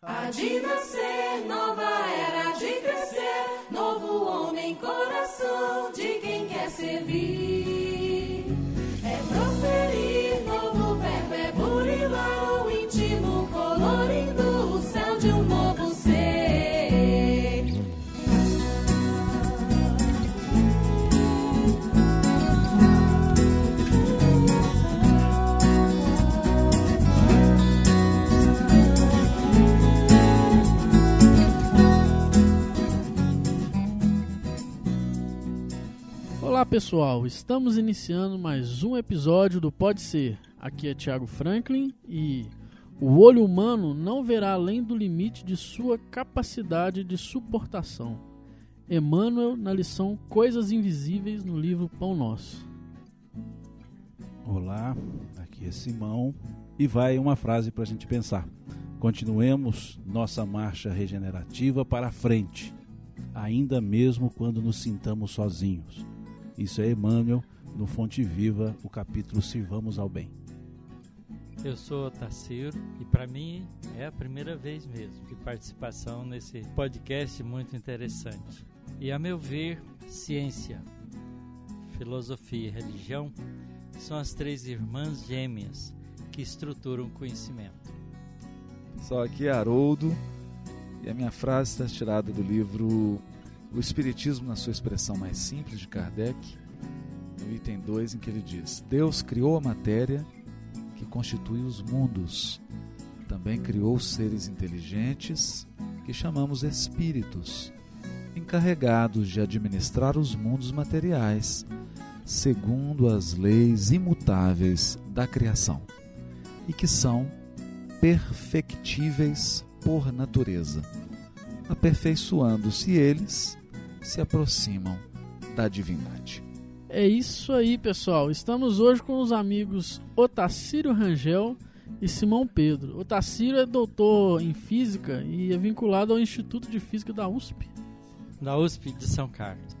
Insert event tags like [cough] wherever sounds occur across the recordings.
Há de nascer, nova era de crescer, novo homem, coração de quem quer servir. Pessoal, estamos iniciando mais um episódio do Pode Ser. Aqui é Thiago Franklin e o olho humano não verá além do limite de sua capacidade de suportação. Emmanuel na lição Coisas Invisíveis no livro Pão Nosso. Olá, aqui é Simão e vai uma frase para a gente pensar. Continuemos nossa marcha regenerativa para a frente, ainda mesmo quando nos sintamos sozinhos. Isso é Emmanuel no Fonte Viva, o capítulo Sirvamos ao Bem. Eu sou Taciro e para mim é a primeira vez mesmo de participação nesse podcast muito interessante. E a meu ver, ciência, filosofia e religião são as três irmãs gêmeas que estruturam o conhecimento. Só aqui é Haroldo e a minha frase está tirada do livro O Espiritismo na sua expressão mais simples de Kardec, no item 2, em que ele diz: Deus criou a matéria que constitui os mundos. Também criou seres inteligentes que chamamos espíritos, encarregados de administrar os mundos materiais, segundo as leis imutáveis da criação, e que são perfectíveis por natureza, aperfeiçoando-se eles, se aproximam da divindade. É isso aí, pessoal. Estamos hoje com os amigos Otacílio Rangel e Simão Pedro. Otacílio é doutor em física e é vinculado ao Instituto de Física da USP. Da USP de São Carlos.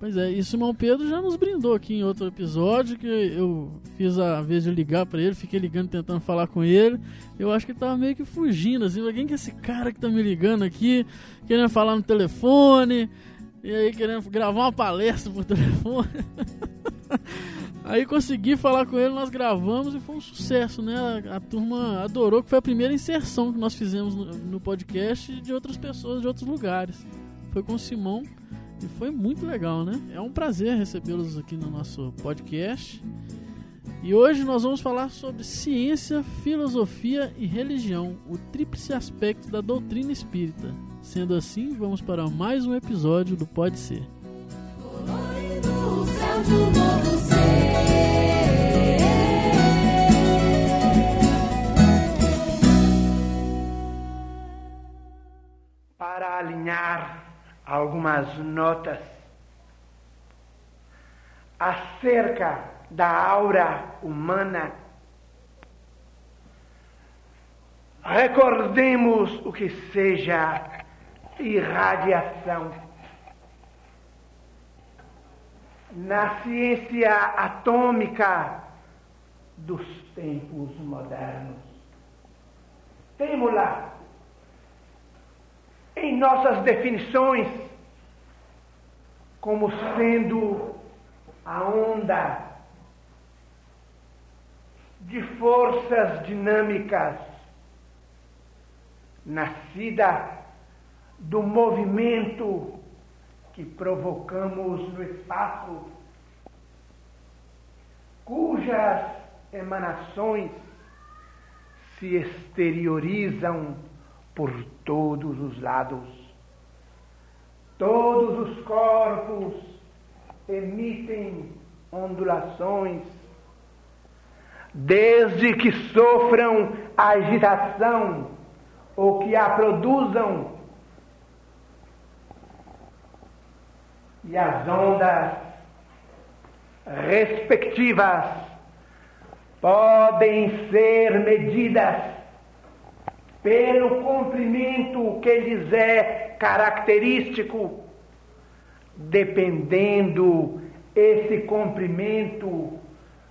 Pois é, e Simão Pedro já nos brindou aqui em outro episódio que eu fiz a vez de ligar pra ele, fiquei ligando tentando falar com ele. Eu acho que ele tava meio que fugindo, assim, quem que é esse cara que tá me ligando aqui, querendo falar no telefone, e aí querendo gravar uma palestra por telefone. [laughs] aí consegui falar com ele, nós gravamos e foi um sucesso, né? A, a turma adorou, que foi a primeira inserção que nós fizemos no, no podcast de outras pessoas de outros lugares. Foi com o Simão. E foi muito legal, né? É um prazer recebê-los aqui no nosso podcast. E hoje nós vamos falar sobre ciência, filosofia e religião, o tríplice aspecto da doutrina espírita. Sendo assim, vamos para mais um episódio do Pode Ser. Para alinhar algumas notas acerca da aura humana. Recordemos o que seja irradiação. Na ciência atômica dos tempos modernos. Temos lá em nossas definições como sendo a onda de forças dinâmicas nascida do movimento que provocamos no espaço, cujas emanações se exteriorizam por todos os lados. Todos os corpos emitem ondulações, desde que sofram agitação ou que a produzam. E as ondas respectivas podem ser medidas pelo comprimento que lhes é característico, dependendo esse comprimento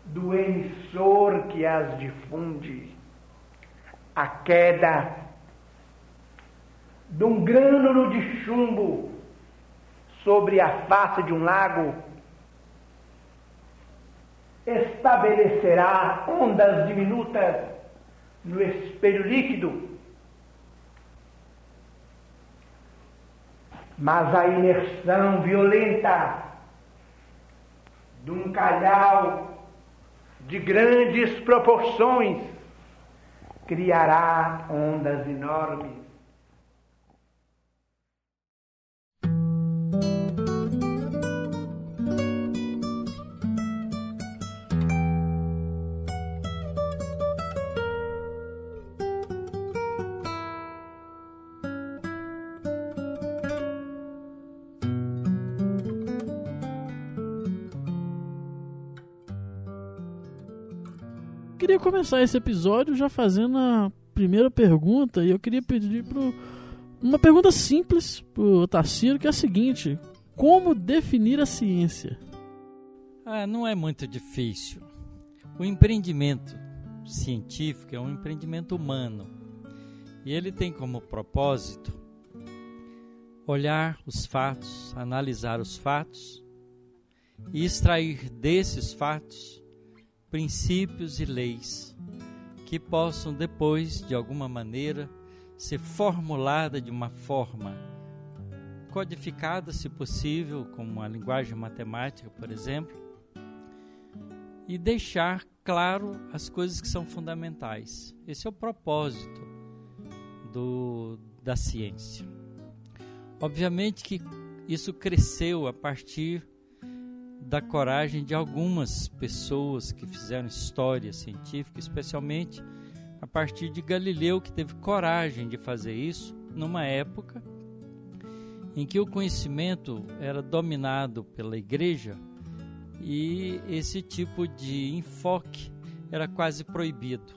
do emissor que as difunde. A queda de um grânulo de chumbo sobre a face de um lago estabelecerá ondas diminutas no espelho líquido. Mas a imersão violenta de um calhau de grandes proporções criará ondas enormes. Queria começar esse episódio já fazendo a primeira pergunta e eu queria pedir pro uma pergunta simples pro Tarcísio, que é a seguinte: como definir a ciência? Ah, não é muito difícil. O empreendimento científico é um empreendimento humano e ele tem como propósito olhar os fatos, analisar os fatos e extrair desses fatos princípios e leis que possam depois, de alguma maneira, ser formulada de uma forma codificada, se possível, como a linguagem matemática, por exemplo, e deixar claro as coisas que são fundamentais. Esse é o propósito do, da ciência. Obviamente que isso cresceu a partir da coragem de algumas pessoas que fizeram história científica, especialmente a partir de Galileu, que teve coragem de fazer isso numa época em que o conhecimento era dominado pela igreja e esse tipo de enfoque era quase proibido.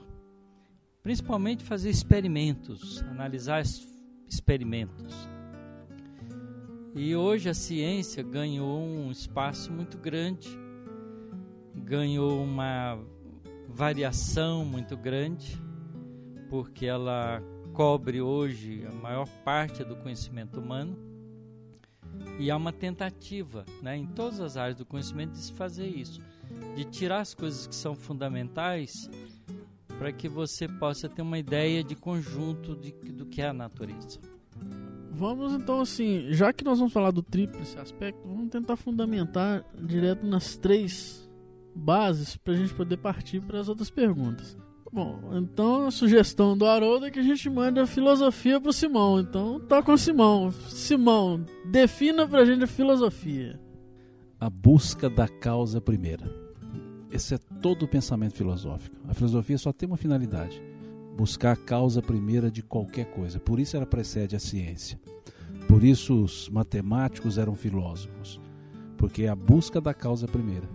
Principalmente fazer experimentos, analisar experimentos. E hoje a ciência ganhou um espaço muito grande, ganhou uma variação muito grande, porque ela cobre hoje a maior parte do conhecimento humano. E há uma tentativa né, em todas as áreas do conhecimento de se fazer isso, de tirar as coisas que são fundamentais para que você possa ter uma ideia de conjunto de, do que é a natureza. Vamos então assim, já que nós vamos falar do tríplice aspecto, vamos tentar fundamentar direto nas três bases para a gente poder partir para as outras perguntas. Bom, então a sugestão do Haroldo é que a gente mande a filosofia para o Simão. Então tá com o Simão. Simão, defina para a gente a filosofia. A busca da causa primeira. Esse é todo o pensamento filosófico. A filosofia só tem uma finalidade: buscar a causa primeira de qualquer coisa. Por isso ela precede a ciência. Por isso os matemáticos eram filósofos, porque é a busca da causa primeira.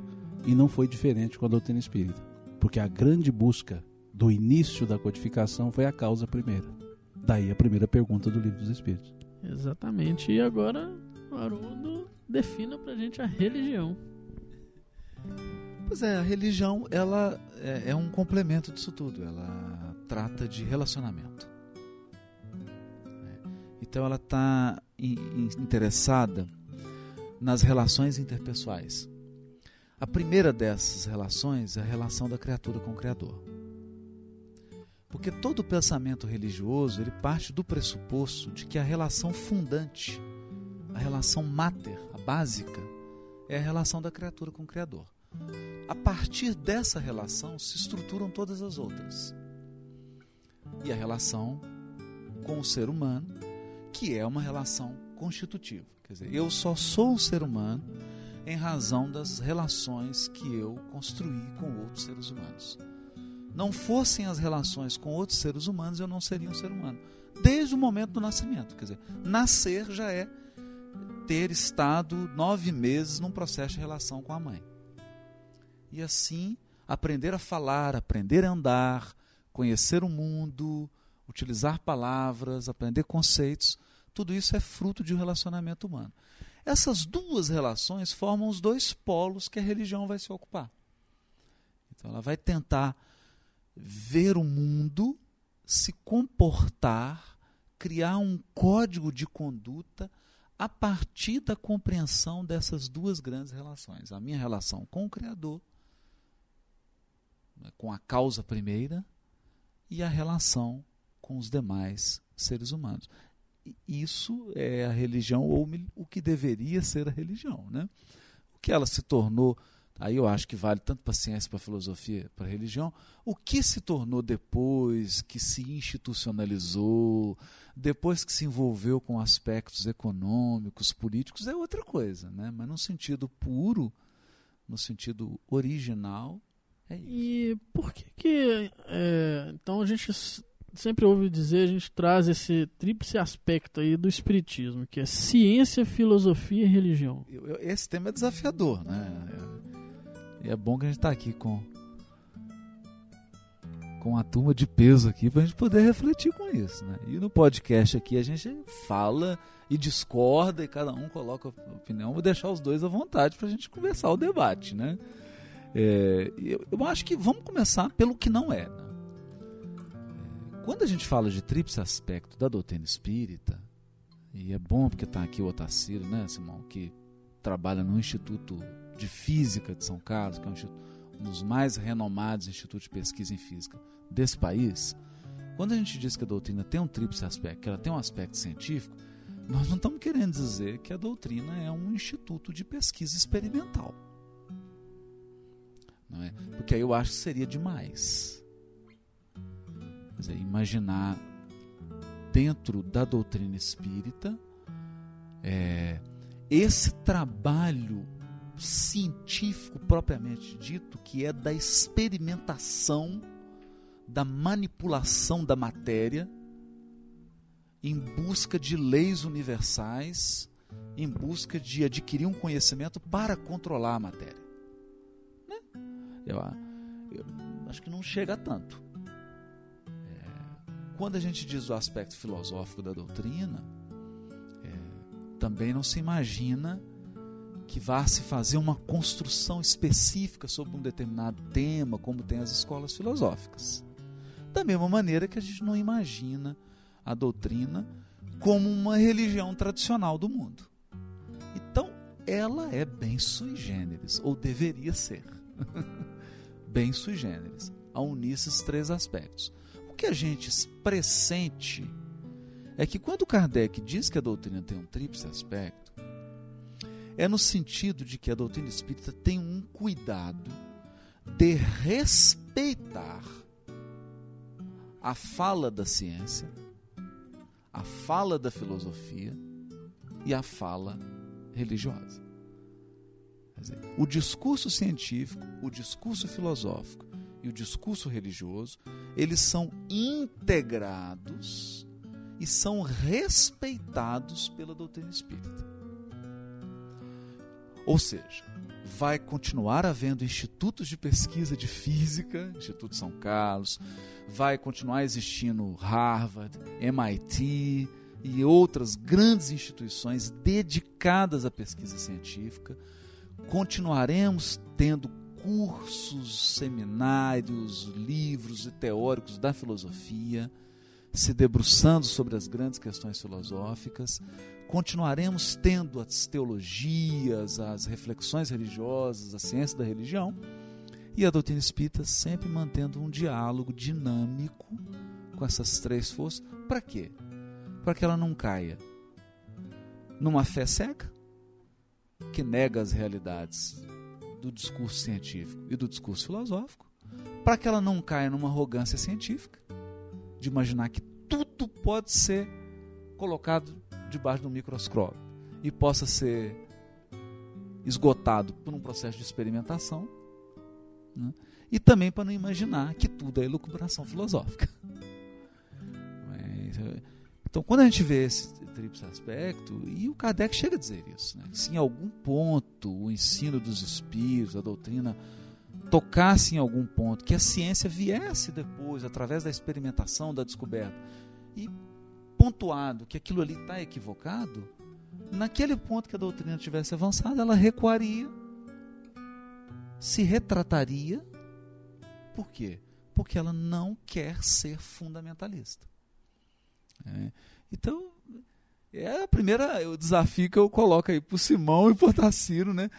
E não foi diferente com a doutrina espírita, porque a grande busca do início da codificação foi a causa primeira. Daí a primeira pergunta do livro dos Espíritos. Exatamente. E agora, Haroldo, defina pra gente a religião. Pois é, a religião ela é, é um complemento disso tudo. Ela trata de relacionamento. Então ela está interessada nas relações interpessoais. A primeira dessas relações é a relação da criatura com o Criador. Porque todo pensamento religioso ele parte do pressuposto de que a relação fundante, a relação mater, a básica, é a relação da criatura com o Criador. A partir dessa relação se estruturam todas as outras. E a relação com o ser humano, que é uma relação constitutiva. Quer dizer, eu só sou um ser humano em razão das relações que eu construí com outros seres humanos. Não fossem as relações com outros seres humanos, eu não seria um ser humano. Desde o momento do nascimento. Quer dizer, nascer já é ter estado nove meses num processo de relação com a mãe e assim aprender a falar, aprender a andar, conhecer o mundo, utilizar palavras, aprender conceitos, tudo isso é fruto de um relacionamento humano. Essas duas relações formam os dois polos que a religião vai se ocupar. Então ela vai tentar ver o mundo, se comportar, criar um código de conduta a partir da compreensão dessas duas grandes relações: a minha relação com o Criador, né, com a causa primeira, e a relação com os demais seres humanos. Isso é a religião, ou o que deveria ser a religião. Né? O que ela se tornou Aí eu acho que vale tanto para a ciência, para a filosofia, para a religião. O que se tornou depois que se institucionalizou, depois que se envolveu com aspectos econômicos, políticos, é outra coisa, né? Mas no sentido puro, no sentido original, é isso. E por que que é, então a gente sempre ouve dizer, a gente traz esse tríplice aspecto aí do espiritismo, que é ciência, filosofia e religião. Esse tema é desafiador, né? E é bom que a gente está aqui com com a turma de peso aqui para a gente poder refletir com isso, né? E no podcast aqui a gente fala e discorda e cada um coloca a opinião. Vou deixar os dois à vontade para a gente conversar o debate, né? É, eu, eu, acho que vamos começar pelo que não é. Né? é quando a gente fala de tríplice aspecto da doutrina espírita, e é bom porque está aqui o Otacílio, né, Simão, que trabalha no Instituto de Física de São Carlos, que é um, dos mais renomados institutos de pesquisa em física desse país, quando a gente diz que a doutrina tem um tríplice aspecto, que ela tem um aspecto científico, nós não estamos querendo dizer que a doutrina é um instituto de pesquisa experimental. Não é? Porque aí eu acho que seria demais. Dizer, imaginar dentro da doutrina espírita é, esse trabalho científico propriamente dito, que é da experimentação, da manipulação da matéria, em busca de leis universais, em busca de adquirir um conhecimento para controlar a matéria. Eu, eu, acho que não chega tanto. É, quando a gente diz o aspecto filosófico da doutrina, é, também não se imagina que vá se fazer uma construção específica sobre um determinado tema, como tem as escolas filosóficas. Da mesma maneira que a gente não imagina a doutrina como uma religião tradicional do mundo. Então, ela é bem sui generis, ou deveria ser. [laughs] bem sui generis, a unir esses três aspectos. O que a gente pressente é que quando Kardec diz que a doutrina tem um tríplice aspecto, é no sentido de que a doutrina espírita tem um cuidado de respeitar a fala da ciência, a fala da filosofia e a fala religiosa. O discurso científico, o discurso filosófico e o discurso religioso, eles são integrados e são respeitados pela doutrina espírita. Ou seja, vai continuar havendo institutos de pesquisa de física, Instituto São Carlos, vai continuar existindo Harvard, MIT e outras grandes instituições dedicadas à pesquisa científica. Continuaremos tendo cursos, seminários, livros e teóricos da filosofia, se debruçando sobre as grandes questões filosóficas continuaremos tendo as teologias, as reflexões religiosas, a ciência da religião, e a doutrina espírita sempre mantendo um diálogo dinâmico com essas três forças. Para quê? Para que ela não caia numa fé cega, que nega as realidades do discurso científico e do discurso filosófico, para que ela não caia numa arrogância científica, de imaginar que tudo pode ser colocado debaixo do microscópio e possa ser esgotado por um processo de experimentação, né? e também para não imaginar que tudo é elucubração filosófica. [laughs] Então, quando a gente vê esse tríplice aspecto, e o Kardec chega a dizer isso, né? se em algum ponto o ensino dos espíritos, a doutrina, tocasse em algum ponto, que a ciência viesse depois, através da experimentação, da descoberta, e pontuado que aquilo ali está equivocado, naquele ponto que a doutrina tivesse avançado, ela recuaria, se retrataria. Por quê? Porque ela não quer ser fundamentalista. É. Então, é a primeira o desafio que eu coloco aí para o Simão e para o Taciro, né?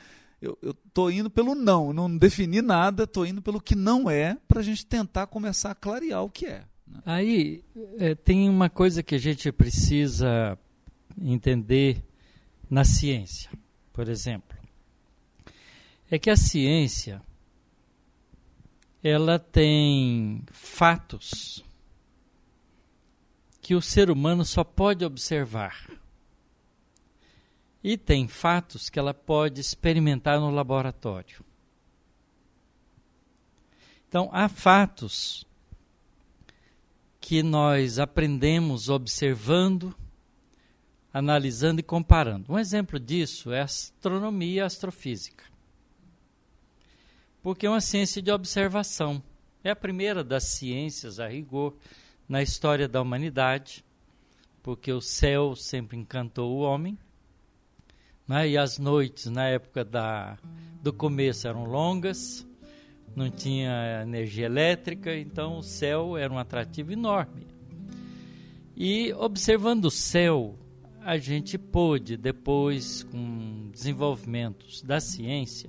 Eu estou indo pelo não, não defini nada, estou indo pelo que não é, para a gente tentar começar a clarear o que é. Né? Aí é, tem uma coisa que a gente precisa entender na ciência, por exemplo. É que a ciência ela tem fatos que o ser humano só pode observar. E tem fatos que ela pode experimentar no laboratório. Então, há fatos que nós aprendemos observando, analisando e comparando. Um exemplo disso é a astronomia e a astrofísica. Porque é uma ciência de observação. É a primeira das ciências, a rigor, na história da humanidade, porque o céu sempre encantou o homem. Né? E as noites, na época da, do começo, eram longas, não tinha energia elétrica, então o céu era um atrativo enorme. E observando o céu, a gente pôde, depois, com desenvolvimentos da ciência,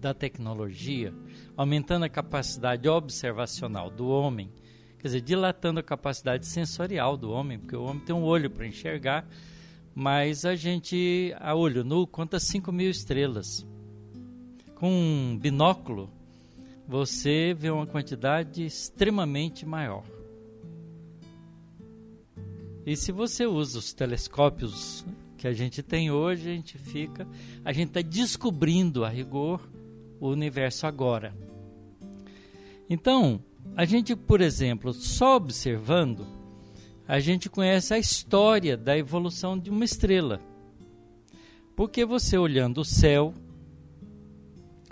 da tecnologia, aumentando a capacidade observacional do homem, quer dizer, dilatando a capacidade sensorial do homem, porque o homem tem um olho para enxergar, mas a gente, a olho nu, conta 5 mil estrelas. Com um binóculo, você vê uma quantidade extremamente maior. E se você usa os telescópios que a gente tem hoje, a gente fica, a gente está descobrindo a rigor o universo agora. Então, a gente, por exemplo, só observando, a gente conhece a história da evolução de uma estrela. Porque você olhando o céu,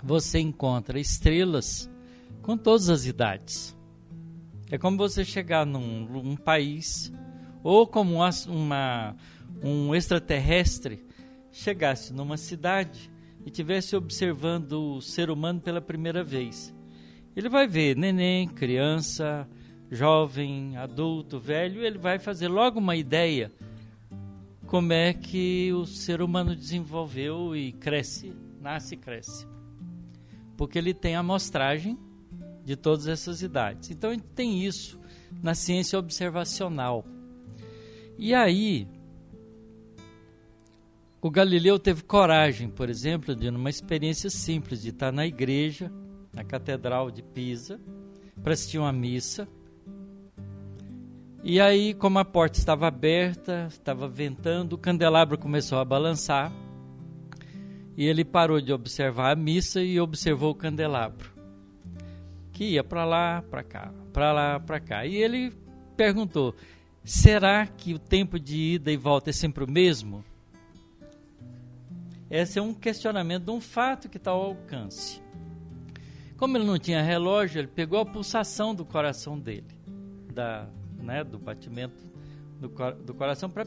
você encontra estrelas com todas as idades. É como você chegar num, num país, ou como uma, um extraterrestre chegasse numa cidade e estivesse observando o ser humano pela primeira vez. Ele vai ver neném, criança, jovem, adulto, velho, ele vai fazer logo uma ideia como é que o ser humano desenvolveu e cresce, nasce e cresce porque ele tem a amostragem de todas essas idades. Então gente tem isso na ciência observacional. E aí, o Galileu teve coragem, por exemplo, de numa experiência simples de estar na igreja, na catedral de Pisa, para assistir uma missa. E aí, como a porta estava aberta, estava ventando, o candelabro começou a balançar e ele parou de observar a missa e observou o candelabro, que ia para lá, para cá, para lá, para cá. E ele perguntou: será que o tempo de ida e volta é sempre o mesmo? Esse é um questionamento de um fato que está ao alcance. Como ele não tinha relógio, ele pegou a pulsação do coração dele, da, né, do batimento do, do coração, para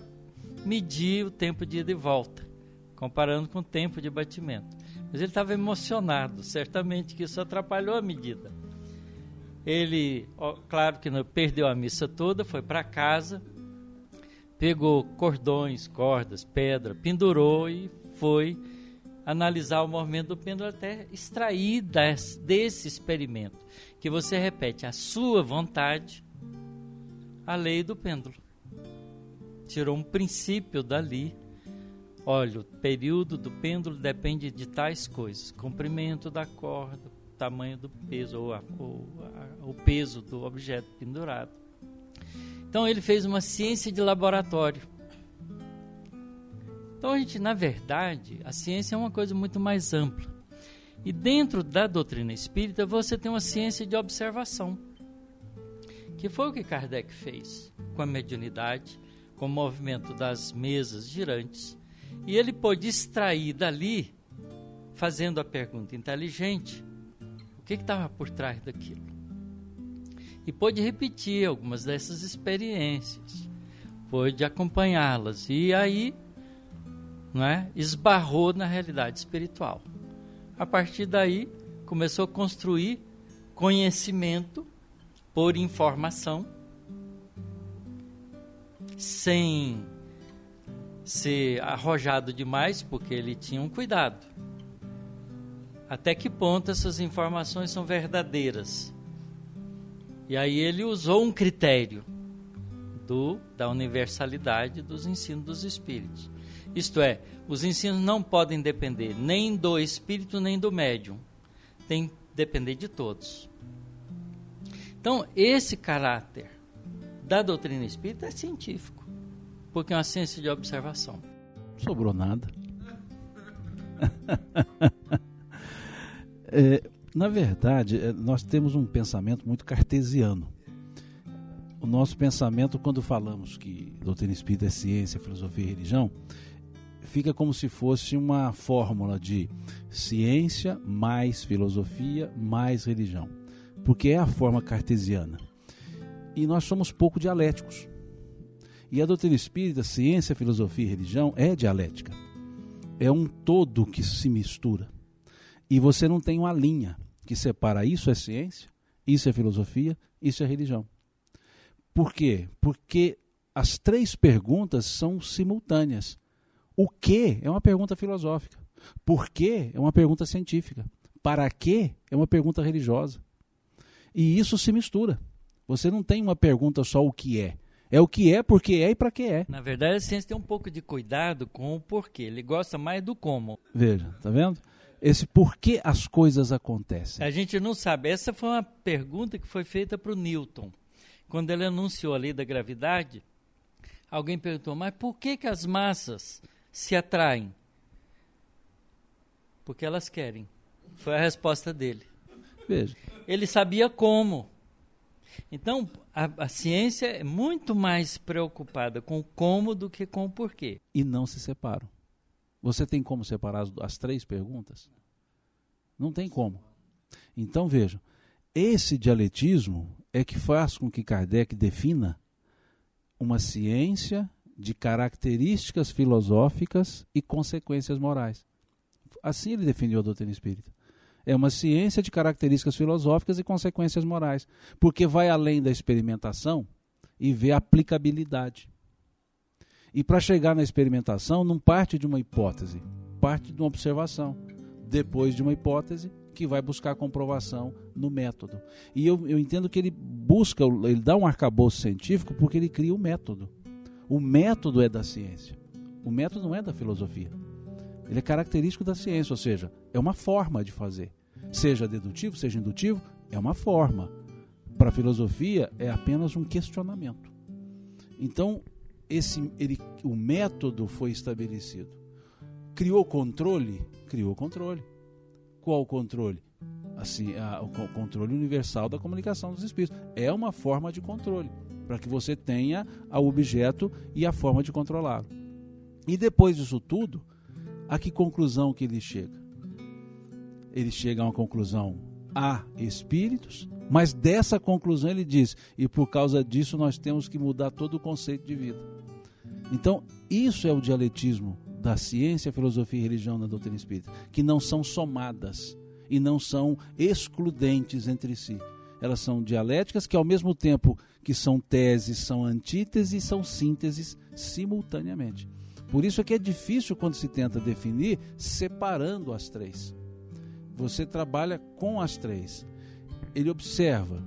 medir o tempo de ida e volta comparando com o tempo de batimento. Mas ele estava emocionado, certamente que isso atrapalhou a medida. Ele, ó, claro que não perdeu a missa toda, foi para casa, pegou cordões, cordas, pedra, pendurou e foi analisar o movimento do pêndulo até extrair desse, desse experimento, que você repete a sua vontade, a lei do pêndulo. Tirou um princípio dali Olha, o período do pêndulo depende de tais coisas: comprimento da corda, tamanho do peso ou, a, ou a, o peso do objeto pendurado. Então ele fez uma ciência de laboratório. Então a gente, na verdade, a ciência é uma coisa muito mais ampla. E dentro da doutrina espírita você tem uma ciência de observação, que foi o que Kardec fez com a mediunidade, com o movimento das mesas girantes, e ele pôde extrair dali, fazendo a pergunta inteligente, o que estava por trás daquilo. E pôde repetir algumas dessas experiências, pôde acompanhá-las. E aí, não é, esbarrou na realidade espiritual. A partir daí, começou a construir conhecimento por informação sem ser arrojado demais, porque ele tinha um cuidado. Até que ponto essas informações são verdadeiras? E aí ele usou um critério do, da universalidade dos ensinos dos espíritos. Isto é, os ensinos não podem depender nem do espírito nem do médium. Tem que depender de todos. Então, esse caráter da doutrina espírita é científico, porque é uma ciência de observação. Sobrou nada. [laughs] é, na verdade, é, nós temos um pensamento muito cartesiano. O nosso pensamento, quando falamos que doutrina espírita é ciência, filosofia e religião, fica como se fosse uma fórmula de ciência mais filosofia mais religião, porque é a forma cartesiana. E nós somos pouco dialéticos. E a doutrina espírita, ciência, filosofia e religião é dialética. É um todo que se mistura. E você não tem uma linha que separa isso é ciência, isso é filosofia, isso é religião. Por quê? Porque as três perguntas são simultâneas. O que é uma pergunta filosófica. Por que é uma pergunta científica. Para que é uma pergunta religiosa. E isso se mistura. Você não tem uma pergunta só o que é. É o que é, porque é e para que é. Na verdade, a ciência tem um pouco de cuidado com o porquê. Ele gosta mais do como. Veja, tá vendo? Esse porquê as coisas acontecem. A gente não sabe. Essa foi uma pergunta que foi feita para o Newton. Quando ele anunciou a lei da gravidade, alguém perguntou, mas por que, que as massas se atraem? Porque elas querem. Foi a resposta dele. Veja. Ele sabia como. Então, a, a, ciência é muito mais preocupada com o como do que com o porquê. E não se separam. Você tem como separar as, as três perguntas? Não tem como. Então, vejam, esse dialetismo é que faz com que Kardec defina uma ciência de características filosóficas e consequências morais. Assim ele definiu a doutrina espírita. É uma ciência de características filosóficas e consequências morais, porque vai além da experimentação e vê a aplicabilidade. E para chegar na experimentação, não parte de uma hipótese, parte de uma observação. Depois de uma hipótese, que vai buscar comprovação no método. E eu, eu entendo que ele busca, ele dá um arcabouço científico porque ele cria o um método. O método é da ciência. O método não é da filosofia. Ele é característico da ciência, ou seja, é uma forma de fazer. Seja dedutivo, seja indutivo, é uma forma. Para a filosofia é apenas um questionamento. Então, esse, ele, o método foi estabelecido. Criou controle? Criou controle. Qual controle? Assim, a, o controle universal da comunicação dos espíritos. É uma forma de controle para que você tenha o objeto e a forma de controlá-lo. E depois disso tudo, a que conclusão que ele chega? Ele chega a uma conclusão há espíritos, mas dessa conclusão ele diz, e por causa disso nós temos que mudar todo o conceito de vida. Então, isso é o dialetismo da ciência, filosofia e religião na doutrina espírita, que não são somadas e não são excludentes entre si elas são dialéticas que ao mesmo tempo que são teses, são antíteses, são sínteses simultaneamente. Por isso é que é difícil quando se tenta definir separando as três. Você trabalha com as três. Ele observa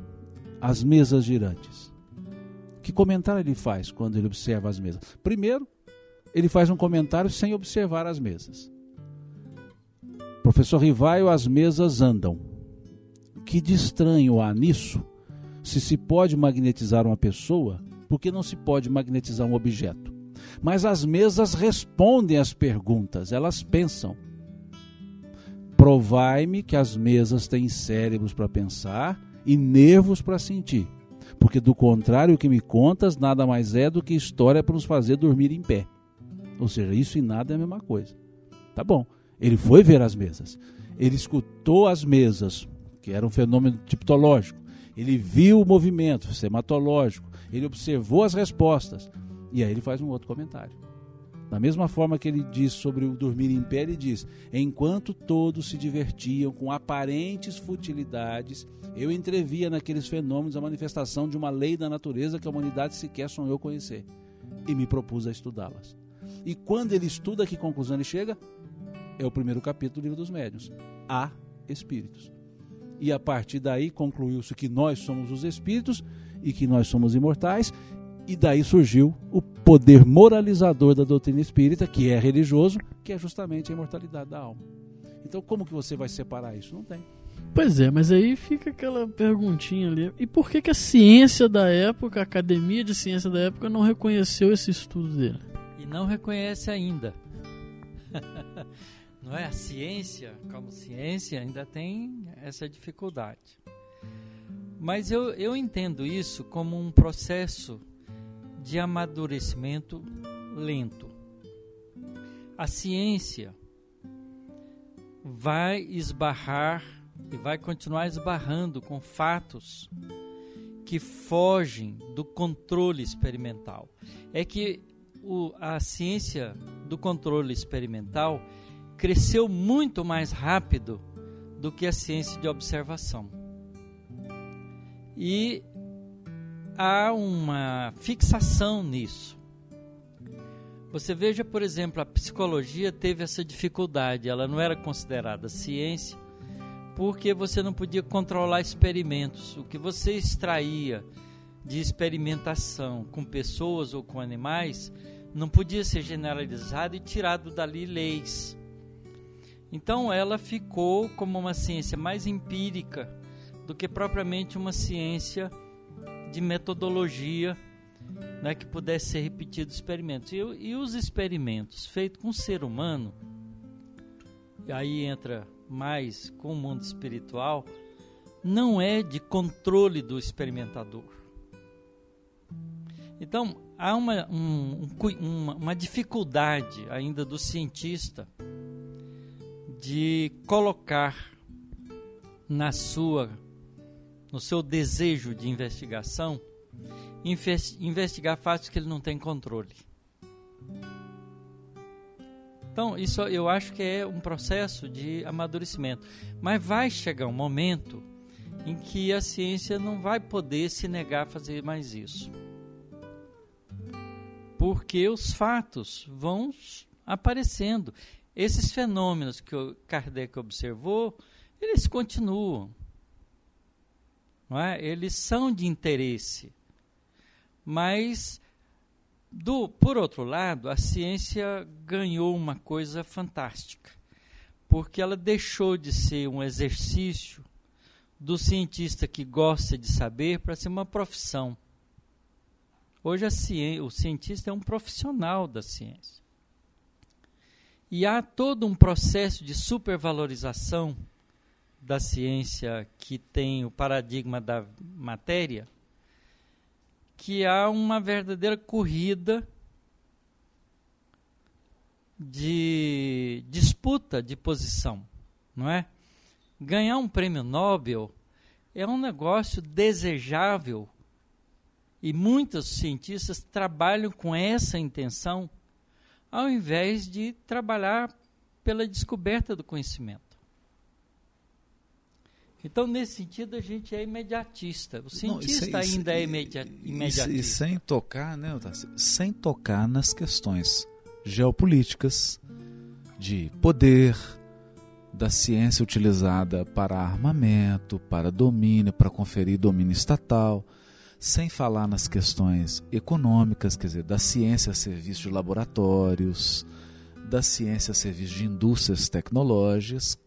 as mesas girantes. Que comentário ele faz quando ele observa as mesas? Primeiro, ele faz um comentário sem observar as mesas. Professor Rivaio, as mesas andam que de estranho há nisso? Se se pode magnetizar uma pessoa, por que não se pode magnetizar um objeto? Mas as mesas respondem às perguntas, elas pensam. Provai-me que as mesas têm cérebros para pensar e nervos para sentir, porque do contrário o que me contas nada mais é do que história para nos fazer dormir em pé. Ou seja, isso e nada é a mesma coisa. Tá bom. Ele foi ver as mesas. Ele escutou as mesas, que era um fenômeno tipológico. Ele viu o movimento sematológico, ele observou as respostas. E aí ele faz um outro comentário. Da mesma forma que ele diz sobre o dormir em pé, ele diz: Enquanto todos se divertiam com aparentes futilidades, eu entrevia naqueles fenômenos a manifestação de uma lei da natureza que a humanidade sequer sonhou conhecer. e me propus a estudá-las. E quando ele estuda, que conclusão ele chega? É o primeiro capítulo do livro dos médiuns. Há espíritos. E a partir daí concluiu-se que nós somos os espíritos e que nós somos imortais. E daí surgiu o poder moralizador da doutrina espírita, que é religioso, que é justamente a imortalidade da alma. Então, como que você vai separar isso? Não tem. Pois é, mas aí fica aquela perguntinha ali. E por que, que a ciência da época, a academia de ciência da época, não reconheceu esse estudo dele? E não reconhece ainda. [laughs] não é? A ciência, como ciência, ainda tem essa dificuldade. Mas eu, eu entendo isso como um processo de amadurecimento lento. A ciência vai esbarrar e vai continuar esbarrando com fatos que fogem do controle experimental. É que o, a ciência do controle experimental cresceu muito mais rápido do que a ciência de observação. E há uma fixação nisso. Você veja, por exemplo, a psicologia teve essa dificuldade, ela não era considerada ciência porque você não podia controlar experimentos. O que você extraía de experimentação com pessoas ou com animais não podia ser generalizado e tirado dali leis. Então ela ficou como uma ciência mais empírica do que propriamente uma ciência de metodologia né, que pudesse ser repetido experimentos. E, e os experimentos feitos com o ser humano, e aí entra mais com o mundo espiritual, não é de controle do experimentador. Então, há uma, um, uma, uma dificuldade ainda do cientista de colocar na sua no seu desejo de investigação investigar fatos que ele não tem controle. Então, isso eu acho que é um processo de amadurecimento. Mas vai chegar um momento em que a ciência não vai poder se negar a fazer mais isso. Porque os fatos vão aparecendo. Esses fenômenos que o Kardec observou, eles continuam. Não é? Eles são de interesse. Mas do, por outro lado, a ciência ganhou uma coisa fantástica, porque ela deixou de ser um exercício do cientista que gosta de saber para ser uma profissão. Hoje ciência, o cientista é um profissional da ciência. E há todo um processo de supervalorização da ciência que tem o paradigma da matéria que há uma verdadeira corrida de disputa de posição, não é? Ganhar um prêmio Nobel é um negócio desejável e muitos cientistas trabalham com essa intenção ao invés de trabalhar pela descoberta do conhecimento. Então, nesse sentido, a gente é imediatista. O cientista Não, ainda é imediatista. E, e, sem tocar, né, sem tocar nas questões geopolíticas, de poder, da ciência utilizada para armamento, para domínio, para conferir domínio estatal, sem falar nas questões econômicas, quer dizer, da ciência a serviço de laboratórios, da ciência a serviço de indústrias tecnológicas,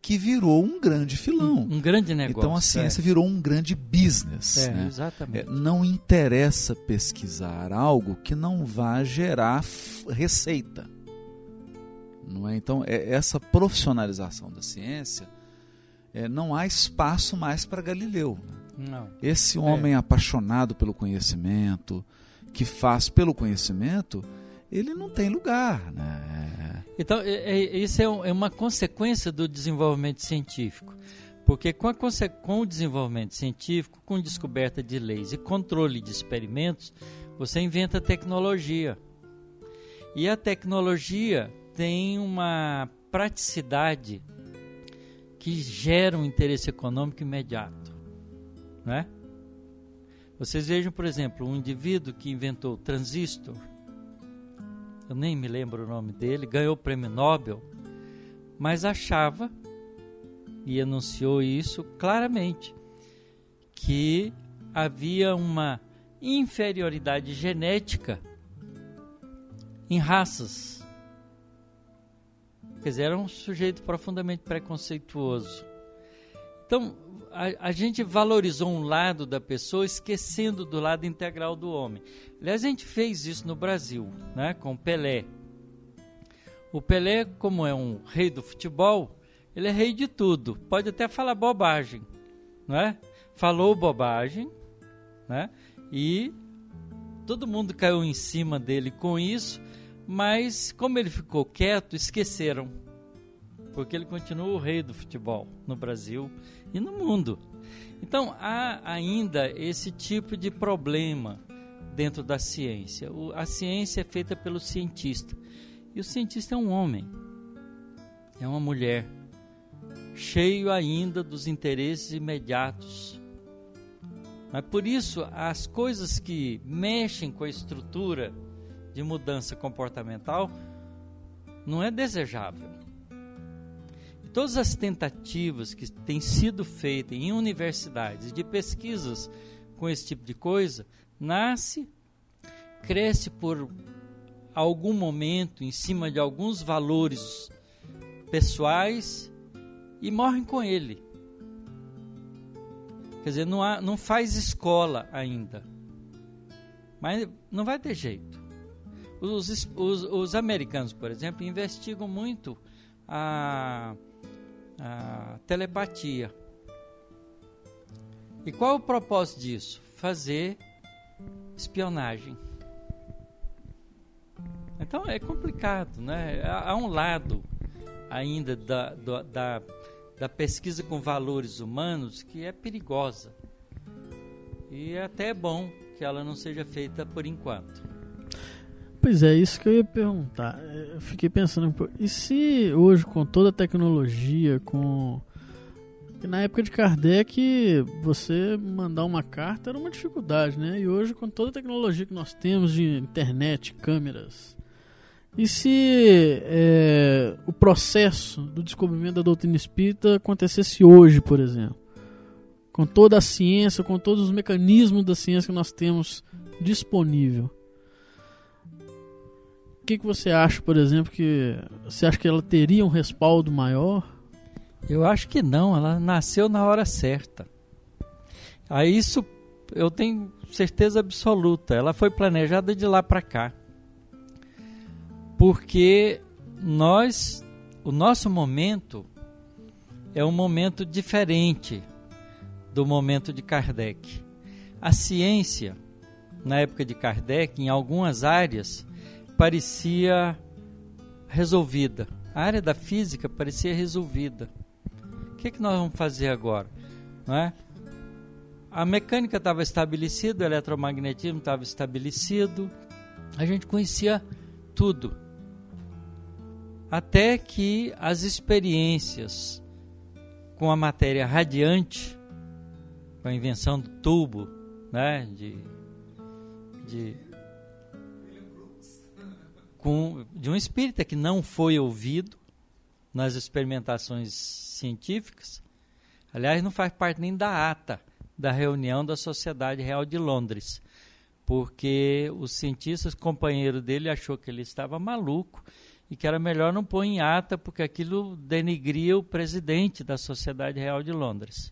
que virou um grande filão. Um, um grande negócio. Então a ciência é. virou um grande business. É, né? exatamente. É, não interessa pesquisar algo que não vá gerar receita. Não é? Então, é, essa profissionalização da ciência, é, não há espaço mais para Galileu. Né? Não. Esse homem é. apaixonado pelo conhecimento, que faz pelo conhecimento, ele não tem lugar. Né? Então, é, é, isso é, um, é, uma consequência do desenvolvimento científico. Porque com, a, com o desenvolvimento científico, com descoberta de leis e controle de experimentos, você inventa tecnologia. E a tecnologia tem uma praticidade que gera um interesse econômico imediato. Né? Vocês vejam, por exemplo, um indivíduo que inventou o transistor, eu nem me lembro o nome dele, ganhou o prêmio Nobel, mas achava, e anunciou isso claramente, que havia uma inferioridade genética em raças. Quer dizer, era um sujeito profundamente preconceituoso. Então, a, a, gente valorizou um lado da pessoa, esquecendo do lado integral do homem. Aliás, a gente fez isso no Brasil, né, com Pelé. O Pelé, como é um rei do futebol, ele é rei de tudo. Pode até falar bobagem, não é? Falou bobagem, né? E todo mundo caiu em cima dele com isso, mas como ele ficou quieto, esqueceram. Porque ele continua o rei do futebol no Brasil e no mundo. Então há ainda esse tipo de problema dentro da ciência. O, a ciência é feita pelo cientista. E o cientista é um homem, é uma mulher, cheio ainda dos interesses imediatos. Mas por isso, as coisas que mexem com a estrutura de mudança comportamental não é desejável todas as tentativas que têm sido feitas em universidades de pesquisas com esse tipo de coisa, nasce, cresce por algum momento em cima de alguns valores pessoais e morrem com ele. Quer dizer, não, há, não faz escola ainda. Mas não vai ter jeito. Os, os, os americanos, por exemplo, investigam muito a a telepatia. E qual o propósito disso? Fazer espionagem. Então é complicado, né? Há um lado ainda da, da, da pesquisa com valores humanos que é perigosa. E até é bom que ela não seja feita por enquanto. Pois é, isso que eu ia perguntar. Eu fiquei pensando, e se hoje com toda a tecnologia, com na época de Kardec você mandar uma carta era uma dificuldade, né? E hoje com toda a tecnologia que nós temos de internet, câmeras, e se é, o processo do descobrimento da doutrina espírita acontecesse hoje, por exemplo? Com toda a ciência, com todos os mecanismos da ciência que nós temos disponível. O que, que você acha, por exemplo, que você acha que ela teria um respaldo maior? Eu acho que não, ela nasceu na hora certa. A isso eu tenho certeza absoluta. Ela foi planejada de lá para cá. Porque nós, o nosso momento é um momento diferente do momento de Kardec. A ciência, na época de Kardec, em algumas áreas, parecia resolvida. A área da física parecia resolvida. O que, é que nós vamos fazer agora? Não é? A mecânica estava estabelecida, o eletromagnetismo estava estabelecido, a gente conhecia tudo. Até que as experiências com a matéria radiante, com a invenção do tubo, né, de, de com, de um espírita que não foi ouvido nas experimentações científicas. Aliás, não faz parte nem da ata da reunião da Sociedade Real de Londres, porque os cientistas companheiro dele achou que ele estava maluco e que era melhor não pôr em ata porque aquilo denigria o presidente da Sociedade Real de Londres,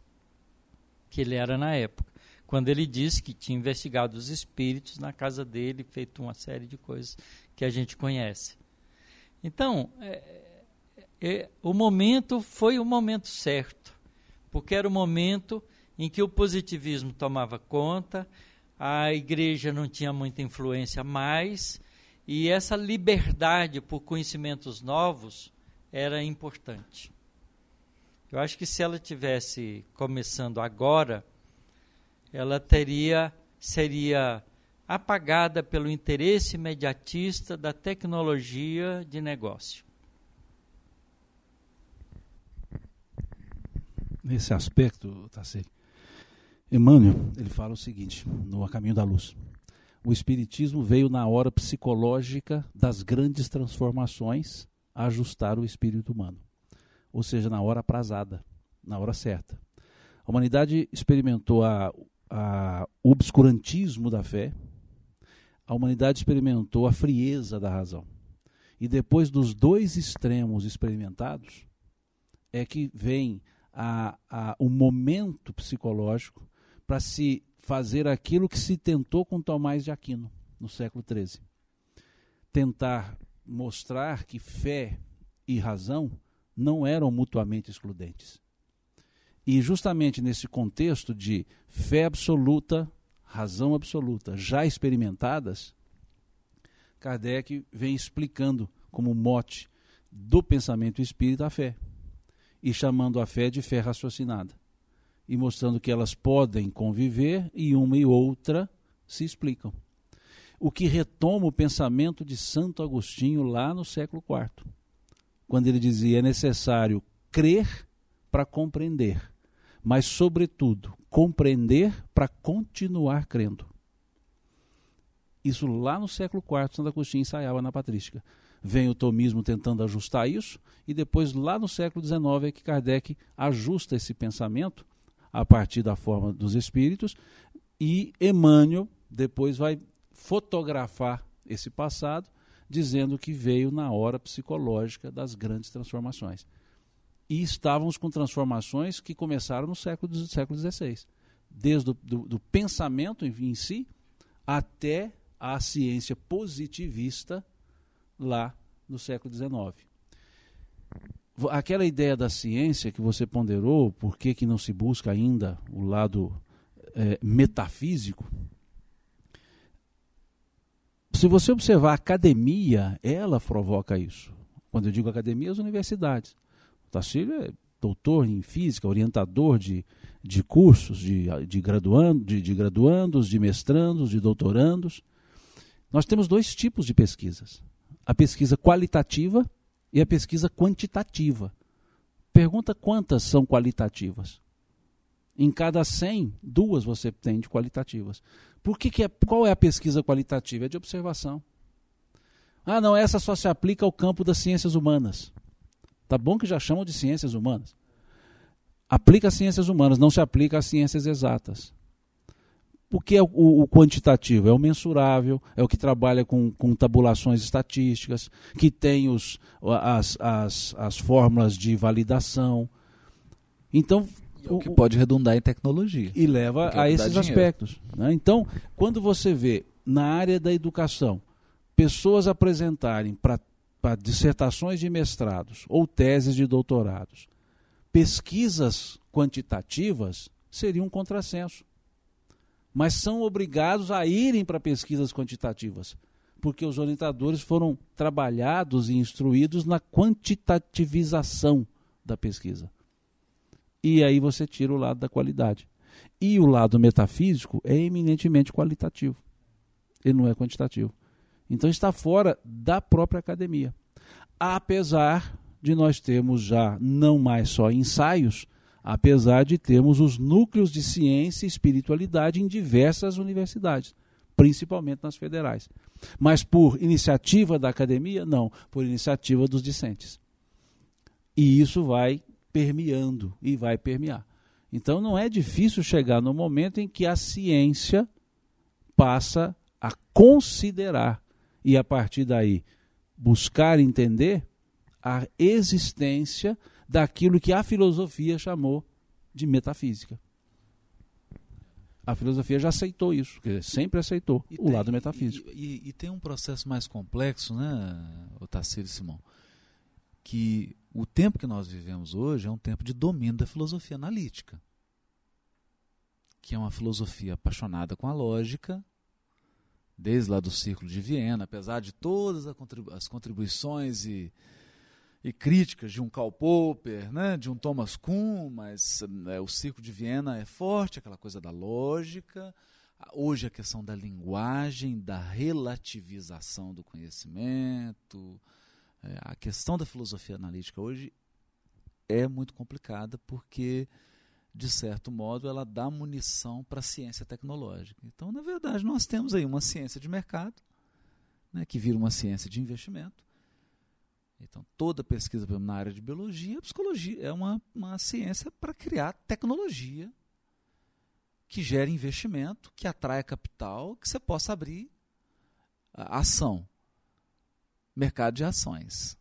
que ele era na época quando ele disse que tinha investigado os espíritos na casa dele, feito uma série de coisas que a gente conhece. Então, é, é, o momento foi o momento certo, porque era o momento em que o positivismo tomava conta, a igreja não tinha muita influência mais, e essa liberdade por conhecimentos novos era importante. Eu acho que se ela tivesse começando agora, ela teria seria apagada pelo interesse imediatista da tecnologia de negócio. Nesse aspecto, Tassei, Emmanuel, ele fala o seguinte, no A Caminho da Luz. O Espiritismo veio na hora psicológica das grandes transformações a ajustar o espírito humano. Ou seja, na hora aprazada, na hora certa. A humanidade experimentou a, a, o obscurantismo da fé, a humanidade experimentou a frieza da razão. E depois dos dois extremos experimentados, é que vem a, a, o momento psicológico para se fazer aquilo que se tentou com Tomás de Aquino no século XIII. Tentar mostrar que fé e razão não eram mutuamente excludentes. E justamente nesse contexto de fé absoluta, razão absoluta, já experimentadas, Kardec vem explicando como mote do pensamento espírita a fé e chamando a fé de fé raciocinada e mostrando que elas podem conviver e uma e outra se explicam. O que retoma o pensamento de Santo Agostinho lá no século IV, quando ele dizia é necessário crer para compreender, mas, sobretudo, compreender para continuar crendo. Isso lá no século IV, Santo Agostinho ensaiava na patrística. Vem o tomismo tentando ajustar isso, e depois, lá no século XIX, é que Kardec ajusta esse pensamento a partir da forma dos espíritos, e Emmanuel depois vai fotografar esse passado, dizendo que veio na hora psicológica das grandes transformações. E estávamos com transformações que começaram no século, século XVI, desde o do, do pensamento em si até a ciência positivista lá no século XIX aquela ideia da ciência que você ponderou, por que, que não se busca ainda o lado é, metafísico? Se você observar a academia, ela provoca isso. Quando eu digo academia, as universidades. O Tacílio é doutor em física, orientador de, de cursos, de, de, graduando, de, de graduandos, de mestrandos, de doutorandos. Nós temos dois tipos de pesquisas: a pesquisa qualitativa e a pesquisa quantitativa. Pergunta quantas são qualitativas. Em cada 100, duas você tem de qualitativas. Por que, que é, qual é a pesquisa qualitativa? É de observação. Ah, não, essa só se aplica ao campo das ciências humanas. Tá bom que já chamam de ciências humanas. Aplica às ciências humanas, não se aplica às ciências exatas. O que é o, o, quantitativo? É o mensurável, é o que trabalha com, com tabulações estatísticas, que tem os, as, as, as fórmulas de validação. Então, o, o que pode redundar em tecnologia. E leva a esses aspectos. Né? Então, quando você vê na área da educação pessoas apresentarem para dissertações de mestrados ou teses de doutorados pesquisas quantitativas, seria um contrassenso mas são obrigados a irem para pesquisas quantitativas, porque os orientadores foram trabalhados e instruídos na quantitativização da pesquisa. E aí você tira o lado da qualidade. E o lado metafísico é eminentemente qualitativo. Ele não é quantitativo. Então está fora da própria academia. Apesar de nós termos já não mais só ensaios, apesar de termos os núcleos de ciência e espiritualidade em diversas universidades, principalmente nas federais. Mas por iniciativa da academia? Não, por iniciativa dos discentes. E isso vai permeando e vai permear. Então não é difícil chegar no momento em que a ciência passa a considerar e a partir daí buscar entender a existência daquilo que a filosofia chamou de metafísica. A filosofia já aceitou isso, sempre aceitou e o tem, lado metafísico. E, e, e, tem um processo mais complexo, né, Otacílio e Simão, que o tempo que nós vivemos hoje é um tempo de domínio da filosofia analítica, que é uma filosofia apaixonada com a lógica, desde lá do Círculo de Viena, apesar de todas as contribuições e e críticas de um Karl Popper, né, de um Thomas Kuhn, mas é, o Círculo de Viena é forte, aquela coisa da lógica. Hoje a questão da linguagem, da relativização do conhecimento, é, a questão da filosofia analítica hoje é muito complicada porque de certo modo, ela dá munição para a ciência tecnológica. Então, na verdade, nós temos aí uma ciência de mercado, né, que vira uma ciência de investimento. Então, toda pesquisa na área de biologia, psicologia é uma, uma ciência para criar tecnologia que gere investimento, que atraia capital, que você possa abrir ação, mercado de ações.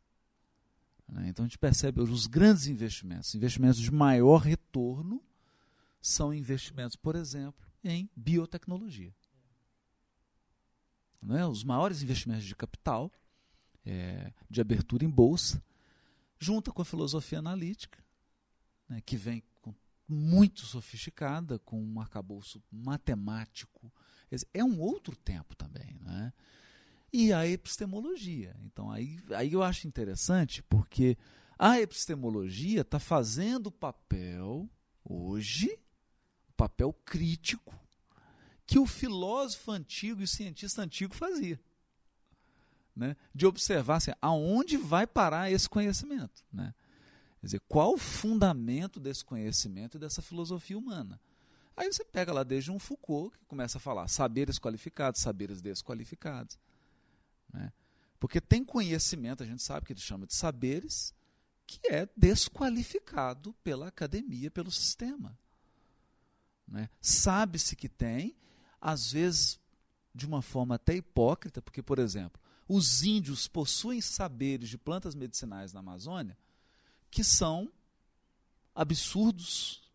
Né? Então a gente percebe os grandes investimentos, investimentos de maior retorno, são investimentos, por exemplo, em biotecnologia. É? Os maiores investimentos de capital, é, de abertura em bolsa, junta com a filosofia analítica, né, que vem muito sofisticada, com um arcabouço matemático. É um outro tempo também. Não é? E a epistemologia. Então aí, aí eu acho interessante porque a epistemologia está fazendo o papel, hoje, o papel crítico que o filósofo antigo e o cientista antigo fazia. Né? De observar assim, aonde vai parar esse conhecimento. Né? Quer dizer, qual o fundamento desse conhecimento e dessa filosofia humana? Aí você pega lá desde um Foucault, que começa a falar saberes qualificados, saberes desqualificados. Né? Porque tem conhecimento, a gente sabe que ele chama de saberes, que é desqualificado pela academia, pelo sistema. Né? Sabe-se que tem, às vezes de uma forma até hipócrita, porque, por exemplo, os índios possuem saberes de plantas medicinais na Amazônia que são absurdos,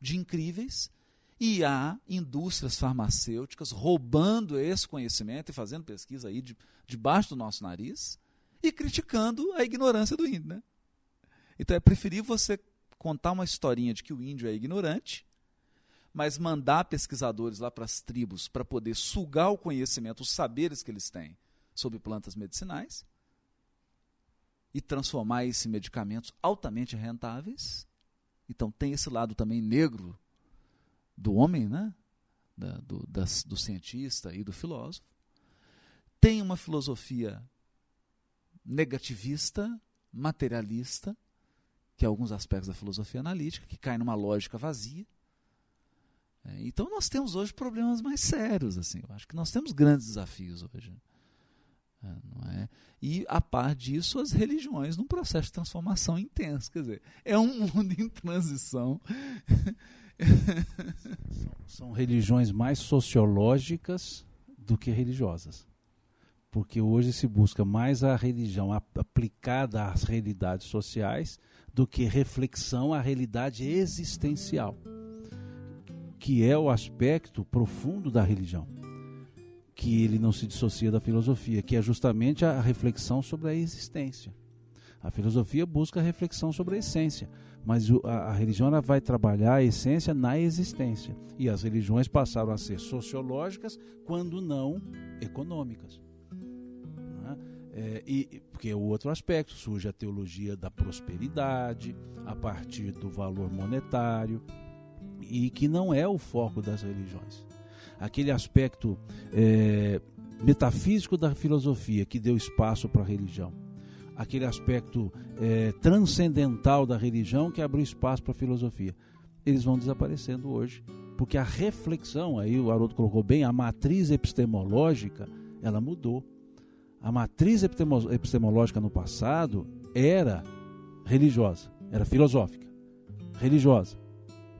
de incríveis, e há indústrias farmacêuticas roubando esse conhecimento e fazendo pesquisa aí de, debaixo do nosso nariz e criticando a ignorância do índio. Né? Então é preferível você contar uma historinha de que o índio é ignorante, mas mandar pesquisadores lá para as tribos para poder sugar o conhecimento, os saberes que eles têm sobre plantas medicinais e transformar isso em medicamentos altamente rentáveis. Então tem esse lado também negro do homem, né? Da, do, das, do cientista e do filósofo. Tem uma filosofia negativista, materialista, que é alguns aspectos da filosofia analítica, que cai numa lógica vazia. É, então nós temos hoje problemas mais sérios. assim. Eu acho que nós temos grandes desafios hoje. É, não é? E, a par disso, as religiões num processo de transformação intenso. Quer dizer, é um [laughs] mundo em transição [laughs] São religiões mais sociológicas do que religiosas. Porque hoje se busca mais a religião aplicada às realidades sociais do que reflexão à realidade existencial, que é o aspecto profundo da religião, que ele não se dissocia da filosofia, que é justamente a reflexão sobre a existência. A filosofia busca a reflexão sobre a essência, mas a, a religião vai trabalhar a essência na existência. E as religiões passaram a ser sociológicas quando não econômicas. Né? É, e, porque é o outro aspecto, surge a teologia da prosperidade, a partir do valor monetário, e que não é o foco das religiões. Aquele aspecto é, metafísico da filosofia que deu espaço para a religião aquele aspecto é, transcendental da religião que abriu espaço para a filosofia. Eles vão desaparecendo hoje, porque a reflexão, aí o Haroldo colocou bem, a matriz epistemológica, ela mudou. A matriz epistemológica no passado era religiosa, era filosófica, religiosa,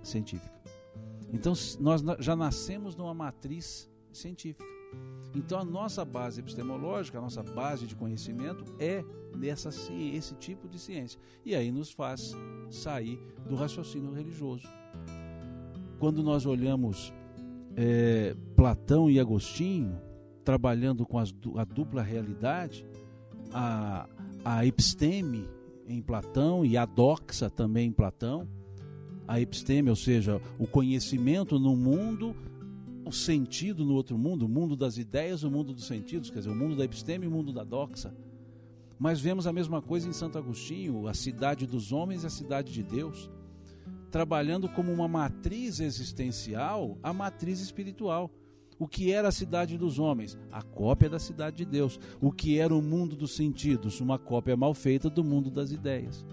científica. Então nós já nascemos numa matriz científica. Então a nossa base epistemológica, a nossa base de conhecimento é dessa esse tipo de ciência. E aí nos faz sair do raciocínio religioso. Quando nós olhamos é, Platão e Agostinho trabalhando com as, a dupla realidade, a, a episteme em Platão e a doxa também em Platão, a episteme, ou seja, o conhecimento no mundo o sentido no outro mundo, o mundo das ideias, o mundo dos sentidos, quer dizer, o mundo da episteme e o mundo da doxa. Mas vemos a mesma coisa em Santo Agostinho, a cidade dos homens e a cidade de Deus, trabalhando como uma matriz existencial, a matriz espiritual. O que era a cidade dos homens? A cópia da cidade de Deus. O que era o mundo dos sentidos? Uma cópia mal feita do mundo das ideias.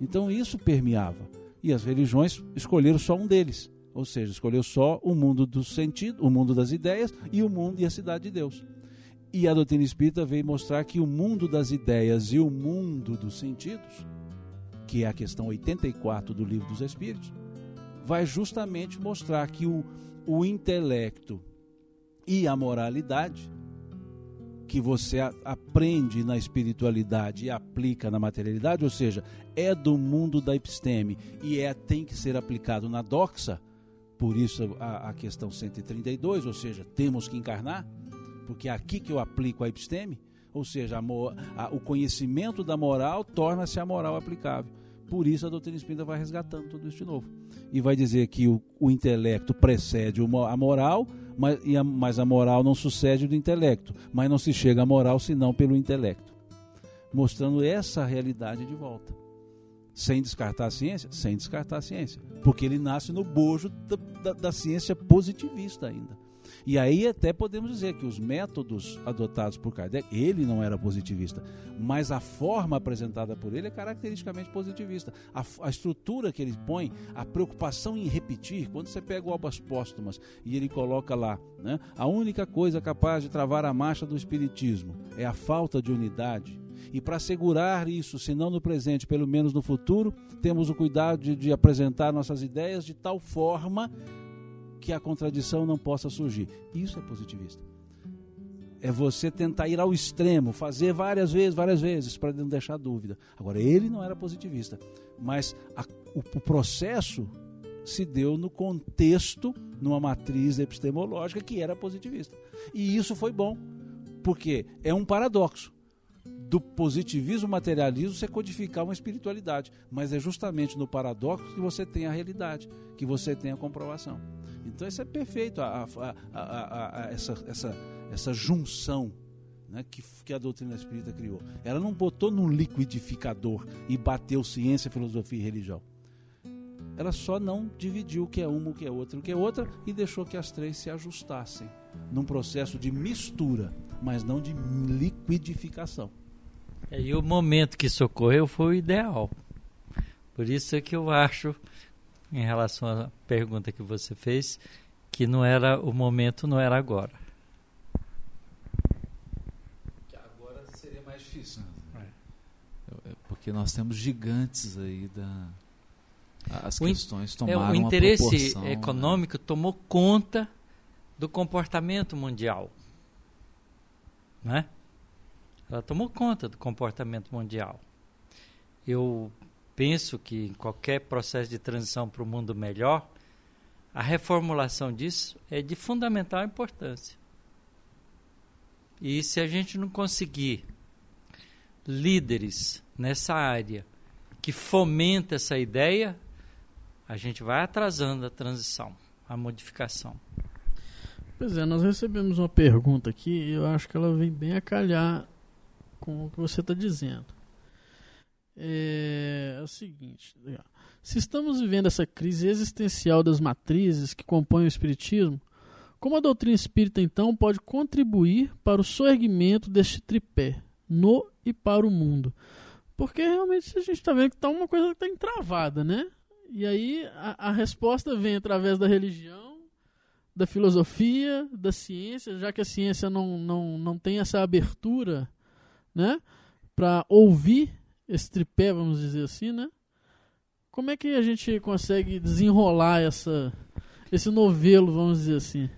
Então isso permeava. E as religiões escolheram só um deles, ou seja, escolheu só o mundo do sentido, o mundo das ideias e o mundo e a cidade de Deus. E a doutrina espírita veio mostrar que o mundo das ideias e o mundo dos sentidos, que é a questão 84 do Livro dos Espíritos, vai justamente mostrar que o, o intelecto e a moralidade que você aprende na espiritualidade e aplica na materialidade, ou seja, é do mundo da episteme e é tem que ser aplicado na doxa, por isso a, a questão 132, ou seja, temos que encarnar, porque é aqui que eu aplico a episteme, ou seja, a, o conhecimento da moral torna-se a moral aplicável. Por isso a doutrina espírita vai resgatando tudo isso de novo. E vai dizer que o, o intelecto precede a moral, mas, a, mas a moral não sucede do intelecto. Mas não se chega à moral senão pelo intelecto. Mostrando essa realidade de volta. Sem descartar a ciência? Sem descartar a ciência. Porque ele nasce no bojo da, da, da ciência positivista ainda. E aí até podemos dizer que os métodos adotados por Kardec, ele não era positivista, mas a forma apresentada por ele é caracteristicamente positivista. A, a estrutura que ele põe, a preocupação em repetir, quando você pega o Albas Póstumas e ele coloca lá, né, a única coisa capaz de travar a marcha do espiritismo é a falta de unidade. E para assegurar isso, se não no presente, pelo menos no futuro, temos o cuidado de, de apresentar nossas ideias de tal forma que a contradição não possa surgir. Isso é positivista. É você tentar ir ao extremo, fazer várias vezes, várias vezes, para não deixar dúvida. Agora, ele não era positivista, mas a, o, o processo se deu no contexto, numa matriz epistemológica que era positivista. E isso foi bom, porque é um paradoxo do positivismo materialismo você codificar uma espiritualidade, mas é justamente no paradoxo que você tem a realidade, que você tem a comprovação. Então isso é perfeito, a, a, a, essa, essa, essa junção né, que, que a doutrina espírita criou. Ela não botou num liquidificador e bateu ciência, filosofia e religião. Ela só não dividiu o que é uma, o que é outra, o que é outra e deixou que as três se ajustassem num processo de mistura, mas não de liquidificação. E o momento que isso ocorreu foi o ideal. Por isso é que eu acho em relação à pergunta que você fez, que não era o momento, não era agora. Que agora seria mais difícil. Né? É. é. Porque nós temos gigantes aí da as questões tomaram é, o interesse né? econômico né? tomou conta do comportamento mundial, né? Ela tomou conta do comportamento mundial. Eu penso que em qualquer processo de transição para o mundo melhor, a reformulação disso é de fundamental importância. E se a gente não conseguir líderes nessa área que fomenta essa ideia, a gente vai atrasando a transição, a modificação. Pois é, nós recebemos uma pergunta aqui e eu acho que ela vem bem a calhar com o que você está dizendo é, é o seguinte: se estamos vivendo essa crise existencial das matrizes que compõem o Espiritismo, como a doutrina espírita então pode contribuir para o soerguimento deste tripé, no e para o mundo? Porque realmente a gente está vendo que está uma coisa que está entravada, né? E aí a, a resposta vem através da religião, da filosofia, da ciência, já que a ciência não, não, não tem essa abertura né, para ouvir esse tripé, vamos dizer assim, né? Como é que a gente consegue desenrolar essa, esse novelo, vamos dizer assim?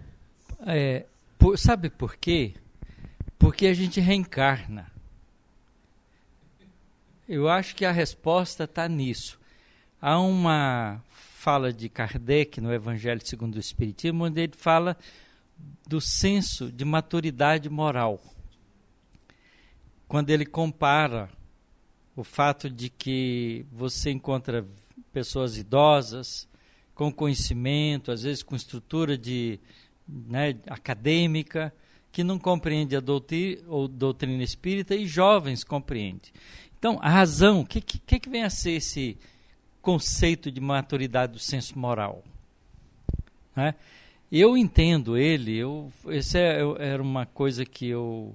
É, por, sabe por quê? Porque a gente reencarna. Eu acho que a resposta está nisso. Há uma fala de Kardec no Evangelho segundo o Espiritismo, onde ele fala do senso de maturidade moral. Quando ele compara o fato de que você encontra pessoas idosas com conhecimento, às vezes com estrutura de né, acadêmica, que não compreende a doutrina, ou doutrina espírita e jovens compreendem. Então, a razão, o que, que, que vem a ser esse conceito de maturidade do senso moral? Né? Eu entendo ele, eu, essa é, era uma coisa que eu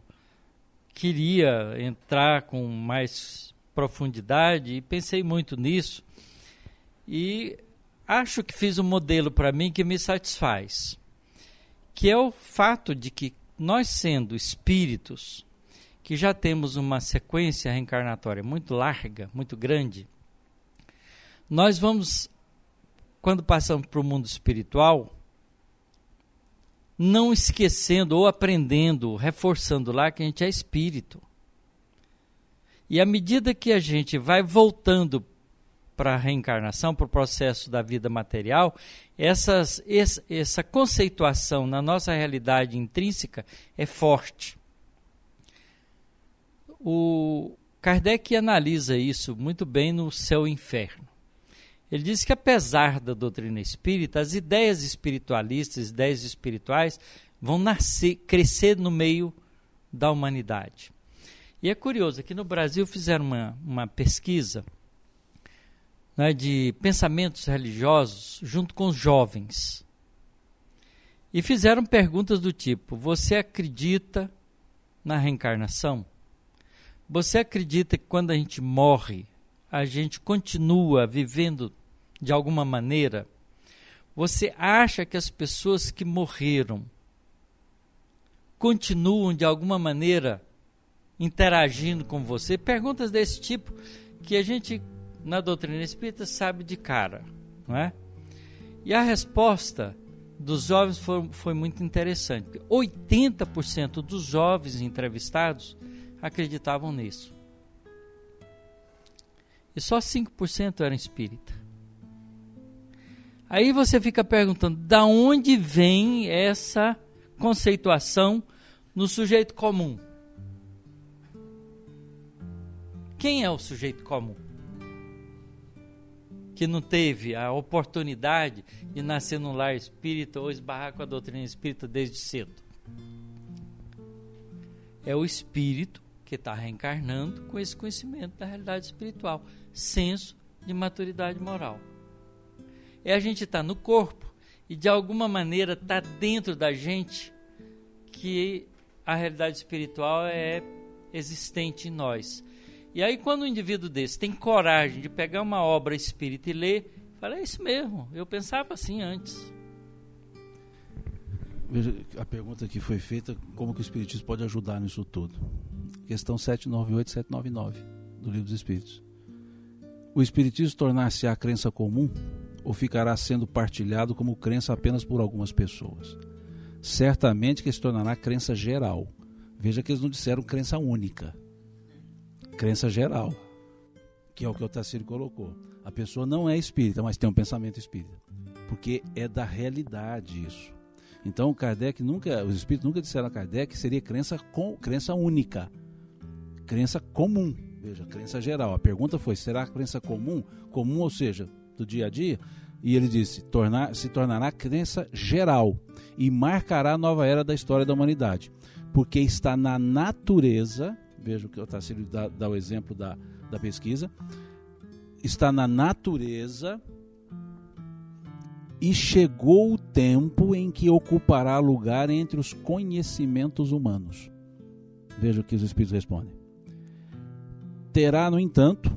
queria entrar com mais profundidade e pensei muito nisso. E acho que fiz um modelo para mim que me satisfaz, que é o fato de que nós sendo espíritos que já temos uma sequência reencarnatória muito larga, muito grande, nós vamos quando passamos para o mundo espiritual, não esquecendo ou aprendendo, reforçando lá que a gente é espírito. E à medida que a gente vai voltando para a reencarnação, para o processo da vida material, essas, essa, essa conceituação na nossa realidade intrínseca é forte. O Kardec analisa isso muito bem no Céu e Inferno. Ele diz que apesar da doutrina espírita, as ideias espiritualistas, ideias espirituais vão nascer, crescer no meio da humanidade. E é curioso, aqui no Brasil fizeram uma, uma pesquisa né, de pensamentos religiosos junto com os jovens. E fizeram perguntas do tipo: Você acredita na reencarnação? Você acredita que quando a gente morre, a gente continua vivendo de alguma maneira? Você acha que as pessoas que morreram continuam de alguma maneira interagindo com você? Perguntas desse tipo que a gente na doutrina espírita sabe de cara, não é? E a resposta dos jovens foi, foi muito interessante. 80% dos jovens entrevistados acreditavam nisso. E só 5% eram espírita. Aí você fica perguntando, da onde vem essa conceituação no sujeito comum? Quem é o sujeito comum? Que não teve a oportunidade de nascer num lar espírita ou esbarrar com a doutrina espírita desde cedo. É o espírito que está reencarnando com esse conhecimento da realidade espiritual, senso de maturidade moral é a gente estar tá no corpo e de alguma maneira tá dentro da gente que a realidade espiritual é existente em nós. E aí, quando um indivíduo desse tem coragem de pegar uma obra espírita e ler, fala: é isso mesmo, eu pensava assim antes. A pergunta que foi feita: como que o Espiritismo pode ajudar nisso tudo? Questão 798 e 799 do Livro dos Espíritos. O Espiritismo tornar-se a crença comum ou ficará sendo partilhado como crença apenas por algumas pessoas? Certamente que se tornará crença geral. Veja que eles não disseram crença única. Crença geral. Que é o que o Tassiro colocou. A pessoa não é espírita, mas tem um pensamento espírita. Porque é da realidade isso. Então, Kardec nunca, os espíritos nunca disseram a Kardec que seria crença, com, crença única. Crença comum. Veja, crença geral. A pergunta foi: será crença comum? Comum, ou seja, do dia a dia, e ele disse: tornar, se tornará crença geral e marcará a nova era da história da humanidade, porque está na natureza. Veja que o Tarcísio dá, dá o exemplo da, da pesquisa. Está na natureza e chegou o tempo em que ocupará lugar entre os conhecimentos humanos. Veja o que os Espíritos respondem. Terá, no entanto,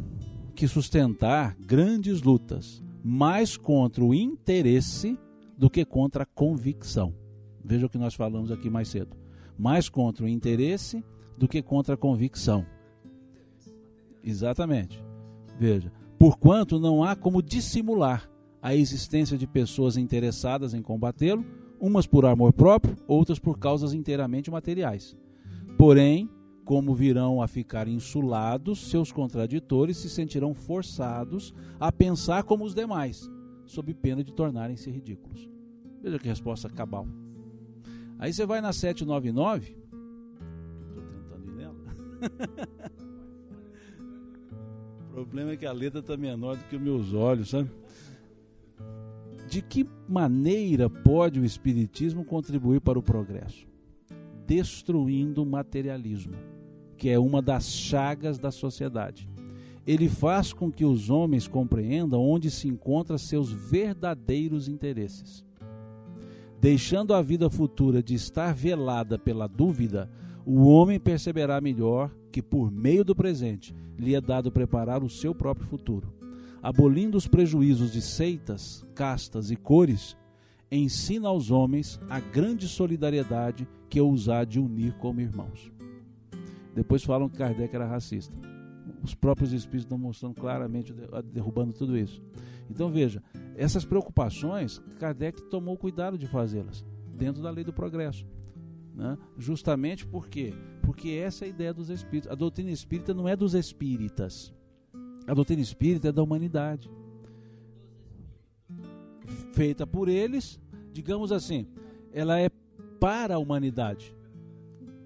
que sustentar grandes lutas, mais contra o interesse do que contra a convicção. Veja o que nós falamos aqui mais cedo. Mais contra o interesse do que contra a convicção. Exatamente. Veja, porquanto não há como dissimular a existência de pessoas interessadas em combatê-lo, umas por amor próprio, outras por causas inteiramente materiais. Porém, como virão a ficar insulados, seus contraditores se sentirão forçados a pensar como os demais, sob pena de tornarem-se ridículos. Veja que resposta cabal. Aí você vai na 799. Estou tentando ir nela. [laughs] o problema é que a letra está menor do que os meus olhos, sabe? De que maneira pode o Espiritismo contribuir para o progresso? Destruindo o materialismo que é uma das chagas da sociedade. Ele faz com que os homens compreendam onde se encontram seus verdadeiros interesses. Deixando a vida futura de estar velada pela dúvida, o homem perceberá melhor que, por meio do presente, lhe é dado preparar o seu próprio futuro. abolindo os prejuízos de seitas, castas e cores, ensina aos homens a grande solidariedade que é usar de unir como irmãos. Depois falam que Kardec era racista. Os próprios espíritos estão mostrando claramente, derrubando tudo isso. Então veja, essas preocupações, Kardec tomou cuidado de fazê-las, dentro da lei do progresso. Né? Justamente por quê? Porque essa é a ideia dos espíritos. A doutrina espírita não é dos espíritas. A doutrina espírita é da humanidade. Feita por eles, digamos assim, ela é para a humanidade.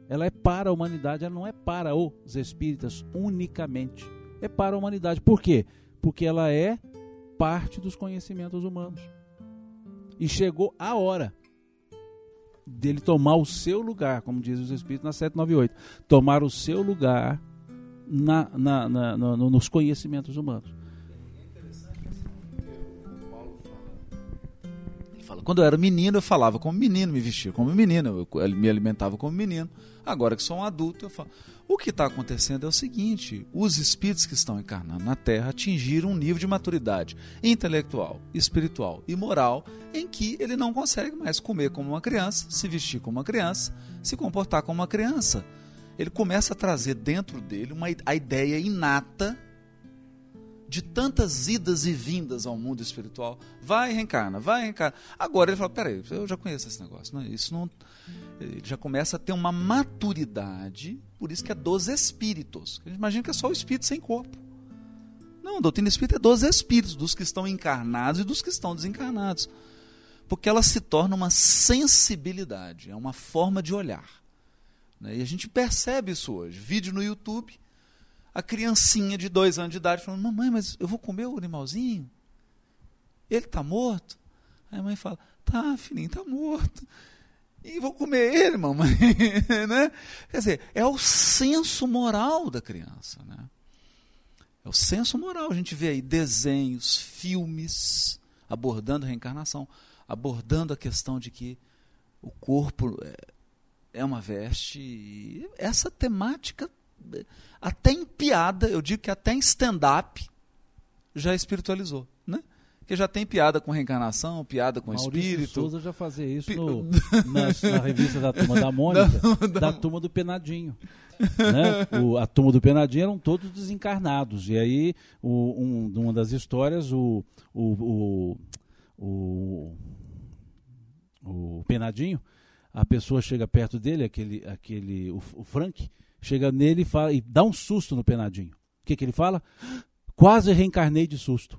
Ela é para a humanidade, ela não é para os espíritas unicamente. É para a humanidade. Por quê? Porque ela é parte dos conhecimentos humanos. E chegou a hora dele tomar o seu lugar, como diz os Espíritos na 798, tomar o seu lugar na, na, na, no, nos conhecimentos humanos. Quando eu era menino, eu falava como menino, me vestia como menino, eu me alimentava como menino. Agora que sou um adulto, eu falo. O que está acontecendo é o seguinte: os espíritos que estão encarnando na Terra atingiram um nível de maturidade intelectual, espiritual e moral em que ele não consegue mais comer como uma criança, se vestir como uma criança, se comportar como uma criança. Ele começa a trazer dentro dele uma, a ideia inata de tantas idas e vindas ao mundo espiritual. Vai, reencarna, vai, reencarna. Agora ele fala: peraí, eu já conheço esse negócio. Não, isso não. Ele já começa a ter uma maturidade, por isso que é dos espíritos. A gente imagina que é só o espírito sem corpo. Não, a doutrina espírita é dos espíritos, dos que estão encarnados e dos que estão desencarnados. Porque ela se torna uma sensibilidade, é uma forma de olhar. Né? E a gente percebe isso hoje. Vídeo no YouTube a criancinha de dois anos de idade falando: Mamãe, mas eu vou comer o animalzinho? Ele está morto? Aí a mãe fala: Tá, filhinho, está morto. E vou comer ele, mamãe. [laughs] né? Quer dizer, é o senso moral da criança. Né? É o senso moral. A gente vê aí desenhos, filmes abordando reencarnação, abordando a questão de que o corpo é, é uma veste. Essa temática até em piada, eu digo que até em stand-up já espiritualizou, né? Que já tem piada com reencarnação, piada com Maurício espírito. Souza já fazia isso no, [laughs] na, na, revista da Turma da Mônica, não, não. da Turma do Penadinho. né? o, a Turma do Penadinho eram todos desencarnados. E aí, o, um, uma das histórias, o, o, o, o, o Penadinho, a pessoa chega perto dele, aquele, aquele, o, o Frank, chega nele e, fala, e dá um susto no penadinho. O que, que ele fala? Quase reencarnei de susto.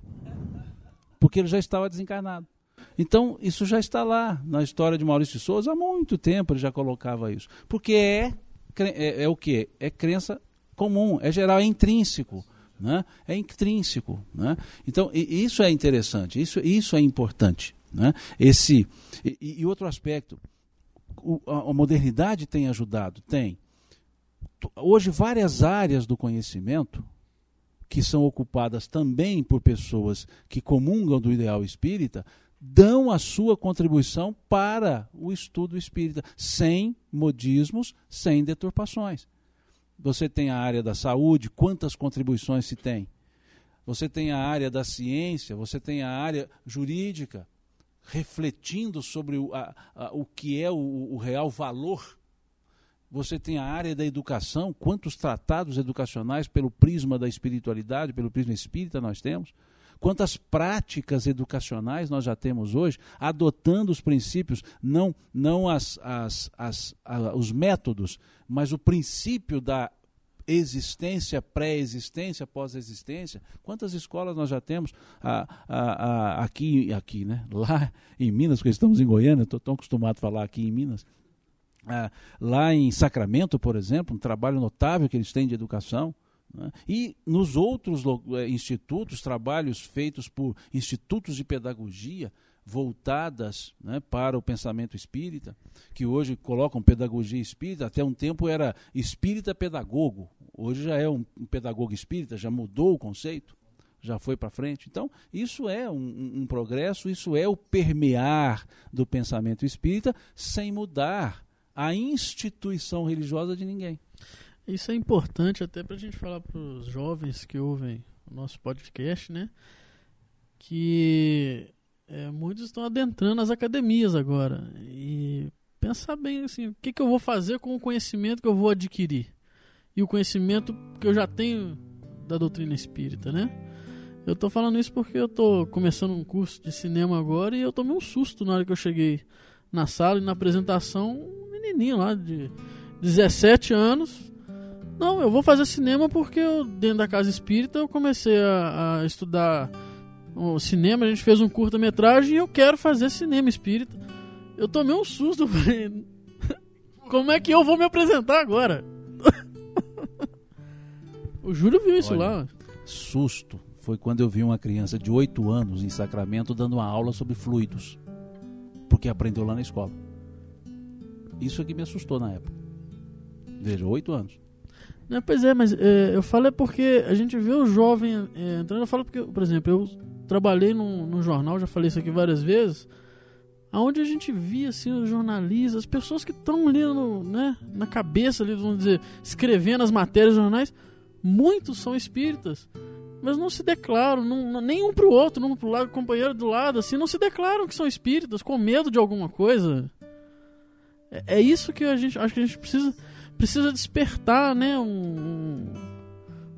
Porque ele já estava desencarnado. Então, isso já está lá na história de Maurício de Souza há muito tempo ele já colocava isso. Porque é, é, é o que? É crença comum, é geral, é intrínseco. Né? É intrínseco. Né? Então, isso é interessante, isso, isso é importante. Né? Esse, e, e outro aspecto, o, a, a modernidade tem ajudado? Tem hoje várias áreas do conhecimento que são ocupadas também por pessoas que comungam do ideal espírita dão a sua contribuição para o estudo espírita, sem modismos, sem deturpações. Você tem a área da saúde, quantas contribuições se tem? Você tem a área da ciência, você tem a área jurídica, refletindo sobre o, a, a, o que é o, o real valor você tem a área da educação, quantos tratados educacionais pelo prisma da espiritualidade, pelo prisma espírita nós temos? Quantas práticas educacionais nós já temos hoje, adotando os princípios, não, não as, as, as, os métodos, mas o princípio da existência, pré-existência, pós-existência. Quantas escolas nós já temos a, a, a, aqui, aqui, né? Lá em Minas, porque estamos em Goiânia, estou tão acostumado a falar aqui em Minas. Ah, lá em Sacramento, por exemplo, um trabalho notável que eles têm de educação. Né? E nos outros eh, institutos, trabalhos feitos por institutos de pedagogia voltadas né, para o pensamento espírita, que hoje colocam pedagogia espírita, até um tempo era espírita pedagogo, hoje já é um, pedagogo espírita, já mudou o conceito, já foi para frente. Então, isso é um, um progresso, isso é o permear do pensamento espírita sem mudar a instituição religiosa de ninguém. Isso é importante até para a gente falar para os jovens que ouvem o nosso podcast, né? que é, muitos estão adentrando as academias agora e pensar bem assim, o que, que eu vou fazer com o conhecimento que eu vou adquirir e o conhecimento que eu já tenho da doutrina espírita, né? Eu tô falando isso porque eu tô começando um curso de cinema agora e eu tomei um susto na hora que eu cheguei na sala e na apresentação, menininho lá de 17 anos. Não, eu vou fazer cinema porque eu, dentro da casa espírita eu comecei a, a estudar o cinema, a gente fez um curta-metragem e eu quero fazer cinema espírita. Eu tomei um susto, [laughs] falei, como é que eu vou me apresentar agora? [laughs] o Júlio viu isso Olha, lá. Susto foi quando eu vi uma criança de 8 anos em Sacramento dando uma aula sobre fluidos, porque aprendeu lá na escola. Isso aqui me assustou na época. Veja, 8 anos. Não, pois é, mas é, eu falo é porque a gente vê o jovem é, entrando. Eu falo porque, por exemplo, eu trabalhei num, num jornal, já falei isso aqui várias vezes, aonde a gente via assim, os jornalistas, as pessoas que estão ali no, né, na cabeça, ali, vamos dizer, escrevendo as matérias dos jornais, muitos são espíritas. Mas não se declaram, não, nem um pro outro, não pro lado, companheiro do lado, assim, não se declaram que são espíritas, com medo de alguma coisa. É, é isso que a gente acho que a gente precisa precisa despertar, né, um,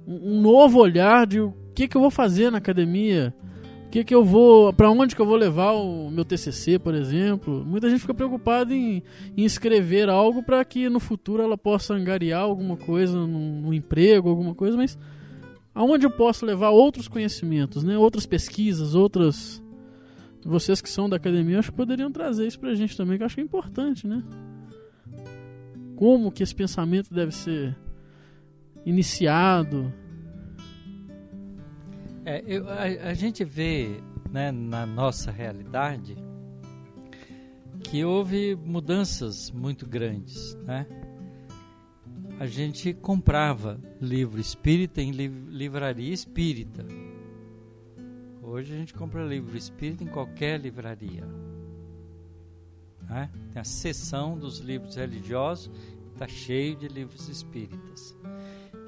um, novo olhar de o que que eu vou fazer na academia, o que que eu vou, para onde que eu vou levar o meu TCC, por exemplo. Muita gente fica preocupada em, em escrever algo para que no futuro ela possa angariar alguma coisa no emprego, alguma coisa, mas aonde eu posso levar outros conhecimentos, né, outras pesquisas, outras vocês que são da academia, acho que poderiam trazer isso pra gente também, que eu acho que é importante, né? como que esse pensamento deve ser iniciado. É, eu, a, a, gente vê né, na nossa realidade que houve mudanças muito grandes. Né? A gente comprava livro espírita em liv livraria espírita. Hoje a gente compra livro espírita em qualquer livraria. Né? Tem a seção dos livros religiosos, está cheio de livros espíritas.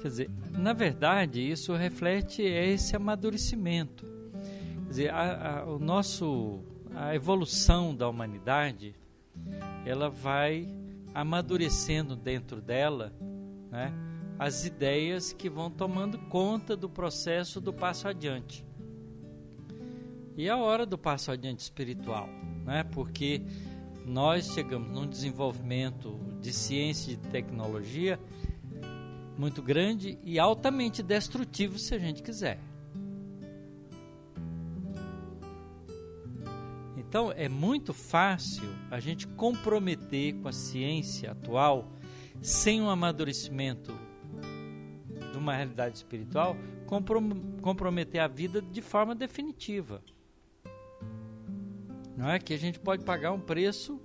Quer dizer, na verdade, isso reflete esse amadurecimento. Quer dizer, a, a, o nosso, a evolução da humanidade, ela vai amadurecendo dentro dela né, as ideias que vão tomando conta do processo do passo adiante. E a hora do passo adiante espiritual, né? porque nós chegamos num desenvolvimento de ciência e de tecnologia muito grande e altamente destrutivo se a gente quiser. Então é muito fácil a gente comprometer com a ciência atual sem um amadurecimento de uma realidade espiritual, comprometer a vida de forma definitiva. Não é que a gente pode pagar um preço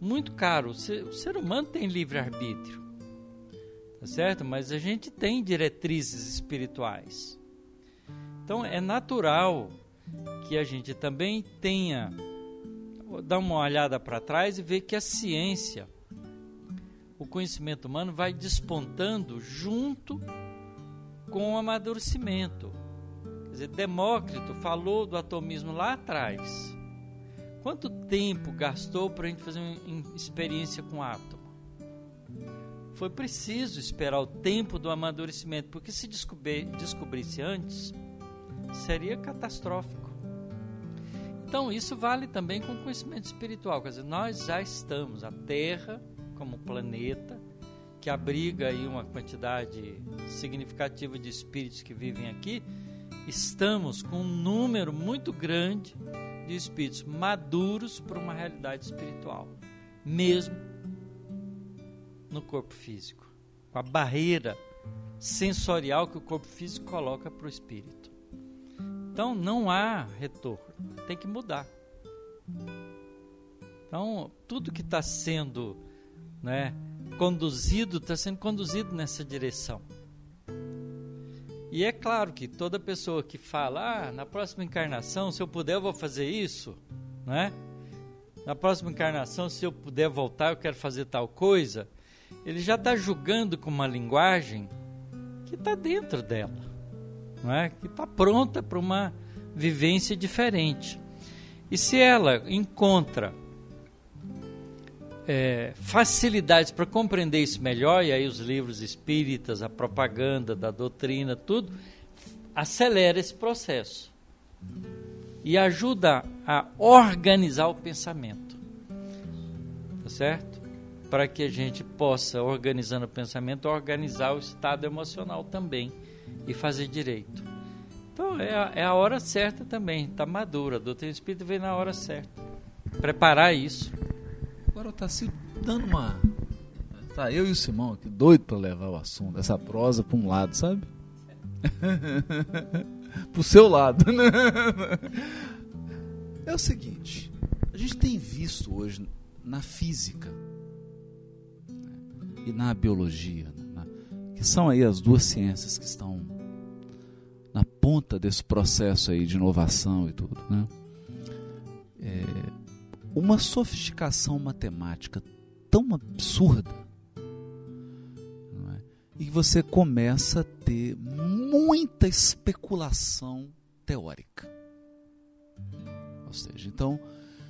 muito caro. O ser humano tem livre-arbítrio, tá certo? Mas a gente tem diretrizes espirituais. Então é natural que a gente também tenha, dar uma olhada para trás e ver que a ciência, o conhecimento humano vai despontando junto com o amadurecimento. Quer dizer, Demócrito falou do atomismo lá atrás Quanto tempo gastou para a gente fazer uma experiência com átomo? Foi preciso esperar o tempo do amadurecimento, porque se descobrir, descobrisse antes, seria catastrófico. Então, isso vale também com o conhecimento espiritual. Quer dizer, nós já estamos, a Terra, como planeta, que abriga aí uma quantidade significativa de espíritos que vivem aqui, estamos com um número muito grande de espíritos maduros para uma realidade espiritual, mesmo no corpo físico, com a barreira sensorial que o corpo físico coloca para o espírito. Então não há retorno, tem que mudar. Então tudo que está sendo né, conduzido está sendo conduzido nessa direção. E é claro que toda pessoa que fala, ah, na próxima encarnação, se eu puder, eu vou fazer isso, né? Na próxima encarnação, se eu puder voltar, eu quero fazer tal coisa. Ele já está julgando com uma linguagem que está dentro dela, não é? Que está pronta para uma vivência diferente. E se ela encontra é, facilidades para compreender isso melhor, e aí os livros espíritas, a propaganda da doutrina, tudo, acelera esse processo e ajuda a organizar o pensamento. Tá certo? Para que a gente possa, organizando o pensamento, organizar o estado emocional também e fazer direito. Então é a, é a hora certa também, está madura. A doutrina espírita veio na hora certa. Preparar isso. Agora está se dando uma. Tá eu e o Simão aqui doido para levar o assunto, essa prosa para um lado, sabe? [laughs] pro seu lado. Né? [laughs] é o seguinte, a gente tem visto hoje na física né, e na biologia, né, que são aí as duas ciências que estão na ponta desse processo aí de inovação e tudo, né? É, uma sofisticação matemática tão absurda é? e você começa a ter muita especulação teórica. Ou seja, então,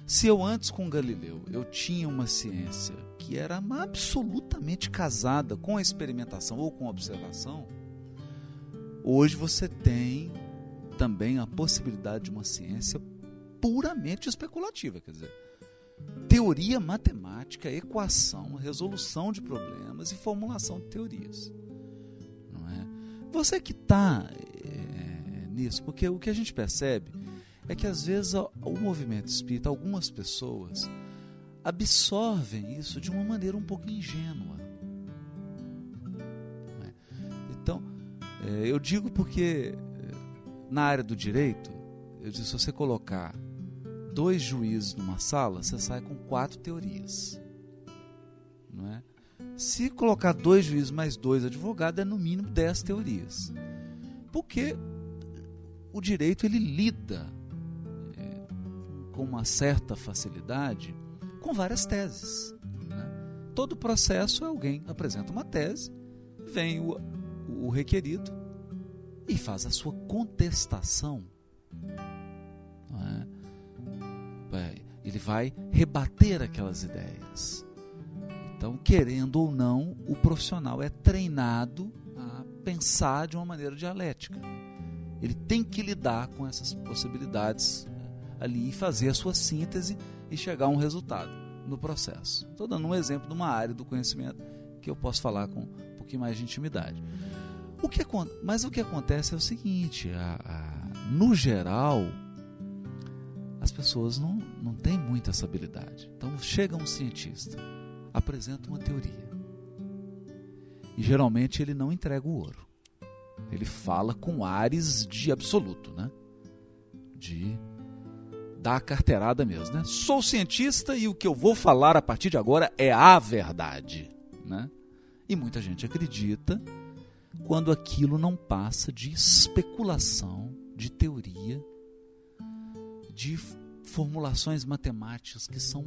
se eu antes com Galileu eu tinha uma ciência que era absolutamente casada com a experimentação ou com a observação, hoje você tem também a possibilidade de uma ciência puramente especulativa, quer dizer, teoria matemática, equação, resolução de problemas e formulação de teorias. Você que está é, nisso, porque o que a gente percebe é que às vezes o movimento espírita, algumas pessoas absorvem isso de uma maneira um pouco ingênua. Né? Então, é, eu digo porque na área do direito, eu disse, se você colocar dois juízes numa sala, você sai com quatro teorias. Não é? Se colocar dois juízes mais dois advogados, é no mínimo dez teorias. Porque o direito ele lida é, com uma certa facilidade com várias teses. Né? Todo processo, alguém apresenta uma tese, vem o, o requerido e faz a sua contestação. Ele vai rebater aquelas ideias. Então, querendo ou não, o profissional é treinado a pensar de uma maneira dialética. Ele tem que lidar com essas possibilidades eh, ali e fazer a sua síntese e chegar a um resultado no processo. Estou dando um exemplo de uma área do conhecimento que eu posso falar com um pouquinho mais de intimidade. O que, mas o que acontece é o seguinte: a, a, no geral, as pessoas não, não têm muita essa habilidade. Então chega um cientista apresenta uma teoria. E geralmente ele não entrega o ouro. Ele fala com ares de absoluto, né? De dar a carteirada mesmo, né? Sou cientista e o que eu vou falar a partir de agora é a verdade, né? E muita gente acredita quando aquilo não passa de especulação, de teoria, de formulações matemáticas que são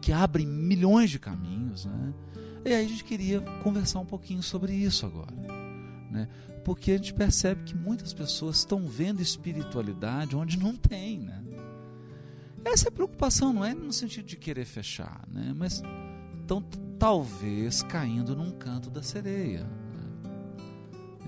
que abrem milhões de caminhos. Né? E aí a gente queria conversar um pouquinho sobre isso agora. Né? Porque a gente percebe que muitas pessoas estão vendo espiritualidade onde não tem. Né? Essa é a preocupação, não é no sentido de querer fechar, né? mas estão talvez caindo num canto da sereia.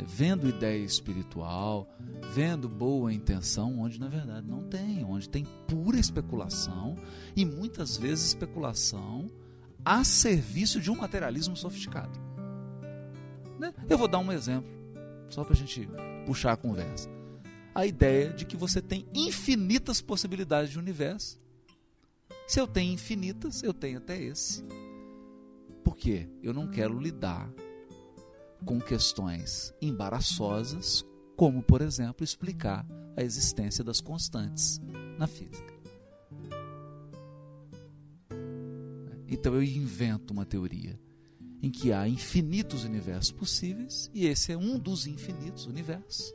Vendo ideia espiritual, vendo boa intenção onde na verdade não tem, onde tem pura especulação e muitas vezes especulação a serviço de um materialismo sofisticado. Né? Eu vou dar um exemplo, só para a gente puxar a conversa. A ideia de que você tem infinitas possibilidades de universo. Se eu tenho infinitas, eu tenho até esse. Por quê? Eu não quero lidar com questões embaraçosas como, por exemplo, explicar a existência das constantes na física. Então eu invento uma teoria em que há infinitos universos possíveis e esse é um dos infinitos universos.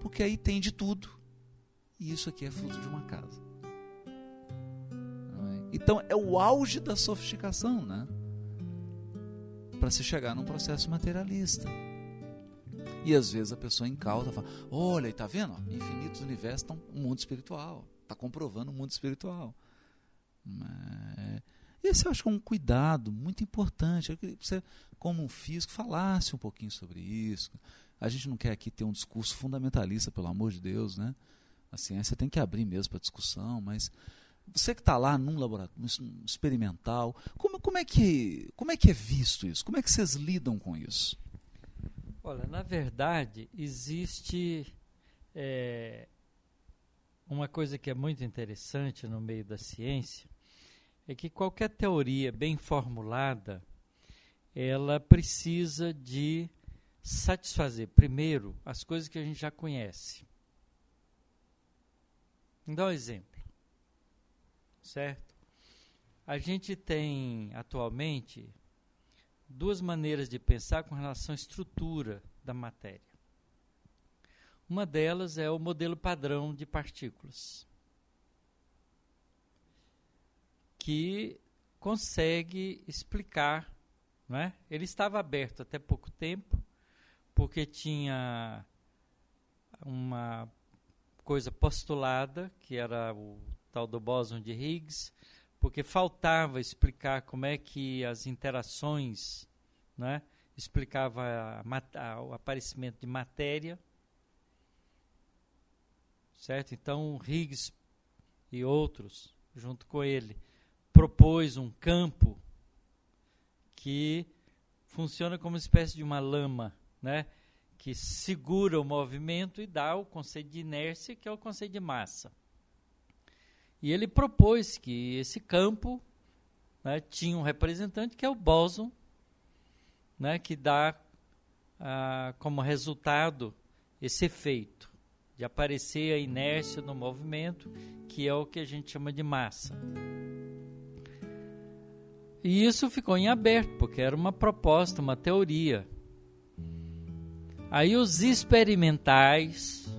Porque aí tem de tudo. E isso aqui é fruto de uma casa. Então é o auge da sofisticação, né? Para se chegar num processo materialista. E às vezes a pessoa incauta fala: olha, tá vendo? Infinitos universos estão um mundo espiritual. Está comprovando o um mundo espiritual. Mas, esse eu acho que é um cuidado muito importante. Eu queria que você, como um físico, falasse um pouquinho sobre isso. A gente não quer aqui ter um discurso fundamentalista, pelo amor de Deus, né? A ciência tem que abrir mesmo para discussão, mas você que está lá num laboratório experimental, como, como, é que, como é que é visto isso? Como é que vocês lidam com isso? Olha, na verdade, existe é, uma coisa que é muito interessante no meio da ciência, é que qualquer teoria bem formulada, ela precisa de satisfazer, primeiro, as coisas que a gente já conhece. Vou dar um exemplo certo? A gente tem atualmente duas maneiras de pensar com relação à estrutura da matéria. Uma delas é o modelo padrão de partículas, que consegue explicar, não é? Ele estava aberto até pouco tempo, porque tinha uma coisa postulada, que era o tal do bóson de Higgs, porque faltava explicar como é que as interações, né, explicava a, a, o aparecimento de matéria, certo? Então Higgs e outros, junto com ele, propôs um campo que funciona como uma espécie de uma lama, né? que segura o movimento e dá o conceito de inércia, que é o conceito de massa. E ele propôs que esse campo né, tinha um representante que é o bóson, né, que dá ah, como resultado esse efeito de aparecer a inércia no movimento, que é o que a gente chama de massa. E isso ficou em aberto, porque era uma proposta, uma teoria. Aí os experimentais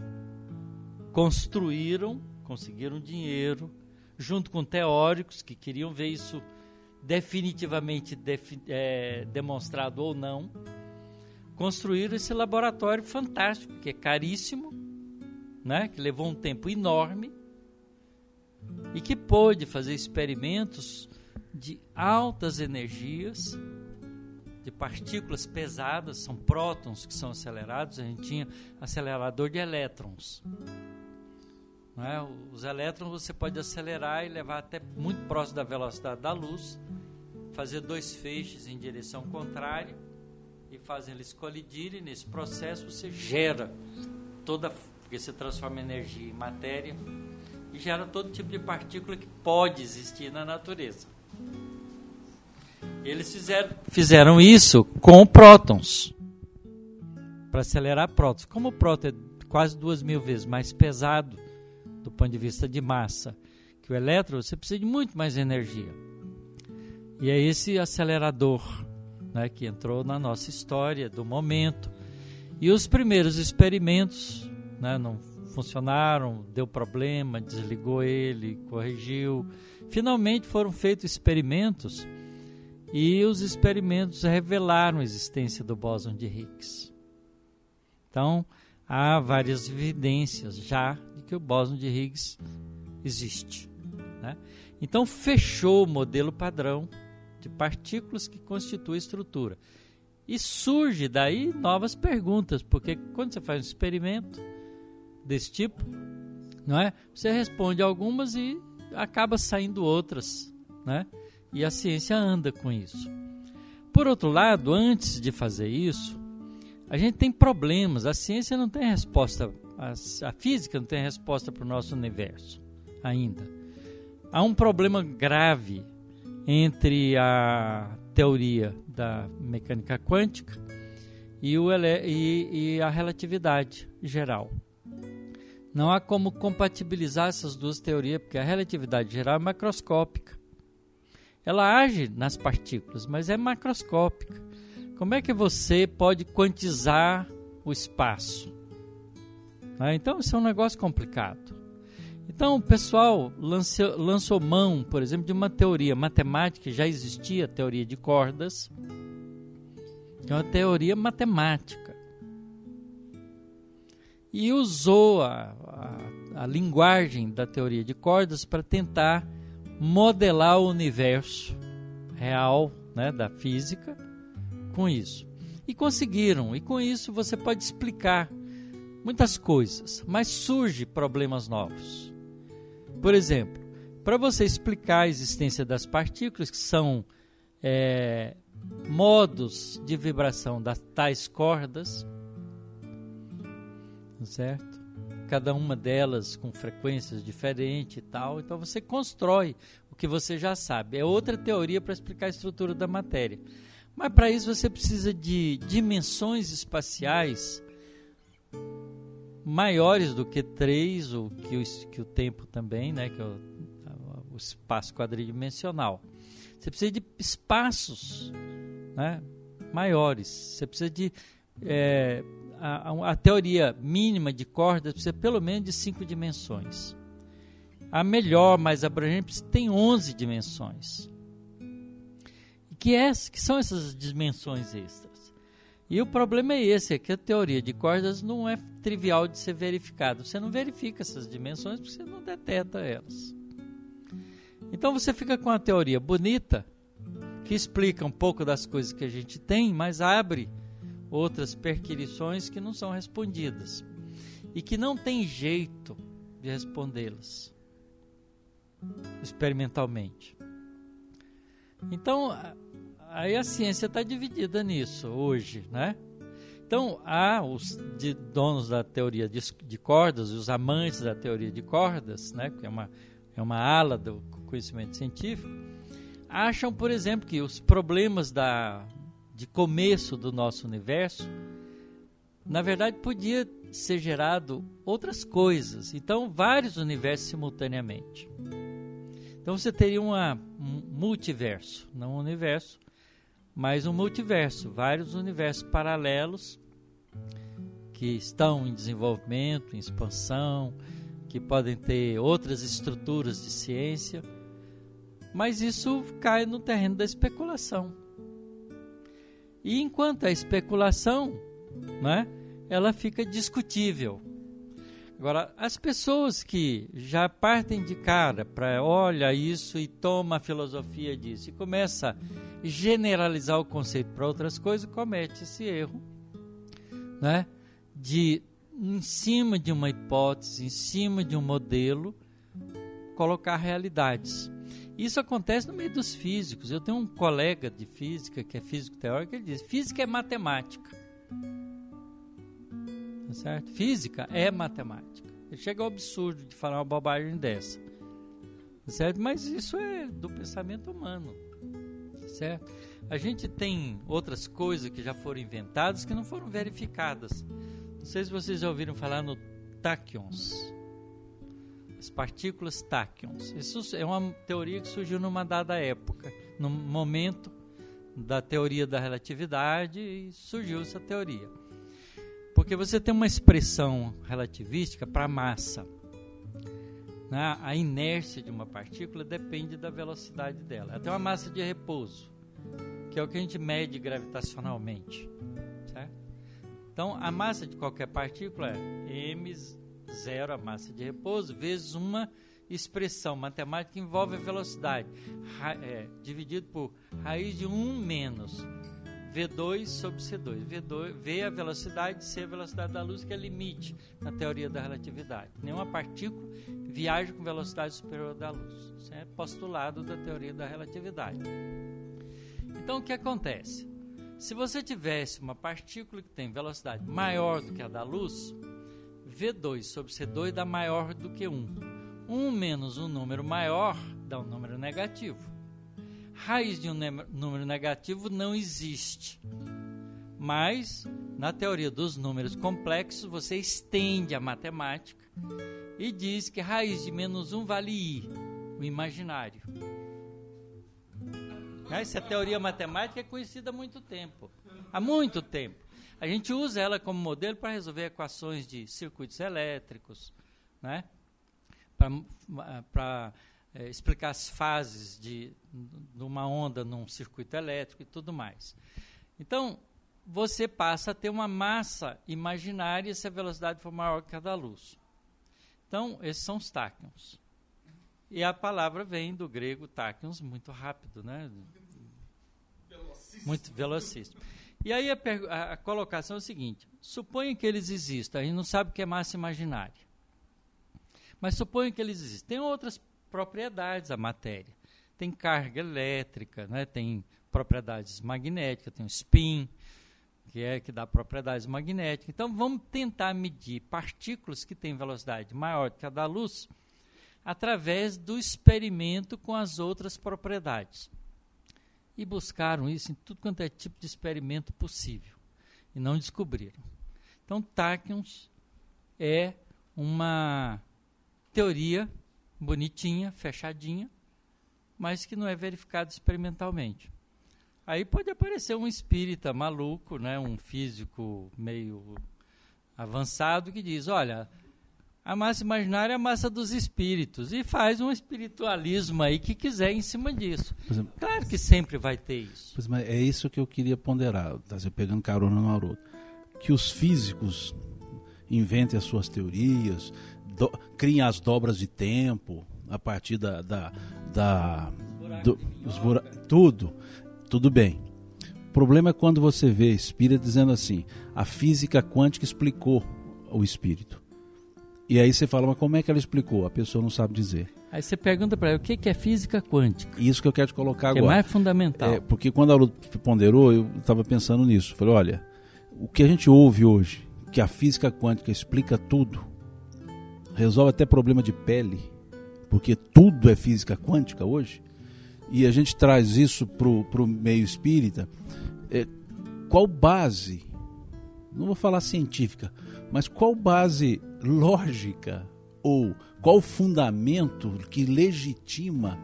construíram conseguiram dinheiro, junto com teóricos que queriam ver isso definitivamente defi é, demonstrado ou não, construíram esse laboratório fantástico, que é caríssimo, né, que levou um tempo enorme e que pôde fazer experimentos de altas energias, de partículas pesadas, são prótons que são acelerados, a gente tinha acelerador de elétrons. É? Os elétrons você pode acelerar e levar até muito próximo da velocidade da luz, fazer dois feixes em direção contrária e fazer eles colidirem. Nesse processo você gera toda, porque você transforma energia em matéria e gera todo tipo de partícula que pode existir na natureza. Eles fizeram, fizeram isso com prótons para acelerar prótons. Como o próton é quase duas mil vezes mais pesado do ponto de vista de massa, que o elétron você precisa de muito mais energia. E é esse acelerador né, que entrou na nossa história do momento. E os primeiros experimentos né, não funcionaram, deu problema, desligou ele, corrigiu. Finalmente foram feitos experimentos e os experimentos revelaram a existência do bóson de Higgs. Então, há várias evidências já que o bóson de Higgs existe. Né? Então, fechou o modelo padrão de partículas que constitui estrutura. E surge daí novas perguntas, porque quando você faz um experimento desse tipo, não é? Você responde algumas e acaba saindo outras, né? E a ciência anda com isso. Por outro lado, antes de fazer isso, a gente tem problemas. A ciência não tem resposta a, física não tem resposta para o nosso universo ainda. Há um problema grave entre a teoria da mecânica quântica e, o, e, e a relatividade geral. Não há como compatibilizar essas duas teorias, porque a relatividade geral é macroscópica. Ela age nas partículas, mas é macroscópica. Como é que você pode quantizar o espaço? Né? Então, isso é um negócio complicado. Então, o pessoal lançou, lançou mão, por exemplo, de uma teoria matemática, já existia a teoria de cordas, que é uma teoria matemática. e usou a, a, a linguagem da teoria de cordas para tentar modelar o universo real né, da física com isso. E conseguiram, e com isso você pode explicar muitas coisas, mas surge problemas novos. Por exemplo, para você explicar a existência das partículas, que são é, modos de vibração das tais cordas, certo? Cada uma delas com frequências diferentes e tal. Então você constrói o que você já sabe. É outra teoria para explicar a estrutura da matéria. Mas para isso você precisa de dimensões espaciais maiores do que três, ou que o, que o tempo também, né, que é o, o espaço quadridimensional. Você precisa de espaços né, maiores. Você precisa de. É, a, a, teoria mínima de cordas precisa pelo menos de cinco dimensões. A melhor, mais abrangente, tem 11 dimensões. Que, é, que são essas dimensões extras? E o problema é esse, é que a teoria de cordas não é trivial de ser verificada. Você não verifica essas dimensões porque você não detecta elas. Então você fica com a teoria bonita, que explica um pouco das coisas que a gente tem, mas abre outras perquirições que não são respondidas e que não tem jeito de respondê-las experimentalmente. Então, aí a ciência está dividida nisso hoje, né? Então, há os de, donos da teoria de, de cordas, os amantes da teoria de cordas, né? Que é uma, é uma ala do conhecimento científico, acham, por exemplo, que os problemas da, de começo do nosso universo, na verdade, podia ser gerado outras coisas. Então, vários universos simultaneamente. Então, você teria uma, um multiverso, não um universo, mas um multiverso, vários universos paralelos que estão em desenvolvimento, em expansão, que podem ter outras estruturas de ciência, mas isso cai no terreno da especulação. E enquanto a especulação, né, ela fica discutível. Agora, as pessoas que já partem de cara para olha isso e toma a filosofia disso e começa a generalizar o conceito para outras coisas, comete esse erro, né, de em cima de uma hipótese, em cima de um modelo, colocar realidades. Isso acontece no meio dos físicos. Eu tenho um colega de física, que é físico teórico, ele diz: física é matemática. Tá certo? Física é matemática. Chega ao absurdo de falar uma bobagem dessa. Tá certo? Mas isso é do pensamento humano. Tá certo? A gente tem outras coisas que já foram inventadas que não foram verificadas. Não sei se vocês já ouviram falar no táquions as partículas táquions. Isso é uma teoria que surgiu numa dada época, num momento da teoria da relatividade e surgiu essa teoria. Porque você tem uma expressão relativística para a massa. Né? A inércia de uma partícula depende da velocidade dela. Ela tem uma massa de repouso, que é o que a gente mede gravitacionalmente. Certo? Então, a massa de qualquer partícula é m zero a massa de repouso, vezes uma expressão matemática que envolve a velocidade, ra, é, dividido por raiz de 1 menos V2 sobre C2. V2, V é a velocidade, C é a velocidade da luz, que é limite na teoria da relatividade. Nenhuma partícula viaja com velocidade superior da luz. Isso é postulado da teoria da relatividade. Então, o que acontece? Se você tivesse uma partícula que tem velocidade maior do que a da luz, V2 sobre C2 dá maior do que 1. 1 menos um número maior dá um número negativo. Raiz de um número negativo não existe. Mas, na teoria dos números complexos, você estende a matemática e diz que raiz de menos 1 vale i, o imaginário. Essa teoria matemática é conhecida há muito tempo. Há muito tempo. A gente usa ela como modelo para resolver equações de circuitos elétricos, né? para é, explicar as fases de, de uma onda num circuito elétrico e tudo mais. Então, você passa a ter uma massa imaginária se a velocidade for maior que a da luz. Então, esses são os táquions. E a palavra vem do grego táquions, muito rápido, né? Muito velocíssimo. E aí a, a, a, colocação é o seguinte: suponha que eles existam, a gente não sabe o que é massa imaginária. Mas suponha que eles existem. Tem outras propriedades a matéria. Tem carga elétrica, né? tem propriedades magnéticas, tem o spin, que é que dá propriedades magnéticas. Então vamos tentar medir partículas que têm velocidade maior que a da luz através do experimento com as outras propriedades. E buscaram isso em tudo quanto é tipo de experimento possível. E não descobriram. Então, táquions é uma teoria bonitinha, fechadinha, mas que não é verificada experimentalmente. Aí pode aparecer um espírita maluco, né, um físico meio avançado que diz, olha, a massa imaginária é a massa dos espíritos e faz um espiritualismo aí que quiser em cima disso. Exemplo, claro que sempre vai ter isso. Mas é isso que eu queria ponderar, tá, pegando carona no Haroldo. Que os físicos inventem as suas teorias, do, criem as dobras de tempo a partir da, da, da do, os bura... tudo tudo bem. O problema é quando você vê espírito dizendo assim: a física quântica explicou o espírito. E aí você fala, mas como é que ela explicou? A pessoa não sabe dizer. Aí você pergunta para ela, o que é física quântica? Isso que eu quero te colocar que agora. É mais fundamental. É, porque quando a Lu ponderou, eu estava pensando nisso. Falei, olha, o que a gente ouve hoje, que a física quântica explica tudo, resolve até problema de pele, porque tudo é física quântica hoje e a gente traz isso para o meio espírita, é, qual base, não vou falar científica, mas qual base lógica ou qual fundamento que legitima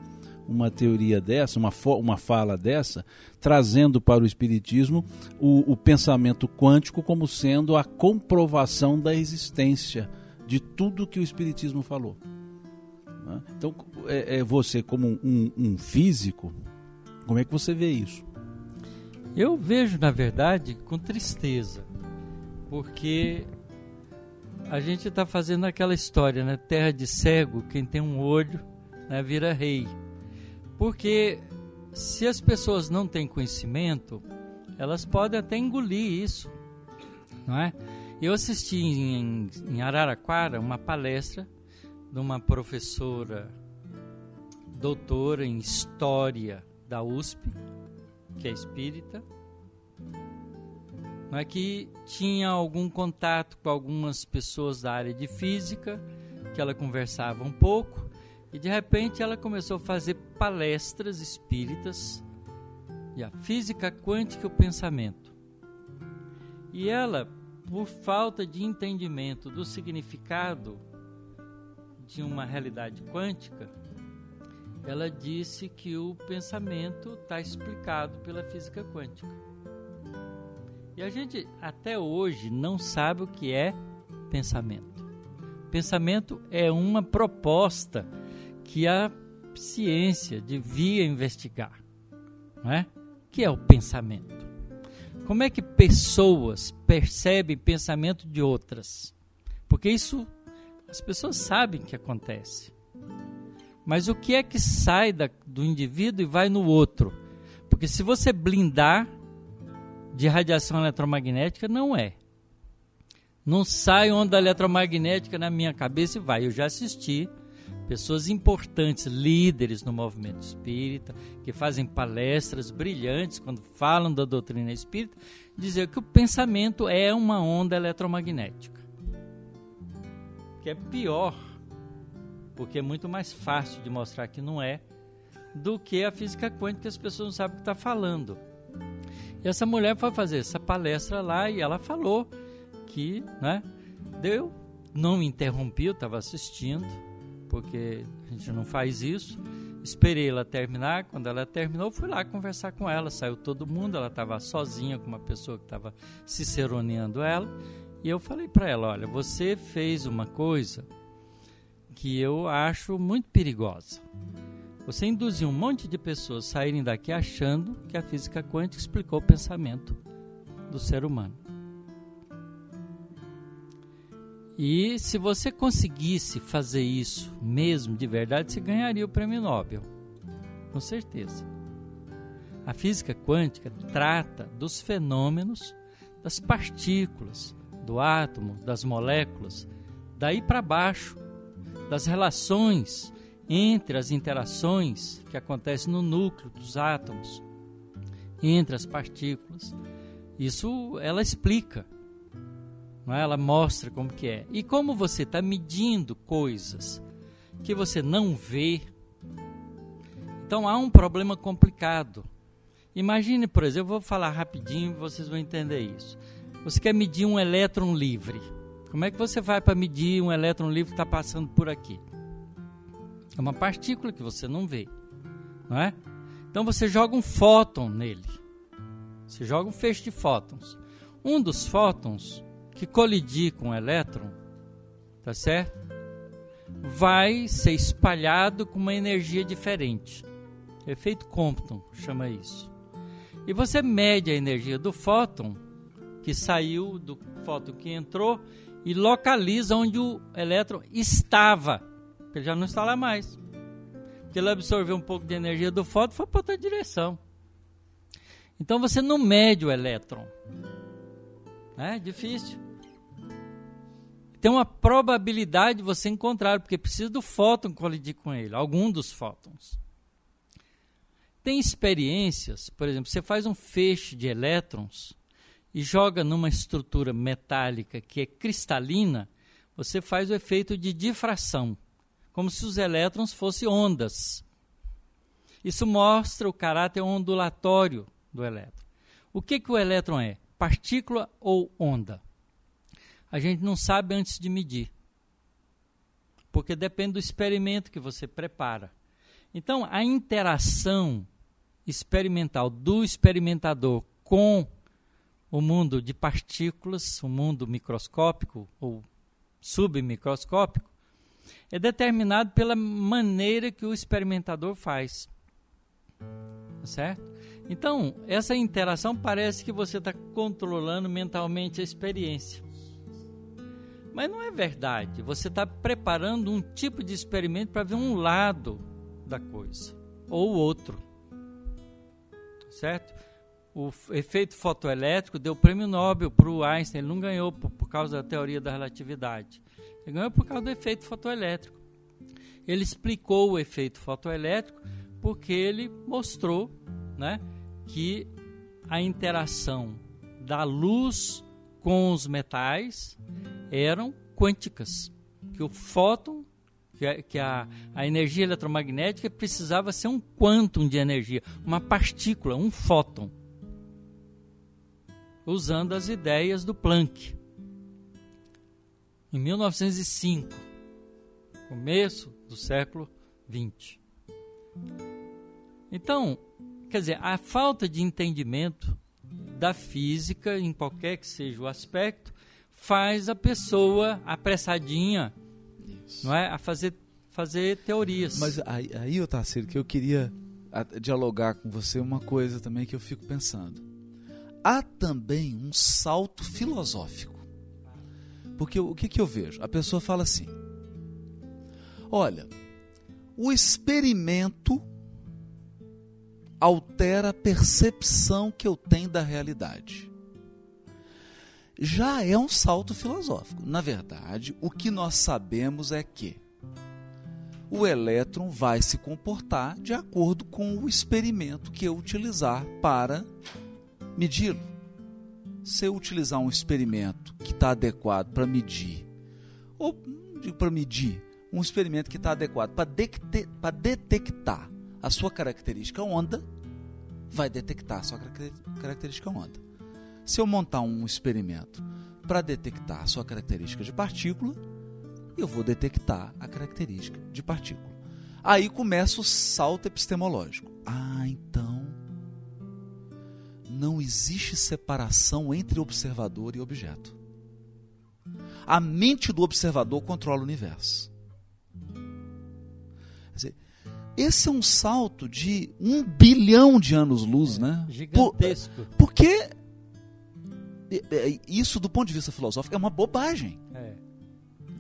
uma teoria dessa, uma, uma fala dessa, trazendo para o Espiritismo o, o pensamento quântico como sendo a comprovação da existência de tudo que o Espiritismo falou. Né? Então, é, é, você como um, um físico, como é que você vê isso? Eu vejo, na verdade, com tristeza, porque a gente está fazendo aquela história, né? Terra de cego, quem tem um olho né, vira rei. Porque se as pessoas não têm conhecimento, elas podem até engolir isso, não é? Eu assisti em, em Araraquara uma palestra de uma professora doutora em História da USP, que é espírita, é que tinha algum contato com algumas pessoas da área de física, que ela conversava um pouco, e de repente ela começou a fazer palestras espíritas de a física quântica e o pensamento. E ela, por falta de entendimento do significado de uma realidade quântica, ela disse que o pensamento está explicado pela física quântica. E a gente até hoje não sabe o que é pensamento. Pensamento é uma proposta que a ciência devia investigar, não é? Que é o pensamento? Como é que pessoas percebem pensamento de outras? Porque isso as pessoas sabem que acontece. Mas o que é que sai da, do indivíduo e vai no outro? Porque se você blindar de radiação eletromagnética, não é. Não sai onda eletromagnética na minha cabeça e vai. Eu já assisti pessoas importantes, líderes no movimento espírita, que fazem palestras brilhantes quando falam da doutrina espírita, dizer que o pensamento é uma onda eletromagnética que é pior, porque é muito mais fácil de mostrar que não é, do que a física quântica que as pessoas não sabem o que está falando. E essa mulher foi fazer essa palestra lá e ela falou que, né, deu, não me interrompi, eu estava assistindo, porque a gente não faz isso. Esperei ela terminar, quando ela terminou, fui lá conversar com ela, saiu todo mundo, ela estava sozinha com uma pessoa que estava ciceroneando ela, e eu falei para ela: olha, você fez uma coisa que eu acho muito perigosa. Você induziu um monte de pessoas a saírem daqui achando que a física quântica explicou o pensamento. do ser humano. E se você conseguisse fazer isso mesmo de verdade, você ganharia o prêmio Nobel. Com certeza. A física quântica trata dos fenômenos das partículas, do átomo, das moléculas, daí para baixo, das relações entre as interações que acontecem no núcleo dos átomos, entre as partículas. Isso ela explica, é? ela mostra como que é. E como você está medindo coisas que você não vê, então há um problema complicado. Imagine, por exemplo, vou falar rapidinho, vocês vão entender isso. Você quer medir um elétron livre. Como é que você vai para medir um elétron livre que está passando por aqui? É uma partícula que você não vê, não é? Então você joga um fóton nele. Você joga um feixe de fótons. Um dos fótons que colidir com o elétron, tá certo? Vai ser espalhado com uma energia diferente. Efeito Compton chama isso. E você mede a energia do fóton que saiu, do fóton que entrou, e localiza onde o elétron estava. Ele já não está lá mais. Porque ele absorveu um pouco de energia do fóton e foi para outra direção. Então você não mede o elétron. É difícil. Tem uma probabilidade de você encontrar, porque precisa do fóton colidir com ele, algum dos fótons. Tem experiências, por exemplo, você faz um feixe de elétrons e joga numa estrutura metálica que é cristalina, você faz o efeito de difração, como se os elétrons fossem ondas. Isso mostra o caráter ondulatório do elétron. O que, que o elétron é? Partícula ou onda? A gente não sabe antes de medir, porque depende do experimento que você prepara. Então, a interação experimental do experimentador com o mundo de partículas, o mundo microscópico ou submicroscópico, é determinado pela maneira que o experimentador faz. Certo? Então, essa interação parece que você está controlando mentalmente a experiência. Mas não é verdade. Você está preparando um tipo de experimento para ver um lado da coisa ou outro certo? O efeito fotoelétrico deu prêmio Nobel para o Einstein, ele não ganhou por, por causa da teoria da relatividade, ele ganhou por causa do efeito fotoelétrico. Ele explicou o efeito fotoelétrico porque ele mostrou né, que a interação da luz com os metais eram quânticas, que o fóton que, a, que a, a energia eletromagnética precisava ser um quantum de energia, uma partícula, um fóton, usando as ideias do Planck. Em 1905, começo do século 20. Então, quer dizer, a falta de entendimento da física, em qualquer que seja o aspecto, faz a pessoa apressadinha isso. não é? A fazer, fazer teorias. Mas aí, aí Tarcísio, que eu queria dialogar com você uma coisa também que eu fico pensando. Há também um salto filosófico. Porque o que, que eu vejo? A pessoa fala assim: olha, o experimento altera a percepção que eu tenho da realidade já é um salto filosófico. Na verdade, o que nós sabemos é que o elétron vai se comportar de acordo com o experimento que eu utilizar para medi-lo. Se eu utilizar um experimento que está adequado para medir, ou para medir, um experimento que está adequado para detectar a sua característica onda, vai detectar a sua característica onda. Se eu montar um experimento para detectar a sua característica de partícula, eu vou detectar a característica de partícula. Aí começa o salto epistemológico. Ah, então não existe separação entre observador e objeto. A mente do observador controla o universo. Quer dizer, esse é um salto de um bilhão de anos-luz, né? Gigantesco. Por, porque Isso, do ponto de vista filosófico, é uma bobagem. É.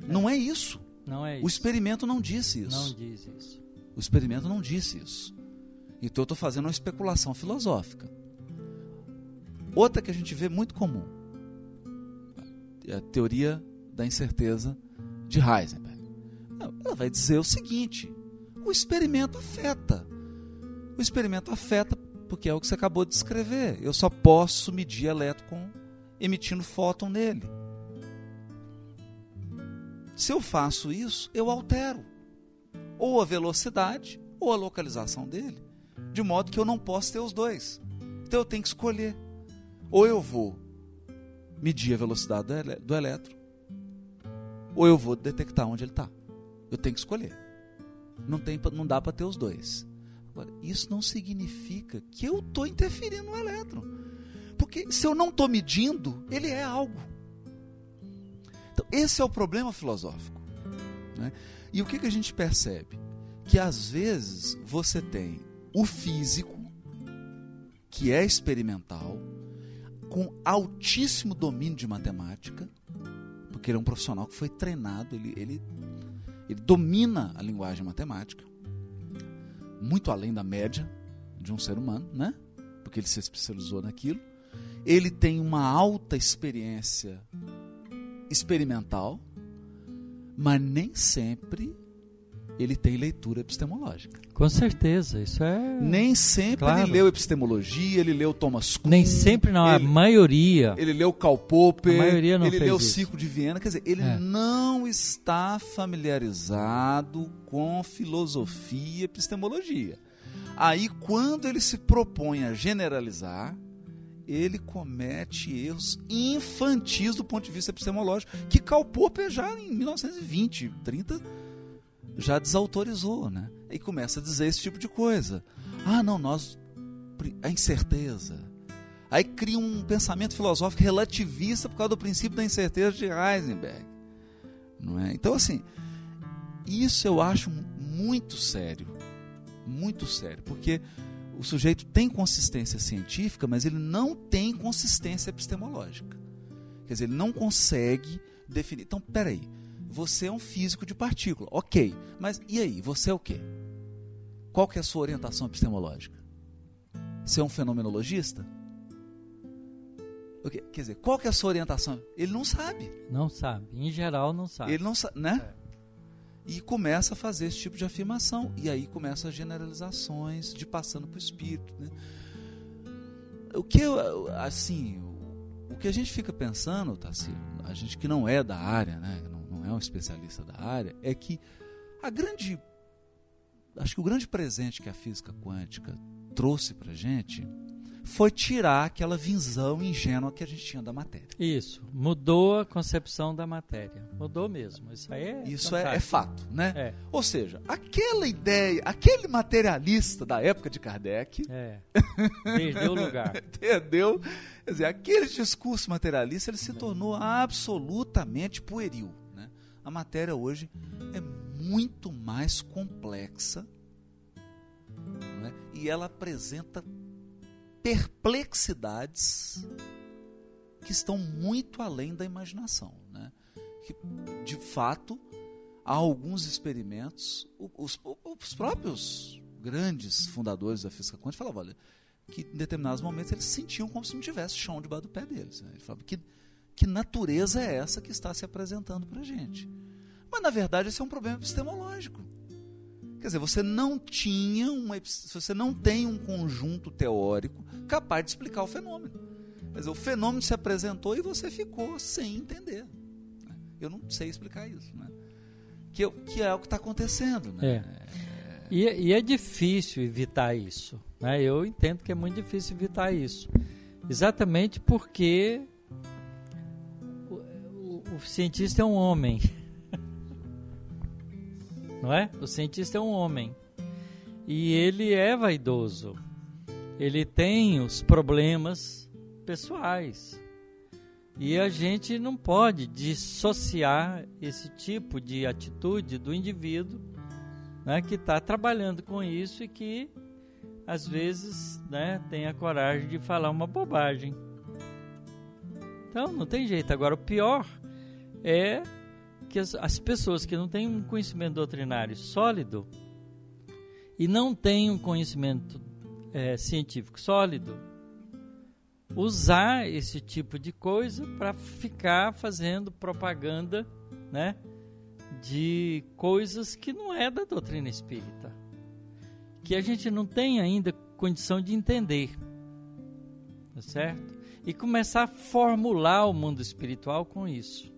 Não é isso. Não é isso. O experimento não disse isso. Não diz isso. O experimento não disse isso. Então eu estou fazendo uma especulação filosófica. Outra que a gente vê muito comum é a teoria da incerteza de Heisenberg. Ela vai dizer o seguinte: o experimento afeta. O experimento afeta porque é o que você acabou de descrever. Eu só posso medir elétron emitindo fóton nele. Se eu faço isso, eu altero ou a velocidade ou a localização dele, de modo que eu não posso ter os dois. Então eu tenho que escolher. Ou eu vou medir a velocidade do elétron, ou eu vou detectar onde ele está. Eu tenho que escolher. Não, tem, não dá para ter os dois. Agora, isso não significa que eu estou interferindo no elétron. Porque se eu não estou medindo, ele é algo. Então, esse é o problema filosófico. Né? E o que, que a gente percebe? Que às vezes você tem o físico, que é experimental, com altíssimo domínio de matemática, porque ele é um profissional que foi treinado, ele, ele, ele domina a linguagem matemática, muito além da média de um ser humano, né? Porque ele se especializou naquilo. Ele tem uma alta experiência experimental, mas nem sempre ele tem leitura epistemológica. Com certeza, isso é. Nem sempre Claro. ele leu epistemologia, ele leu Thomas Kuhn. Nem sempre não, ele- a maioria. Ele leu Karl Popper, A maioria não ele fez leu o isso. Ciclo de Viena, quer dizer, ele É. não está familiarizado com filosofia e epistemologia. Aí, quando ele se propõe a generalizar, ele comete erros infantis do ponto de vista epistemológico, que Karl Popper já em 1920, 30, já desautorizou, né? E começa a dizer esse tipo de coisa. Ah, não, nós a incerteza. Aí cria um pensamento filosófico relativista por causa do princípio da incerteza de Heisenberg. Não é? Então, assim, isso eu acho muito sério. Muito sério. Porque o sujeito tem consistência científica, mas ele não tem consistência epistemológica. Quer dizer, ele não consegue definir. Então, peraí. Você é um físico de partícula. Ok. Mas e aí? Você é o quê? Qual que é a sua orientação epistemológica? Você é um fenomenologista? Quer dizer, qual que é a sua orientação? Ele não sabe. Não sabe. Em geral, não sabe. Ele não sabe, né? E começa a fazer esse tipo de afirmação. E aí começa as generalizações de passando para o espírito. Né? O que, assim, o, que a gente fica pensando, Tassilo, a gente que não é da área, né? não, não é um especialista da área, é que a grande. Acho que o grande presente que a física quântica trouxe para gente foi tirar aquela visão ingênua que a gente tinha da matéria. Isso. Mudou a concepção da matéria. Mudou mesmo. Isso aí é. Isso é, é fato, né? É. Ou seja, aquela ideia, aquele materialista da época de Kardec, É. [laughs] Perdeu o lugar. entendeu? Quer dizer, aquele discurso materialista ele se tornou absolutamente pueril. Né? A matéria hoje é muito mais complexa não é? e ela apresenta perplexidades que estão muito além da imaginação. Né? Que, de fato, há alguns experimentos, os, os próprios grandes fundadores da física quântica falavam, olha, que em determinados momentos eles se sentiam como se não tivesse chão debaixo do pé deles. Né? Eles falavam, que, que natureza é essa que está se apresentando para a gente? Mas, na verdade, esse é um problema epistemológico. Quer dizer, você não tinha uma, você não tem um conjunto teórico capaz de explicar o fenômeno. Quer dizer, o fenômeno se apresentou e você ficou sem entender. né? Eu não sei explicar isso. Né? Que, eu- que é o que está acontecendo. Né? É. E, e é difícil evitar isso. Né? Eu entendo que é muito difícil evitar isso. Exatamente porque o, o- o cientista é um homem. Não é? O cientista é um homem. E ele é vaidoso. Ele tem os problemas pessoais. E a gente não pode dissociar esse tipo de atitude do indivíduo né, que está trabalhando com isso e que às vezes né, tem a coragem de falar uma bobagem. Então não tem jeito. Agora, o pior é que as, as pessoas que não têm um conhecimento doutrinário sólido e não têm um conhecimento é, científico sólido, usar esse tipo de coisa para ficar fazendo propaganda, né, de coisas que não é da doutrina espírita, que a gente não tem ainda condição de entender, tá certo? E começar a formular o mundo espiritual com isso.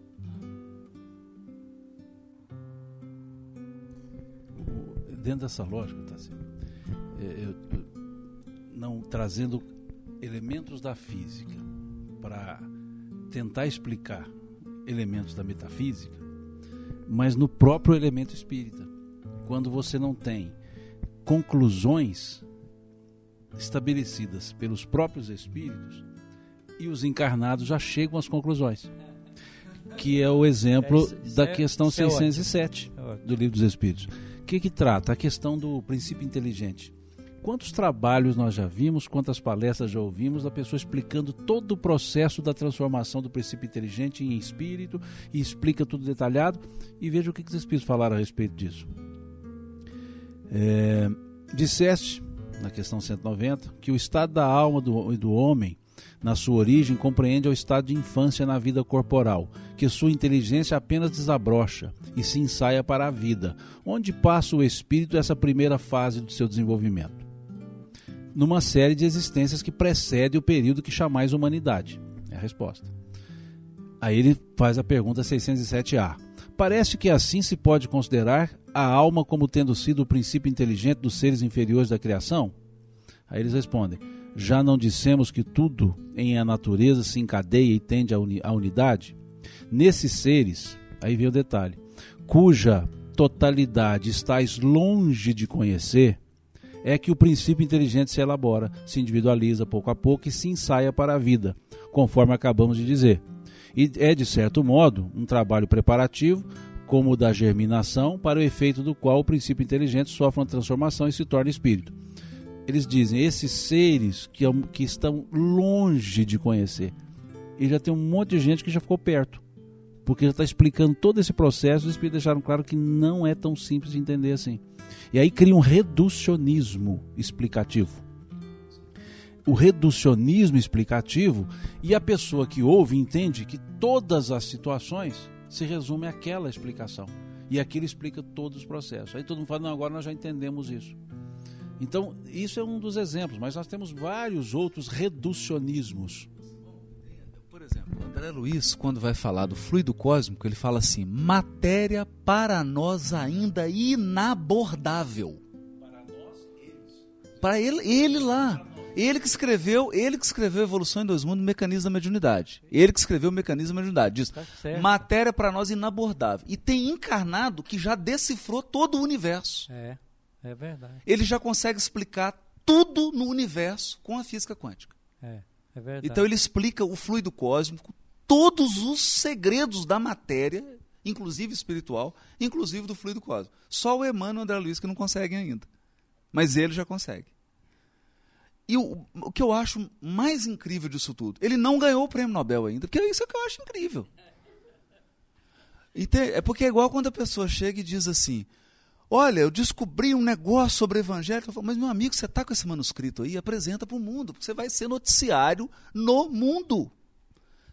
Dentro dessa lógica, tá assim, eu, eu, não trazendo elementos da física para tentar explicar elementos da metafísica, mas no próprio elemento espírita. Quando você não tem conclusões estabelecidas pelos próprios espíritos e os encarnados já chegam às conclusões. Que é o exemplo É, isso- isso da é- questão isso é ótimo. 607 É ótimo. do Livro dos Espíritos. O que, que trata? A questão do princípio inteligente. Quantos trabalhos nós já vimos, quantas palestras já ouvimos da pessoa explicando todo o processo da transformação do princípio inteligente em espírito e explica tudo detalhado e veja o que, que os espíritos falaram a respeito disso. É, disseste, na questão 190, que o estado da alma do, do homem, na sua origem, compreende ao estado de infância na vida corporal, que sua inteligência apenas desabrocha e se ensaia para a vida, onde passa o espírito essa primeira fase do seu desenvolvimento numa série de existências que precede o período que chamais humanidade. É a resposta. Aí ele faz a pergunta 607A. Parece que assim se pode considerar a alma como tendo sido o princípio inteligente dos seres inferiores da criação? Aí eles respondem: Já não dissemos que tudo em a natureza se encadeia e tende à uni- à unidade? Nesses seres, aí vem o detalhe, cuja totalidade estás longe de conhecer, é que o princípio inteligente se elabora, se individualiza pouco a pouco e se ensaia para a vida, conforme acabamos de dizer. E é, de certo modo, um trabalho preparativo, como o da germinação, para o efeito do qual o princípio inteligente sofre uma transformação e se torna espírito. Eles dizem, esses seres que, que estão longe de conhecer. E já tem um monte de gente que já ficou perto, porque está explicando todo esse processo, os espíritos deixaram claro que não é tão simples de entender assim. E aí cria um reducionismo explicativo. O reducionismo explicativo e a pessoa que ouve entende que todas as situações se resumem àquela explicação. E aquilo explica todos os processos. Aí todo mundo fala, não, agora nós já entendemos isso. Então, isso é um dos exemplos, mas nós temos vários outros reducionismos. Por exemplo, André Luiz, quando vai falar do fluido cósmico, ele fala assim: matéria para nós ainda inabordável. Para ele, ele lá. Ele que escreveu, ele que escreveu Evolução em Dois Mundos, Mecanismo da Mediunidade. Ele que escreveu o Mecanismo da Mediunidade. Diz, Tá matéria para nós inabordável. E tem encarnado que já decifrou todo o universo. É, é verdade. Ele já consegue explicar tudo no universo com a física quântica. É, é. Então ele explica o fluido cósmico, todos os segredos da matéria, inclusive espiritual, inclusive do fluido cósmico. Só o Emmanuel e o André Luiz que não conseguem ainda. Mas ele já consegue. E o, o que eu acho mais incrível disso tudo, ele não ganhou o prêmio Nobel ainda, porque é isso que eu acho incrível. É porque é igual quando a pessoa chega e diz assim: Olha, eu descobri um negócio sobre o evangelho. Falo, Mas, meu amigo, você está com esse manuscrito aí? Apresenta para o mundo, porque você vai ser noticiário no mundo.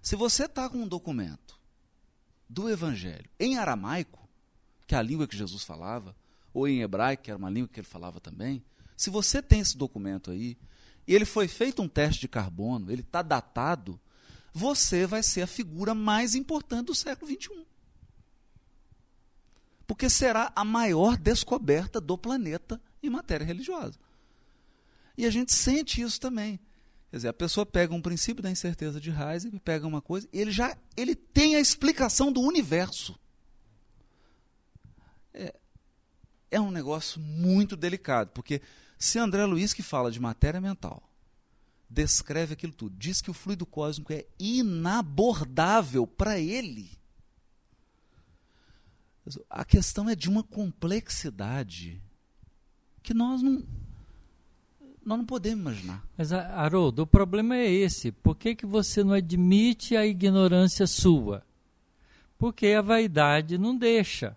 Se você está com um documento do evangelho em aramaico, que é a língua que Jesus falava, ou em hebraico, que era uma língua que ele falava também, se você tem esse documento aí, e ele foi feito um teste de carbono, ele está datado, você vai ser a figura mais importante do século XXI porque será a maior descoberta do planeta em matéria religiosa. E a gente sente isso também. Quer dizer, a pessoa pega um princípio da incerteza de Heisenberg, pega uma coisa, e ele já ele tem a explicação do universo. É, é um negócio muito delicado, porque se André Luiz, que fala de matéria mental, descreve aquilo tudo, diz que o fluido cósmico é inabordável para ele, a questão é de uma complexidade que nós não nós não podemos imaginar. Mas, Haroldo, o problema é esse. Por que, que você não admite a ignorância sua? Porque a vaidade não deixa.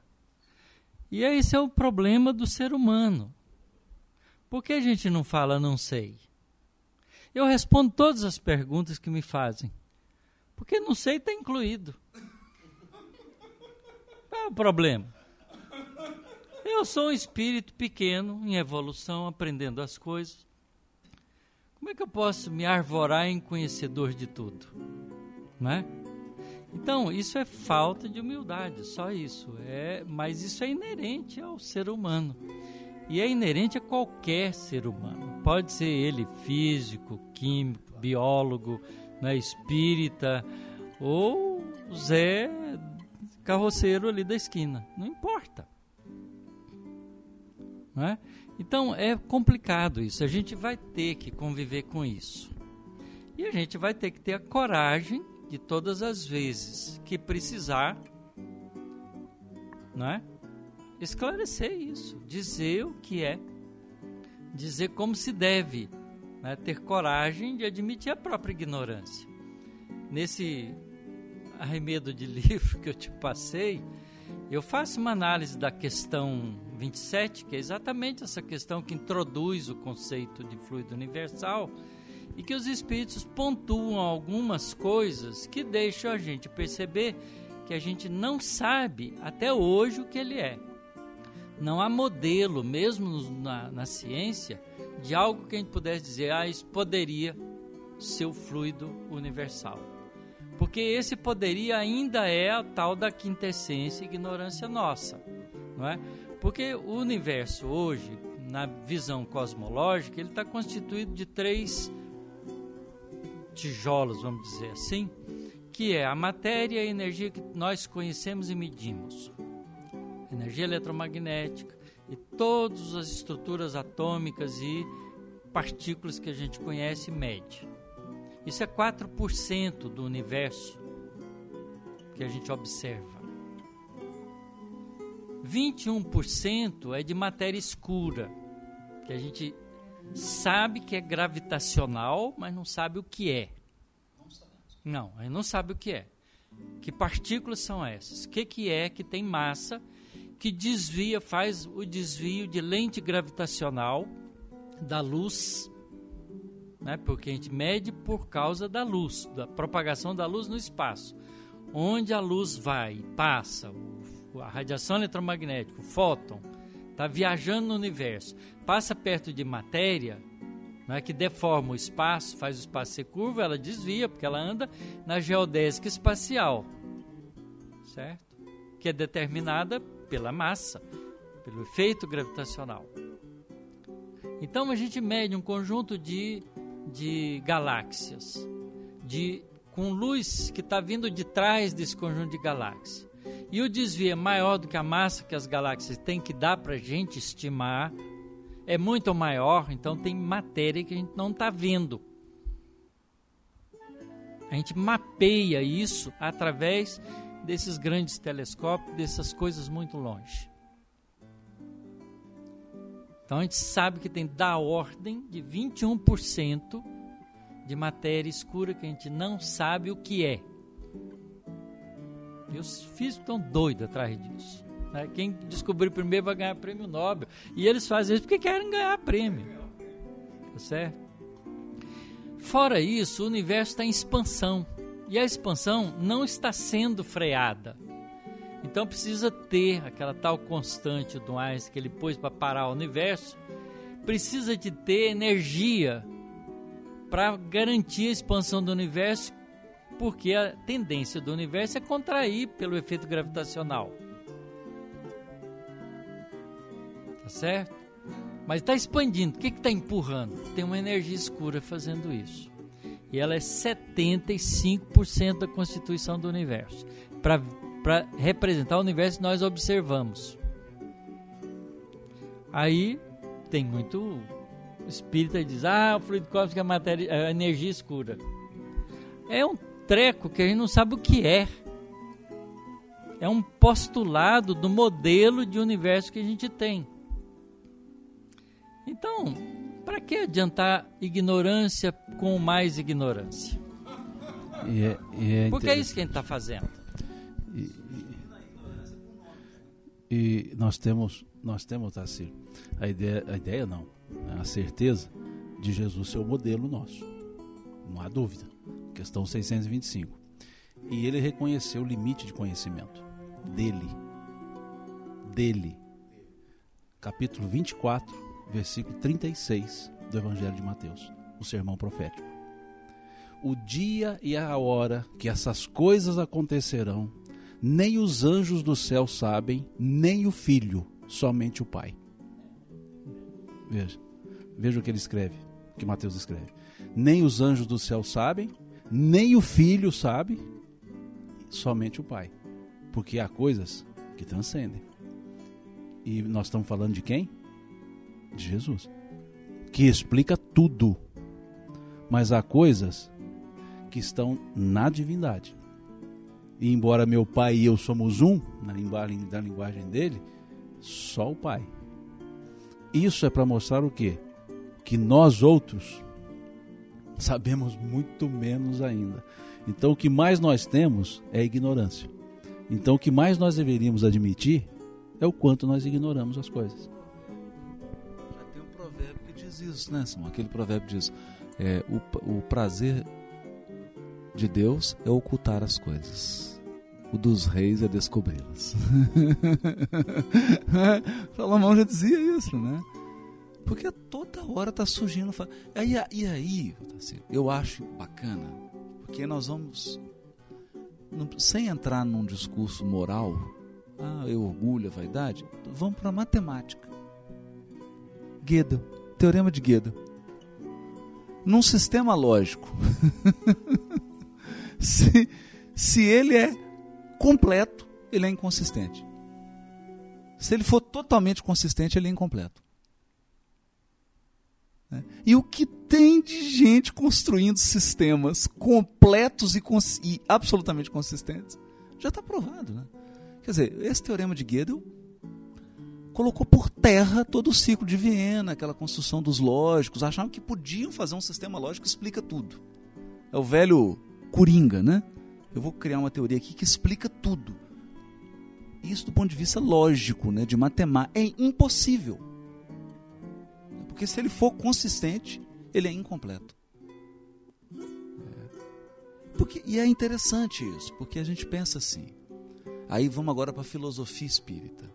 E esse é o problema do ser humano. Por que a gente não fala não sei? Eu respondo todas as perguntas que me fazem. Porque não sei está incluído. Qual é o problema? Eu sou um espírito pequeno, em evolução, aprendendo as coisas. Como é que eu posso me arvorar em conhecedor de tudo? Não é? Então, isso é falta de humildade, só isso. É, mas isso é inerente ao ser humano. E é inerente a qualquer ser humano. Pode ser ele físico, químico, biólogo, né, espírita ou Zé carroceiro ali da esquina. Não importa. Não é? Então é complicado isso. A gente vai ter que conviver com isso. E a gente vai ter que ter a coragem de todas as vezes que precisar, não é? Esclarecer isso, dizer o que é, dizer como se deve, né? ter coragem de admitir a própria ignorância. Nesse arremedo de [laughs] livro que eu te passei, eu faço uma análise da questão 27, que é exatamente essa questão que introduz o conceito de fluido universal e que os espíritos pontuam algumas coisas que deixam a gente perceber que a gente não sabe até hoje o que ele é. Não há modelo, mesmo na, na ciência, de algo que a gente pudesse dizer, ah, isso poderia ser o fluido universal. Porque esse poderia ainda é a tal da quintessência ignorância nossa, não é? Porque o universo hoje, na visão cosmológica, ele está constituído de três tijolos, vamos dizer assim, que é a matéria e a energia que nós conhecemos e medimos. Energia eletromagnética e todas as estruturas atômicas e partículas que a gente conhece e mede. Isso é 4% do universo que a gente observa. 21% é de matéria escura, que a gente sabe que é gravitacional, mas não sabe o que é. Não, a gente não sabe o que é. Que partículas são essas? O que, que é que tem massa que desvia, faz o desvio de lente gravitacional da luz né? porque a gente mede por causa da luz, da propagação da luz no espaço. Onde a luz vai, passa, a radiação eletromagnética, o fóton, está viajando no universo, passa perto de matéria, né, que deforma o espaço, faz o espaço ser curvo, ela desvia, porque ela anda na geodésica espacial, certo? Que é determinada pela massa, pelo efeito gravitacional. Então a gente mede um conjunto de de galáxias, de com luz que está vindo de trás desse conjunto de galáxias. E o desvio é maior do que a massa que as galáxias têm que dar para a gente estimar. É muito maior, então tem matéria que a gente não está vendo. A gente mapeia isso através desses grandes telescópios, dessas coisas muito longe. Então a gente sabe que tem da ordem de 21% de matéria escura que a gente não sabe o que é. E os físicos estão doidos atrás disso. Né? Quem descobrir primeiro vai ganhar prêmio Nobel. E eles fazem isso porque querem ganhar prêmio. Tá certo? Fora isso, o universo está em expansão. E a expansão não está sendo freada. Então precisa ter aquela tal constante do Einstein que ele pôs para parar o universo, precisa de ter energia para garantir a expansão do universo, porque a tendência do universo é contrair pelo efeito gravitacional. Tá certo? Mas está expandindo. O que está empurrando? Tem uma energia escura fazendo isso. E ela é 75% da constituição do universo. Para para representar o universo que nós observamos. Aí tem muito espírita que diz: ah, o fluido cósmico é a, matéria, é energia escura. É um treco que a gente não sabe o que é. É um postulado do modelo de universo que a gente tem. Então, Para que adiantar ignorância com mais ignorância? E é, e é Porque é isso que a gente está fazendo. E nós temos, nós temos, Tarcísio, a ideia, a ideia não, a certeza de Jesus ser o modelo nosso. Não há dúvida. Questão 625. E ele reconheceu o limite de conhecimento dele. Dele. Capítulo 24, versículo 36 do Evangelho de Mateus, o sermão profético. O dia e a hora que essas coisas acontecerão, nem os anjos do céu sabem, nem o filho, somente o Pai. Veja, veja o que ele escreve, o que Mateus escreve. Nem os anjos do céu sabem, nem o filho sabe, somente o Pai. Porque há coisas que transcendem. E nós estamos falando de quem? De Jesus. Que explica tudo. Mas há coisas que estão na divindade. E embora meu pai e eu somos um, na linguagem, na linguagem dele, só o pai. Isso é para mostrar o quê? Que nós outros sabemos muito menos ainda. Então o que mais nós temos é ignorância. Então o que mais nós deveríamos admitir é o quanto nós ignoramos as coisas. Já tem um provérbio que diz isso, né, Simão? Aquele provérbio diz: é, o, o prazer de Deus é ocultar as coisas. O dos reis é descobri-las. [laughs] Salomão já dizia isso, né? Porque toda hora tá surgindo. fa- Aí, e aí, eu acho bacana, porque nós vamos, sem entrar num discurso moral, ah, eu orgulho, a vaidade, vamos para matemática. Gödel, teorema de Gödel. Num sistema lógico, [laughs] se, se ele é completo, ele é inconsistente. Se ele for totalmente consistente, ele é incompleto. Né? E o que tem de gente construindo sistemas completos e, cons- e absolutamente consistentes já está provado. Né? Quer dizer, esse teorema de Gödel colocou por terra todo o ciclo de Viena, aquela construção dos lógicos, achavam que podiam fazer um sistema lógico que explica tudo. É o velho Coringa, né? Eu vou criar uma teoria aqui que explica tudo. Isso do ponto de vista lógico, né, de matemática, é impossível. Porque se ele for consistente, ele é incompleto. É. Porque, e é interessante isso, porque a gente pensa assim. Aí vamos agora para a filosofia espírita.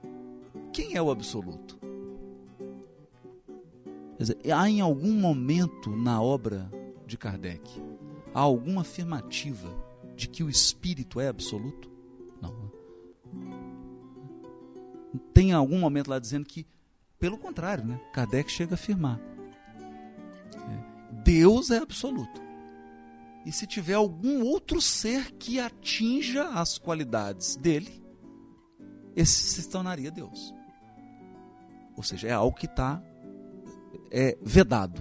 Quem é o absoluto? Quer dizer, há em algum momento na obra de Kardec há alguma afirmativa de que o espírito é absoluto? Não. Tem algum momento lá dizendo que, pelo contrário, né? Kardec chega a afirmar: é, Deus é absoluto. E se tiver algum outro ser que atinja as qualidades dele, esse se tornaria Deus. Ou seja, é algo que está é, vedado.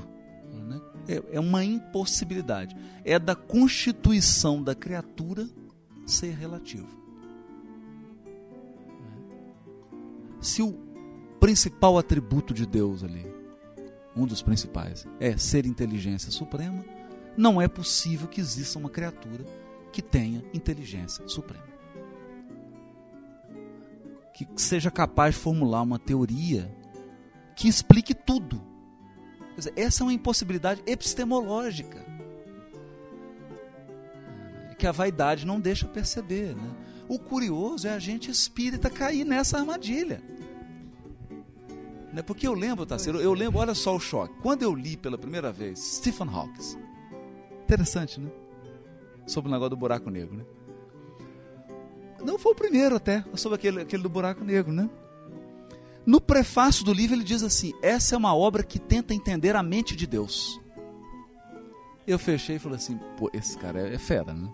É, é uma impossibilidade. É da constituição da criatura ser relativo. Se o principal atributo de Deus ali, um dos principais, é ser inteligência suprema, não é possível que exista uma criatura que tenha inteligência suprema. Que seja capaz de formular uma teoria que explique tudo. Essa é uma impossibilidade epistemológica que a vaidade não deixa perceber. Né? O curioso é a gente espírita cair nessa armadilha. Né? Porque eu lembro, Tarcísio, eu lembro, olha só o choque. Quando eu li pela primeira vez Stephen Hawking, interessante, né? Sobre o negócio do buraco negro, né? Não foi o primeiro até, sobre aquele, aquele do buraco negro, né? No prefácio do livro ele diz assim: essa é uma obra que tenta entender a mente de Deus. Eu fechei e falei assim: pô, esse cara é, fera, né?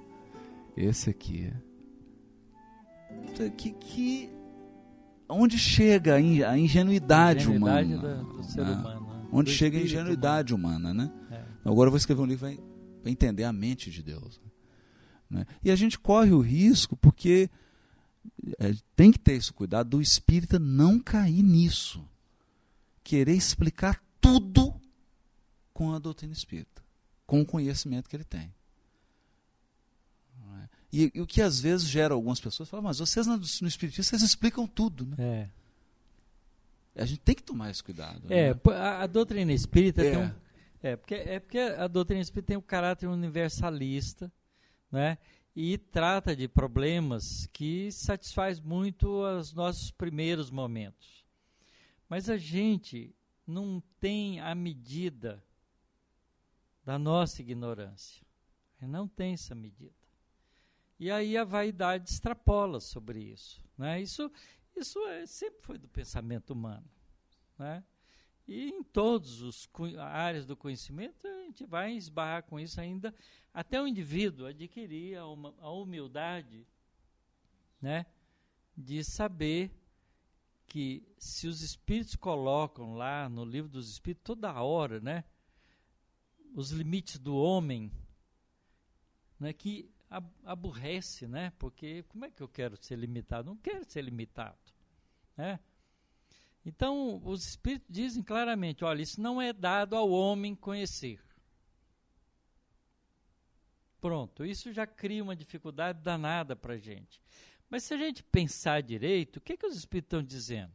Esse aqui é. Que, que, onde chega a in- a ingenuidade, Ingenuidade humana? da- do ser né? humano. né? Onde Do chega a espírito ingenuidade humana, né? humano. É. Agora eu vou escrever um livro para entender a mente de Deus. né? E a gente corre o risco porque é, tem que ter esse cuidado do espírita não cair nisso. Querer explicar tudo com a doutrina espírita, com o conhecimento que ele tem. É? E, e, o que às vezes gera algumas pessoas falam, mas vocês no, no Espiritismo vocês explicam tudo. Né? É. A gente tem que tomar esse cuidado. É, né? a, a, doutrina espírita É. tem um. É porque, é porque a doutrina espírita tem um caráter universalista, né? E trata de problemas que satisfaz muito os nossos primeiros momentos. Mas a gente não tem a medida da nossa ignorância. Não tem essa medida. E aí a vaidade extrapola sobre isso. Né? Isso, isso é, sempre foi do pensamento humano. Né? E em todas as áreas do conhecimento, a gente vai esbarrar com isso ainda, até o indivíduo adquirir a, uma, a humildade né, de saber que se os espíritos colocam lá no livro dos espíritos toda hora, né, os limites do homem, né, que aborrece, né, porque como é que eu quero ser limitado? Não quero ser limitado, né? Então, os espíritos dizem claramente: olha, isso não é dado ao homem conhecer. Pronto, isso já cria uma dificuldade danada para a gente. Mas se a gente pensar direito, o que, que os espíritos estão dizendo?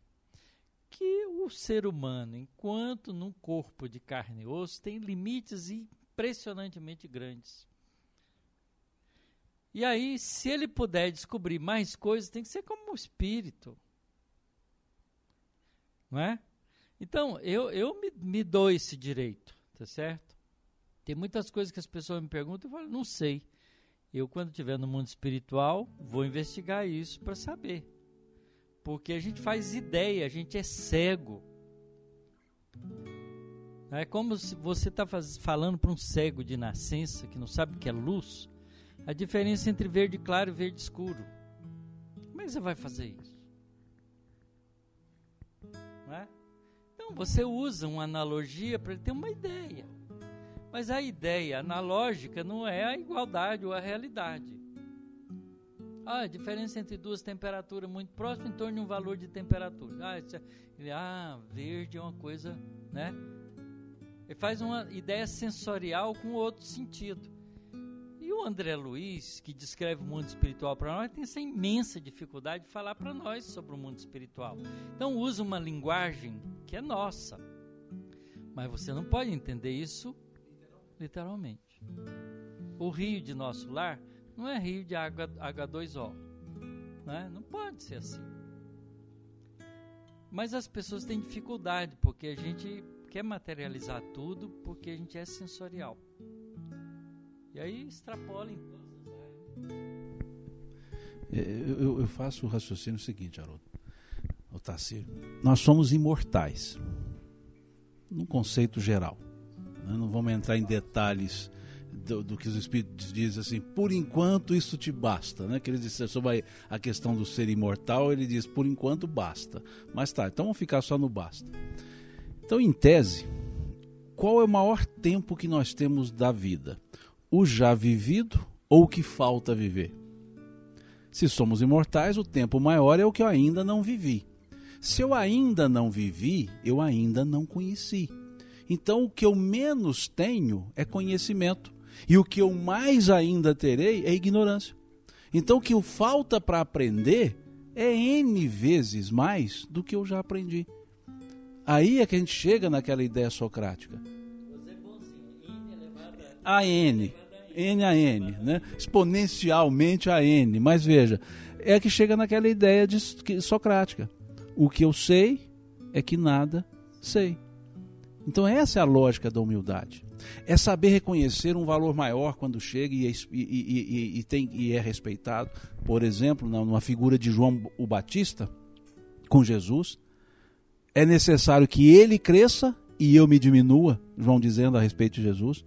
Que o ser humano, enquanto num corpo de carne e osso, tem limites impressionantemente grandes. E aí, se ele puder descobrir mais coisas, tem que ser como o espírito. Não é? Então, eu, eu me, me dou esse direito, tá certo? Tem muitas coisas que as pessoas me perguntam eu falo, não sei. Eu, quando estiver no mundo espiritual, vou investigar isso para saber. Porque a gente faz ideia, a gente é cego. É como se você está falando para um cego de nascença, que não sabe o que é luz, a diferença entre verde claro e verde escuro. Como é que você vai fazer isso? Então você usa uma analogia para ele ter uma ideia. Mas a ideia analógica não é a igualdade ou a realidade. Ah, a diferença entre duas temperaturas muito próximas em torno de um valor de temperatura. Ah, é, ele, ah, verde é uma coisa, né? Ele faz uma ideia sensorial com outro sentido. O André Luiz, que descreve o mundo espiritual para nós, tem essa imensa dificuldade de falar para nós sobre o mundo espiritual. Então usa uma linguagem que é nossa. Mas você não pode entender isso literalmente. O rio de nosso lar não é rio de água H2O. Né? Não pode ser assim. Mas as pessoas têm dificuldade porque a gente quer materializar tudo porque a gente é sensorial. E aí extrapola em áreas. Eu, eu faço o raciocínio seguinte, Haroldo. O Tarcísio. Nós somos imortais. Num conceito geral. Né? Não vamos entrar em detalhes do, do, que os Espíritos dizem assim, por enquanto isso te basta. Né? Que ele diz sobre a questão do ser imortal, ele diz, por enquanto basta. Mas tá, então vamos ficar só no basta. Então, em tese, qual é o maior tempo que nós temos da vida? O já vivido ou o que falta viver? Se somos imortais, o tempo maior é o que eu ainda não vivi. Se eu ainda não vivi, eu ainda não conheci. Então, o que eu menos tenho é conhecimento. E o que eu mais ainda terei é ignorância. Então, o que falta para aprender é N vezes mais do que eu já aprendi. Aí é que a gente chega naquela ideia socrática. A N. N a N, né? exponencialmente a N. Mas veja, é que chega naquela ideia de socrática. O que eu sei é que nada sei. Então essa é a lógica da humildade. É saber reconhecer um valor maior quando chega e, e, e, e, tem, e é respeitado. Por exemplo, numa figura de João o Batista com Jesus, é necessário que ele cresça e eu me diminua, João dizendo a respeito de Jesus.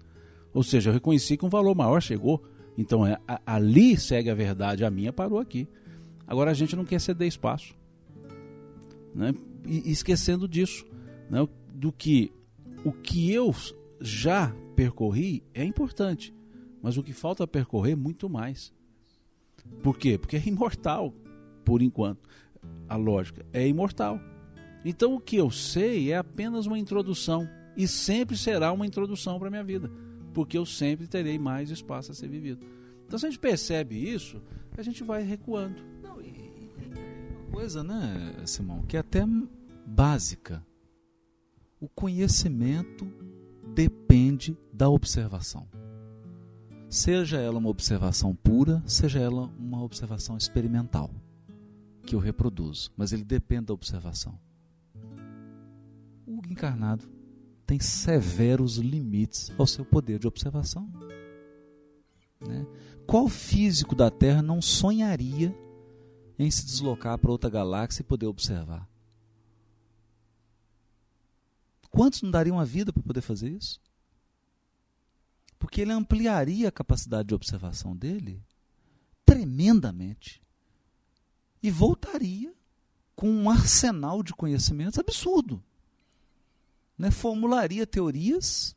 Ou seja, eu reconheci que um valor maior chegou. Então é, a, ali segue a verdade, a minha parou aqui. Agora a gente não quer ceder espaço. Né? E, esquecendo disso, né? do que o que eu já percorri é importante, mas o que falta percorrer muito mais. Por quê? Porque é imortal, por enquanto. A lógica é imortal. Então o que eu sei é apenas uma introdução E sempre será uma introdução para a minha vida, porque eu sempre terei mais espaço a ser vivido. Então, se a gente percebe isso, a gente vai recuando. Não, e, uma coisa, né, Simão, que é até básica. O conhecimento depende da observação. Seja ela uma observação pura, seja ela uma observação experimental, que eu reproduzo, mas ele depende da observação. O encarnado tem severos limites ao seu poder de observação. Né? Qual físico da Terra não sonharia em se deslocar para outra galáxia e poder observar? Quantos não dariam a vida para poder fazer isso? Porque ele ampliaria a capacidade de observação dele tremendamente e voltaria com um arsenal de conhecimentos absurdo. Né? Formularia teorias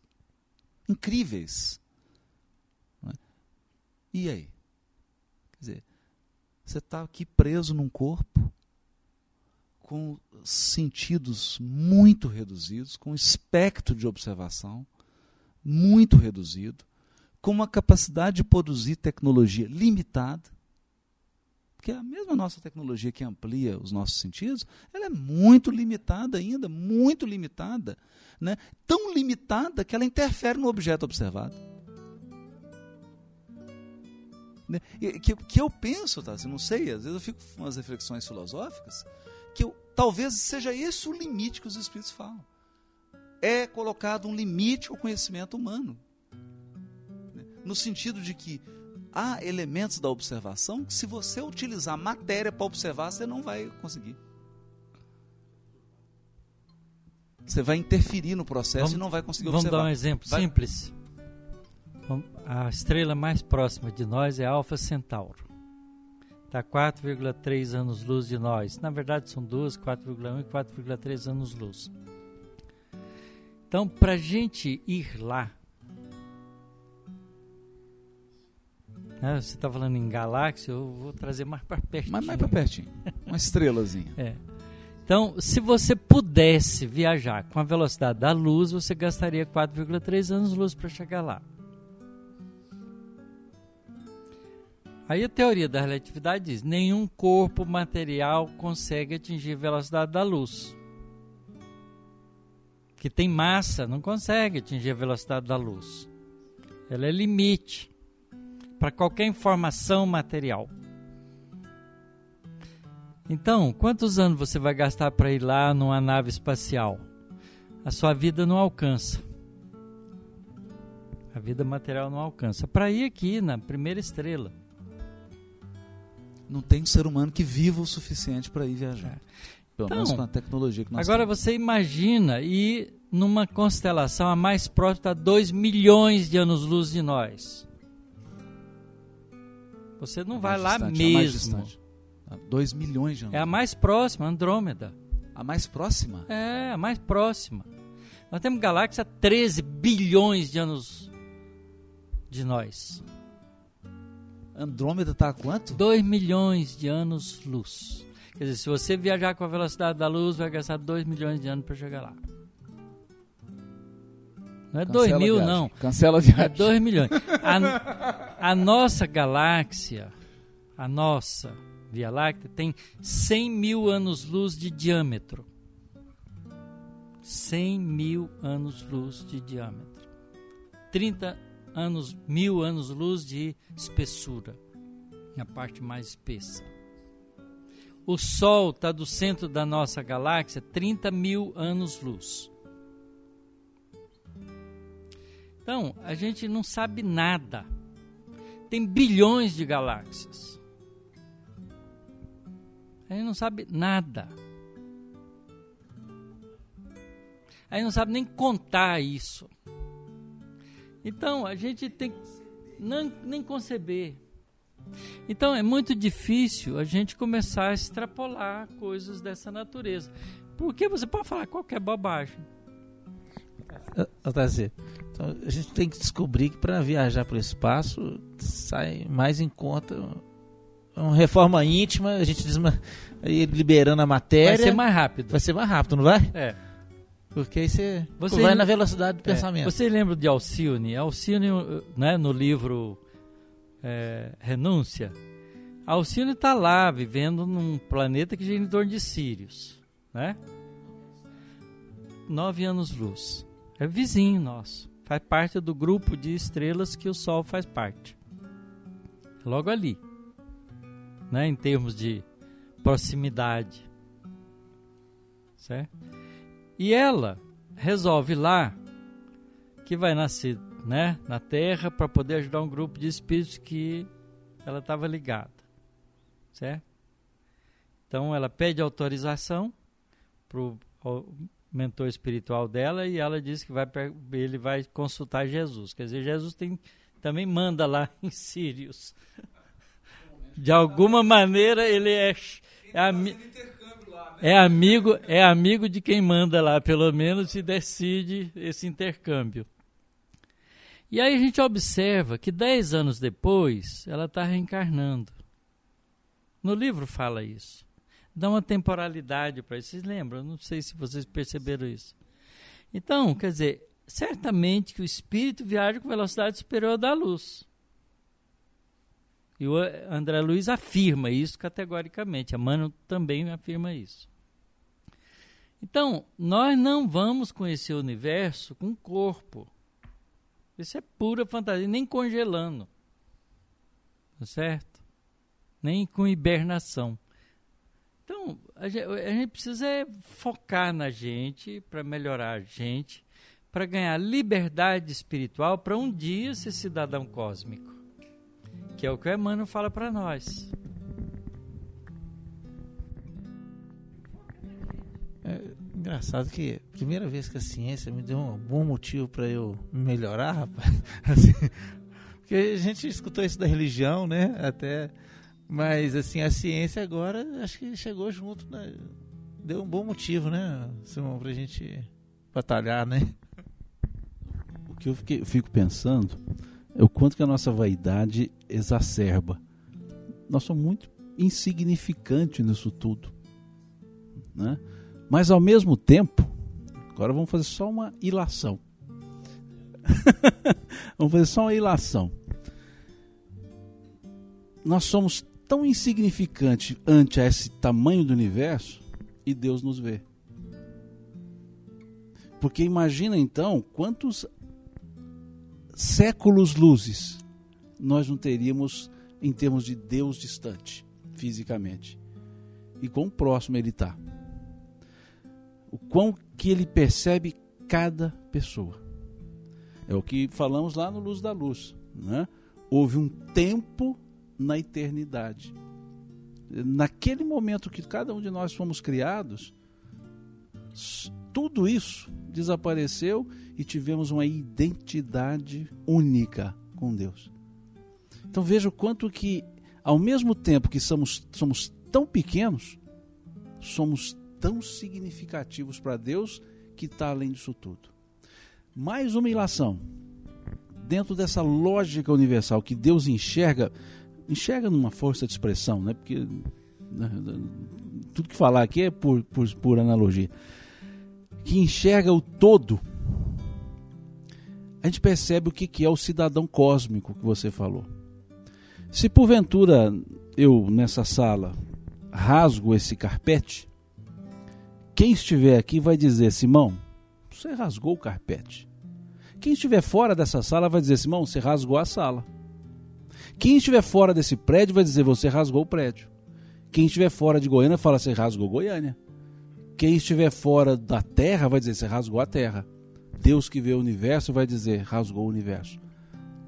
incríveis. Né? E aí? Quer dizer, você está aqui preso num corpo com sentidos muito reduzidos, com espectro de observação muito reduzido, com uma capacidade de produzir tecnologia limitada, porque a mesma nossa tecnologia que amplia os nossos sentidos, ela é muito limitada ainda, muito limitada, né? tão limitada que ela interfere no objeto observado. Né? Que, que eu penso, tá? não sei, às vezes eu fico com umas reflexões filosóficas, que eu, talvez seja esse o limite que os Espíritos falam. É colocado um limite ao conhecimento humano. No sentido de que há elementos da observação que, se você utilizar matéria para observar, você não vai conseguir. Você vai interferir no processo vamos, e não vai conseguir vamos observar. Vamos dar um exemplo vai. simples. A estrela mais próxima de nós é Alfa Centauro está 4,3 anos-luz de nós. Na verdade, são duas, 4,1 e 4,3 anos-luz. Então, para a gente ir lá, né, você está falando em galáxia, eu vou trazer mais para perto. Mais, mais para pertinho, uma estrelazinha. [laughs] é. Então, se você pudesse viajar com a velocidade da luz, você gastaria 4,3 anos-luz para chegar lá. Aí a teoria da relatividade diz: nenhum corpo material consegue atingir a velocidade da luz. Que tem massa não consegue atingir a velocidade da luz. Ela é limite para qualquer informação material. Então, quantos anos você vai gastar para ir lá numa nave espacial? A sua vida não alcança. A vida material não alcança. Para ir aqui na primeira estrela não tem um ser humano que viva o suficiente para ir viajar. Pelo então, menos com a tecnologia que nós Agora temos. você imagina ir numa constelação a mais próxima está 2 milhões de anos-luz de nós. Você não vai lá mesmo. 2 milhões de anos. É a mais próxima, Andrômeda. A mais próxima? É, a mais próxima. Nós temos galáxia a 13 bilhões de anos de nós. Andrômeda está a quanto? 2 milhões de anos-luz. Quer dizer, se você viajar com a velocidade da luz, vai gastar 2 milhões de anos para chegar lá. Não é 2 mil, não. Cancela a viagem. É 2 milhões. A, a, nossa galáxia, a nossa Via Láctea, tem 100 mil anos-luz de diâmetro. 100 mil anos-luz de diâmetro. 30 anos, mil anos-luz de espessura, a parte mais espessa. O Sol está do centro da nossa galáxia 30 mil anos-luz. Então, a gente não sabe nada. Tem bilhões de galáxias. A gente não sabe nada. A gente não sabe nem contar isso. Então, a gente tem que nem, nem conceber. Então, é muito difícil a gente começar a extrapolar coisas dessa natureza. Porque você pode falar qualquer bobagem. Então, a gente tem que descobrir que para viajar para o espaço sai mais em conta uma reforma íntima, a gente desma... liberando a matéria. Vai ser mais rápido. Vai ser mais rápido, não vai? É. Porque aí você, Você- vai na velocidade do É, pensamento. Você lembra de Alcione? Alcione, né, no livro é, Renúncia, Alcione está lá vivendo num planeta que gira em torno de Sírios, né? Nove anos-luz. É vizinho nosso. Faz parte do grupo de estrelas que o Sol faz parte. Logo ali. Né, em termos de proximidade. Certo? E ela resolve lá que vai nascer né, na Terra para poder ajudar um grupo de espíritos que ela estava ligada. Certo? Então ela pede autorização para o mentor espiritual dela e ela diz que vai, ele vai consultar Jesus. Quer dizer, Jesus tem, também manda lá [laughs] em Sírios. De alguma maneira ele é, é, ami- é amigo é amigo de quem manda lá, pelo menos, e decide esse intercâmbio. E aí a gente observa que dez anos depois ela está reencarnando. No livro fala isso. Dá uma temporalidade para isso. Vocês lembram? Não sei se vocês perceberam isso. Então, quer dizer, certamente que o espírito viaja com velocidade superior à da luz. E o André Luiz afirma isso categoricamente. A Mano também afirma isso. Então, nós não vamos conhecer o universo com corpo. Isso é pura fantasia, nem congelando. Tá certo? Nem com hibernação. Então, a gente, a gente precisa é focar na gente para melhorar a gente, para ganhar liberdade espiritual para um dia ser cidadão cósmico. Que é o que o Emmanuel fala para nós. Engraçado que a primeira vez que a ciência me deu um bom motivo para eu melhorar, rapaz. [laughs] assim, porque a gente escutou isso da religião, né? Até. Mas assim, a ciência agora acho que chegou junto, né? Deu um bom motivo, né, Simão, pra gente batalhar, né? O que eu fiquei- eu fico pensando é o quanto que a nossa vaidade exacerba. Nós somos muito insignificantes nisso tudo. Né? Mas ao mesmo tempo, agora vamos fazer só uma ilação. [laughs] vamos fazer só uma ilação. Nós somos tão insignificantes ante a esse tamanho do universo e Deus nos vê. Porque imagina então quantos séculos luzes nós não teríamos em termos de Deus distante, fisicamente. E quão próximo ele está. O quão que ele percebe cada pessoa. É o que falamos lá no Luz da Luz. Né? Houve um tempo na eternidade. Naquele momento que cada um de nós fomos criados, tudo isso desapareceu e tivemos uma identidade única com Deus. Então veja o quanto que, ao mesmo tempo que somos, somos tão pequenos, somos tão significativos para Deus que está além disso tudo. Mais uma ilação. Dentro dessa lógica universal que Deus enxerga, enxerga numa força de expressão, né? porque né, tudo que falar aqui é por, por, por analogia. Que enxerga o todo, a gente percebe o que, que é o cidadão cósmico que você falou. Se porventura eu, nessa sala, rasgo esse carpete, quem estiver aqui vai dizer, Simão, você rasgou o carpete. Quem estiver fora dessa sala vai dizer, Simão, você rasgou a sala. Quem estiver fora desse prédio vai dizer, você rasgou o prédio. Quem estiver fora de Goiânia fala, você rasgou Goiânia. Quem estiver fora da terra vai dizer, você rasgou a terra. Deus que vê o universo vai dizer, rasgou o universo.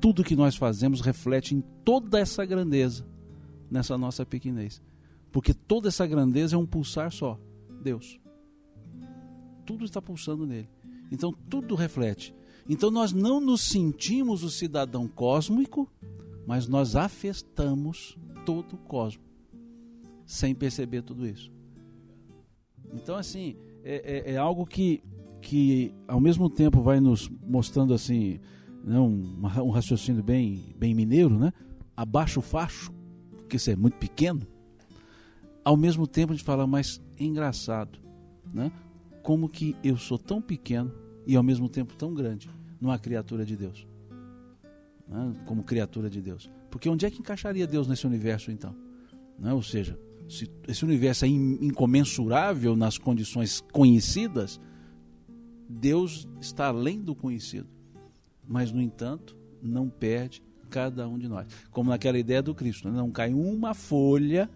Tudo que nós fazemos reflete em toda essa grandeza, nessa nossa pequenez. Porque toda essa grandeza é um pulsar só, Deus. Tudo está pulsando nele. Então tudo reflete. Então nós não nos sentimos o cidadão cósmico, mas nós afetamos todo o cosmos, sem perceber tudo isso. Então, assim, é, é, é algo que, que ao mesmo tempo vai nos mostrando assim, né, um, um raciocínio bem, bem mineiro, né? Abaixa o facho, porque isso é muito pequeno. Ao mesmo tempo a gente fala, mas engraçado, né? como que eu sou tão pequeno e ao mesmo tempo tão grande numa criatura de Deus. Né? Como criatura de Deus. Porque onde é que encaixaria Deus nesse universo então? Né? Ou seja, se esse universo é incomensurável nas condições conhecidas, Deus está além do conhecido. Mas, no entanto, não perde cada um de nós. Como naquela ideia do Cristo, né? não cai uma folha,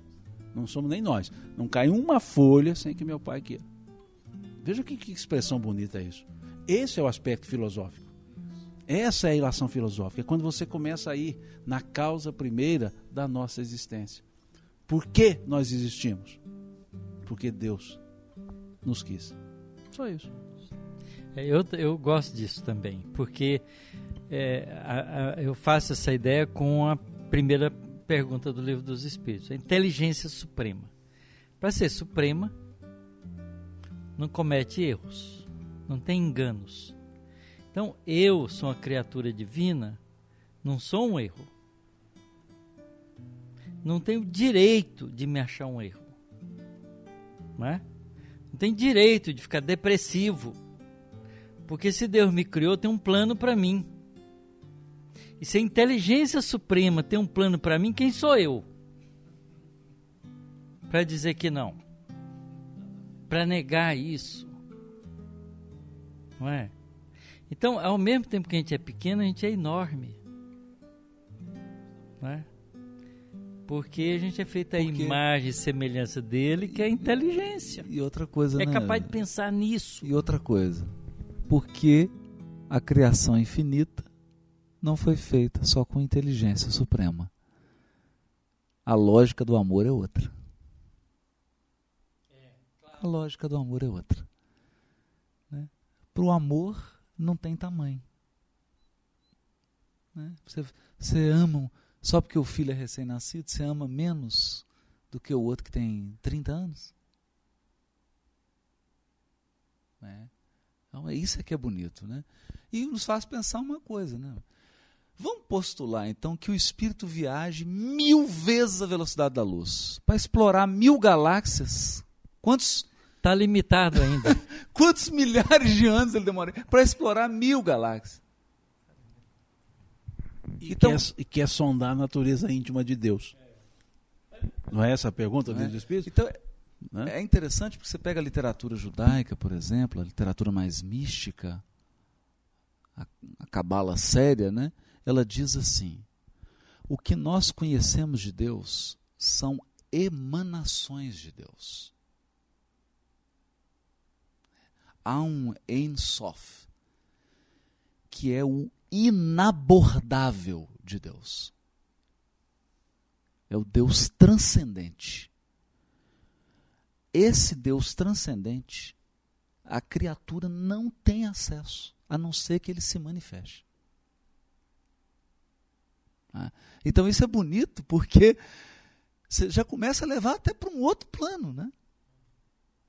não somos nem nós, não cai uma folha sem que meu pai queira. Veja que, que expressão bonita é isso. Esse é o aspecto filosófico. Essa é a ilação filosófica, é quando você começa a ir na causa primeira da nossa existência. Por que nós existimos? Porque Deus nos quis. Só isso. É, eu, eu gosto disso também, porque é, a, a, eu faço essa ideia com a primeira pergunta do livro dos Espíritos: a inteligência suprema. Para ser suprema, não comete erros, não tem enganos. Então, eu sou uma criatura divina, não sou um erro não tenho direito de me achar um erro. Não é? Não tem direito de ficar depressivo. Porque se Deus me criou, tem um plano para mim. E se a inteligência suprema tem um plano para mim, quem sou eu? Para dizer que não. Para negar isso. Não é? Então, ao mesmo tempo que a gente é pequeno, a gente é enorme. Não é? Porque a gente é feito a Porque... imagem e semelhança dele, que é a inteligência. E outra coisa, É né? capaz de pensar nisso. E outra coisa. Porque a criação infinita não foi feita só com inteligência suprema. A lógica do amor é outra. A lógica do amor é outra. Né? Para o amor não tem tamanho. Né? Você, você ama só porque o filho é recém-nascido, você ama menos do que o outro que tem 30 anos? Né? Então, é isso é que é bonito. Né? E nos faz pensar uma coisa. Né? Vamos postular, então, que o espírito viaje mil vezes a velocidade da luz para explorar mil galáxias. Quantos. Está limitado ainda. [laughs] Quantos milhares de anos ele demora para explorar mil galáxias? E, então, quer, e quer sondar a natureza íntima de Deus. Não é essa a pergunta do é? Espírito? Então, né? é interessante porque você pega a literatura judaica, por exemplo, a literatura mais mística, a, a cabala séria, né? ela diz assim: o que nós conhecemos de Deus são emanações de Deus. Há um Ein Sof, que é o inabordável de Deus. É o Deus transcendente. Esse Deus transcendente, a criatura não tem acesso, a não ser que ele se manifeste. Ah, então isso é bonito porque você já começa a levar até para um outro plano, né?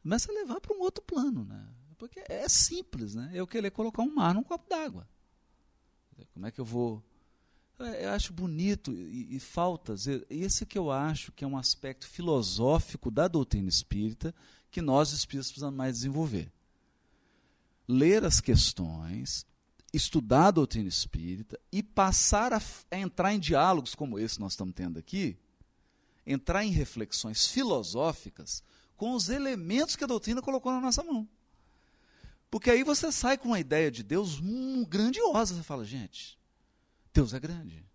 Começa a levar para um outro plano, né? Porque é simples, né? Eu querer colocar um mar num copo d'água. Como é que eu vou. Eu acho bonito e, e falta. Esse que eu acho que é um aspecto filosófico da doutrina espírita que nós espíritas precisamos mais desenvolver. Ler as questões, estudar a doutrina espírita e passar a, a entrar em diálogos como esse que nós estamos tendo aqui, entrar em reflexões filosóficas com os elementos que a doutrina colocou na nossa mão. Porque aí você sai com uma ideia de Deus hum, grandiosa. Você fala, gente, Deus é grande.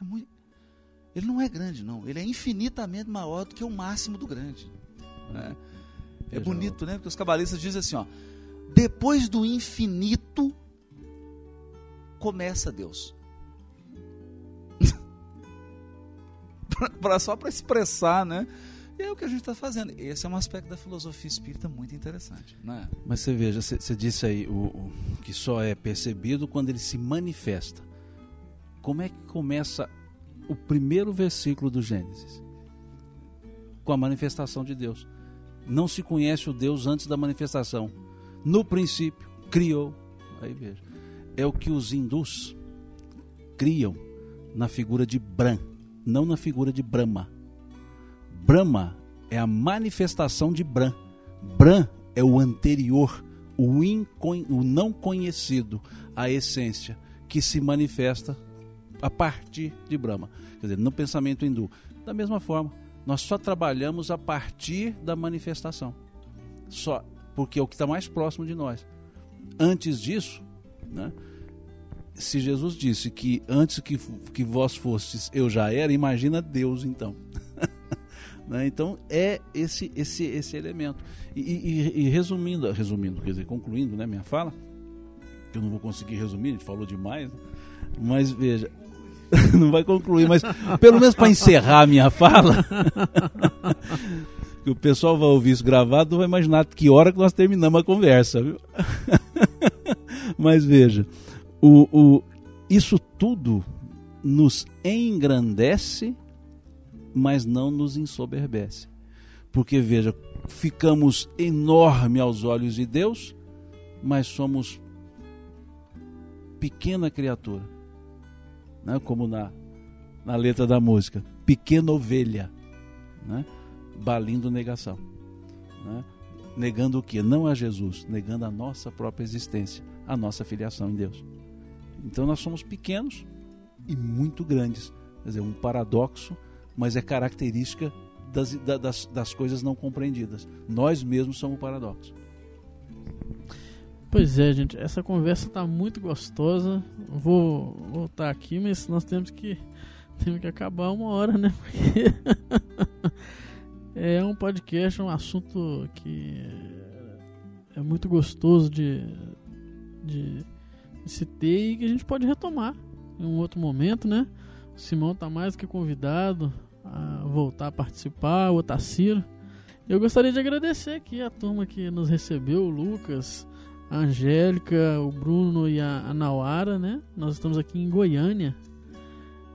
É muito... Ele não é grande, não. Ele é infinitamente maior do que o máximo do grande. Né? É bonito, né? Porque os cabalistas dizem assim: ó, depois do infinito começa Deus. [laughs] pra, só para expressar, né? É o que a gente está fazendo. Esse é um aspecto da filosofia espírita muito interessante. Né? Mas você veja, você, disse aí o, o, que só é percebido quando ele se manifesta. Como é que começa o primeiro versículo do Gênesis? Com a manifestação de Deus. Não se conhece o Deus antes da manifestação. No princípio, criou. Aí veja. É o que os hindus criam na figura de Brahm, não na figura de Brahma. Brahma é a manifestação de Bran. Bran é o anterior, o, o não conhecido, a essência, que se manifesta a partir de Brahma. Quer dizer, no pensamento hindu. Da mesma forma, nós só trabalhamos a partir da manifestação. Só porque é o que está mais próximo de nós. Antes disso, né, se Jesus disse que antes que, que vós fostes eu já era, imagina Deus então. [laughs] né? Então é esse esse esse elemento. E, e, e, resumindo, resumindo, quer dizer, concluindo né, minha fala, que eu não vou conseguir resumir, a gente falou demais, mas veja, [laughs] não vai concluir, mas pelo menos para encerrar a minha fala, [laughs] que o pessoal vai ouvir isso gravado, vai imaginar que hora que nós terminamos a conversa, viu? [laughs] mas veja, o, o, isso tudo nos engrandece, mas não nos ensoberbece. Porque veja, ficamos enorme aos olhos de Deus, mas somos pequena criatura. Né? Como na, na letra da música, pequena ovelha, né? balindo negação. Né? Negando o que? Não a Jesus, negando a nossa própria existência, a nossa filiação em Deus. Então nós somos pequenos e muito grandes. Quer dizer, um paradoxo, mas é característica das, das, das coisas não compreendidas. Nós mesmos somos o paradoxo. Pois é, gente, essa conversa está muito gostosa. Vou voltar aqui, mas nós temos que [laughs] temos que acabar uma hora, né? Porque [laughs] é um podcast, um assunto que é muito gostoso de, de se ter e que a gente pode retomar em um outro momento, né? O Simão está mais que convidado a voltar a participar, o Otaciro. Eu gostaria de agradecer aqui a turma que nos recebeu, o Lucas, a Angélica, o Bruno e a, a Nauara, né? Nós estamos aqui em Goiânia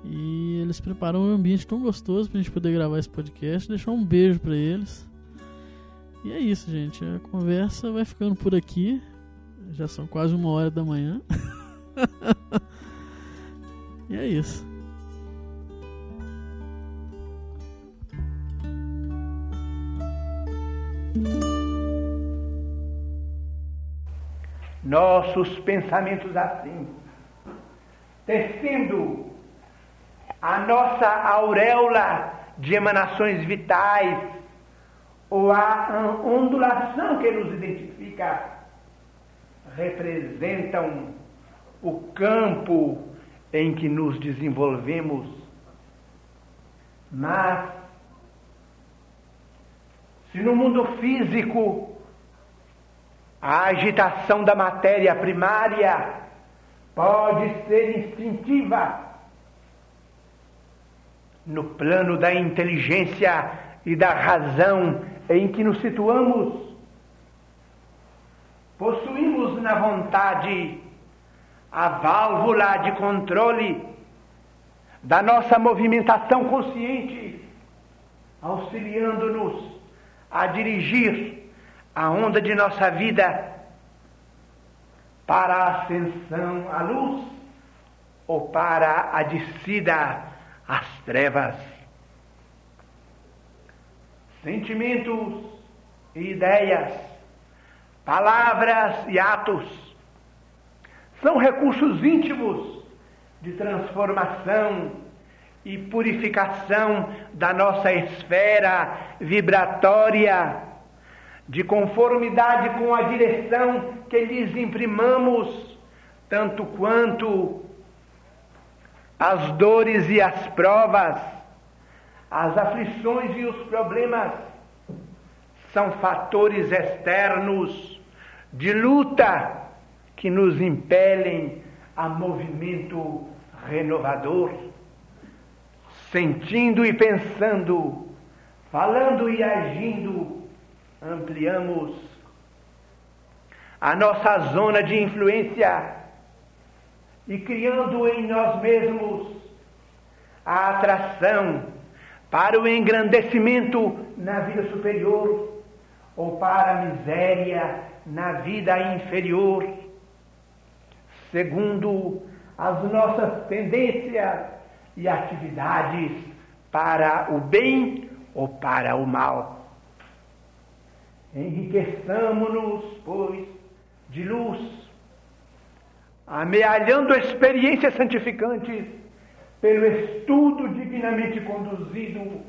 e eles prepararam um ambiente tão gostoso para a gente poder gravar esse podcast. Deixar um beijo para eles. E é isso, gente. A conversa vai ficando por aqui. Já são quase uma hora da manhã. [laughs] e é isso. Nossos pensamentos assim, tecendo a nossa auréola de emanações vitais, ou a ondulação que nos identifica, representam o campo em que nos desenvolvemos, mas se no mundo físico a agitação da matéria primária pode ser instintiva, no plano da inteligência e da razão em que nos situamos, possuímos na vontade a válvula de controle da nossa movimentação consciente, auxiliando-nos a dirigir a onda de nossa vida para a ascensão à luz ou para a descida às trevas. Sentimentos e ideias Palavras e atos são recursos íntimos de transformação e purificação da nossa esfera vibratória, de conformidade com a direção que lhes imprimamos, tanto quanto as dores e as provas, as aflições e os problemas são fatores externos de luta que nos impelem a movimento renovador. Sentindo e pensando, falando e agindo, ampliamos a nossa zona de influência e criando em nós mesmos a atração para o engrandecimento na vida superior ou para a miséria na vida inferior, segundo as nossas tendências e atividades para o bem ou para o mal. Enriqueçamos-nos, pois, de luz, amealhando experiências santificantes pelo estudo dignamente conduzido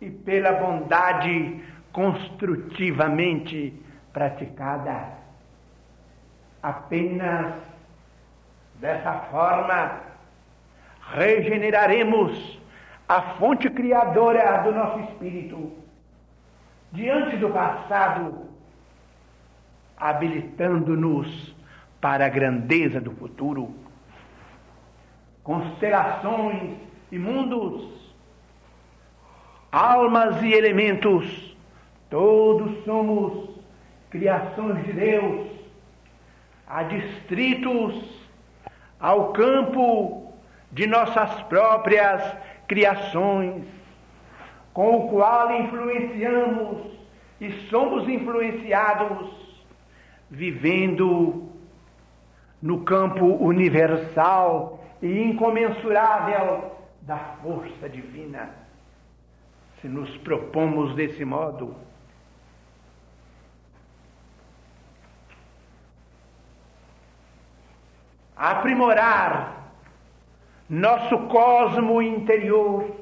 e pela bondade construtivamente praticada. Apenas dessa forma regeneraremos a fonte criadora do nosso espírito diante do passado, habilitando-nos para a grandeza do futuro. Constelações e mundos, almas e elementos, todos somos criações de Deus, adstritos ao campo de nossas próprias criações, com o qual influenciamos e somos influenciados, vivendo no campo universal e incomensurável da força divina. Se nos propomos desse modo, aprimorar nosso cosmo interior,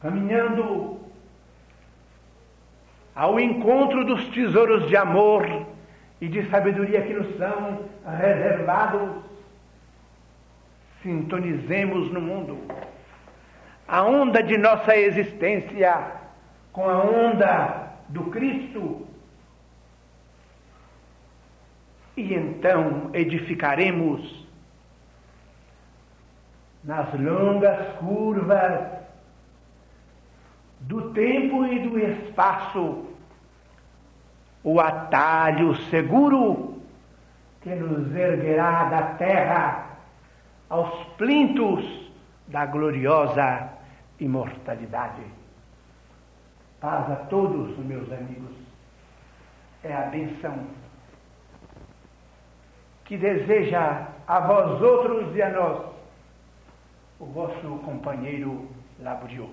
caminhando ao encontro dos tesouros de amor e de sabedoria que nos são reservados, sintonizemos no mundo a onda de nossa existência com a onda do Cristo. E então edificaremos nas longas curvas do tempo e do espaço o atalho seguro que nos erguerá da terra aos plintos da gloriosa imortalidade. Paz a todos, meus amigos. É a benção que deseja a vós outros e a nós o vosso companheiro Laboriou.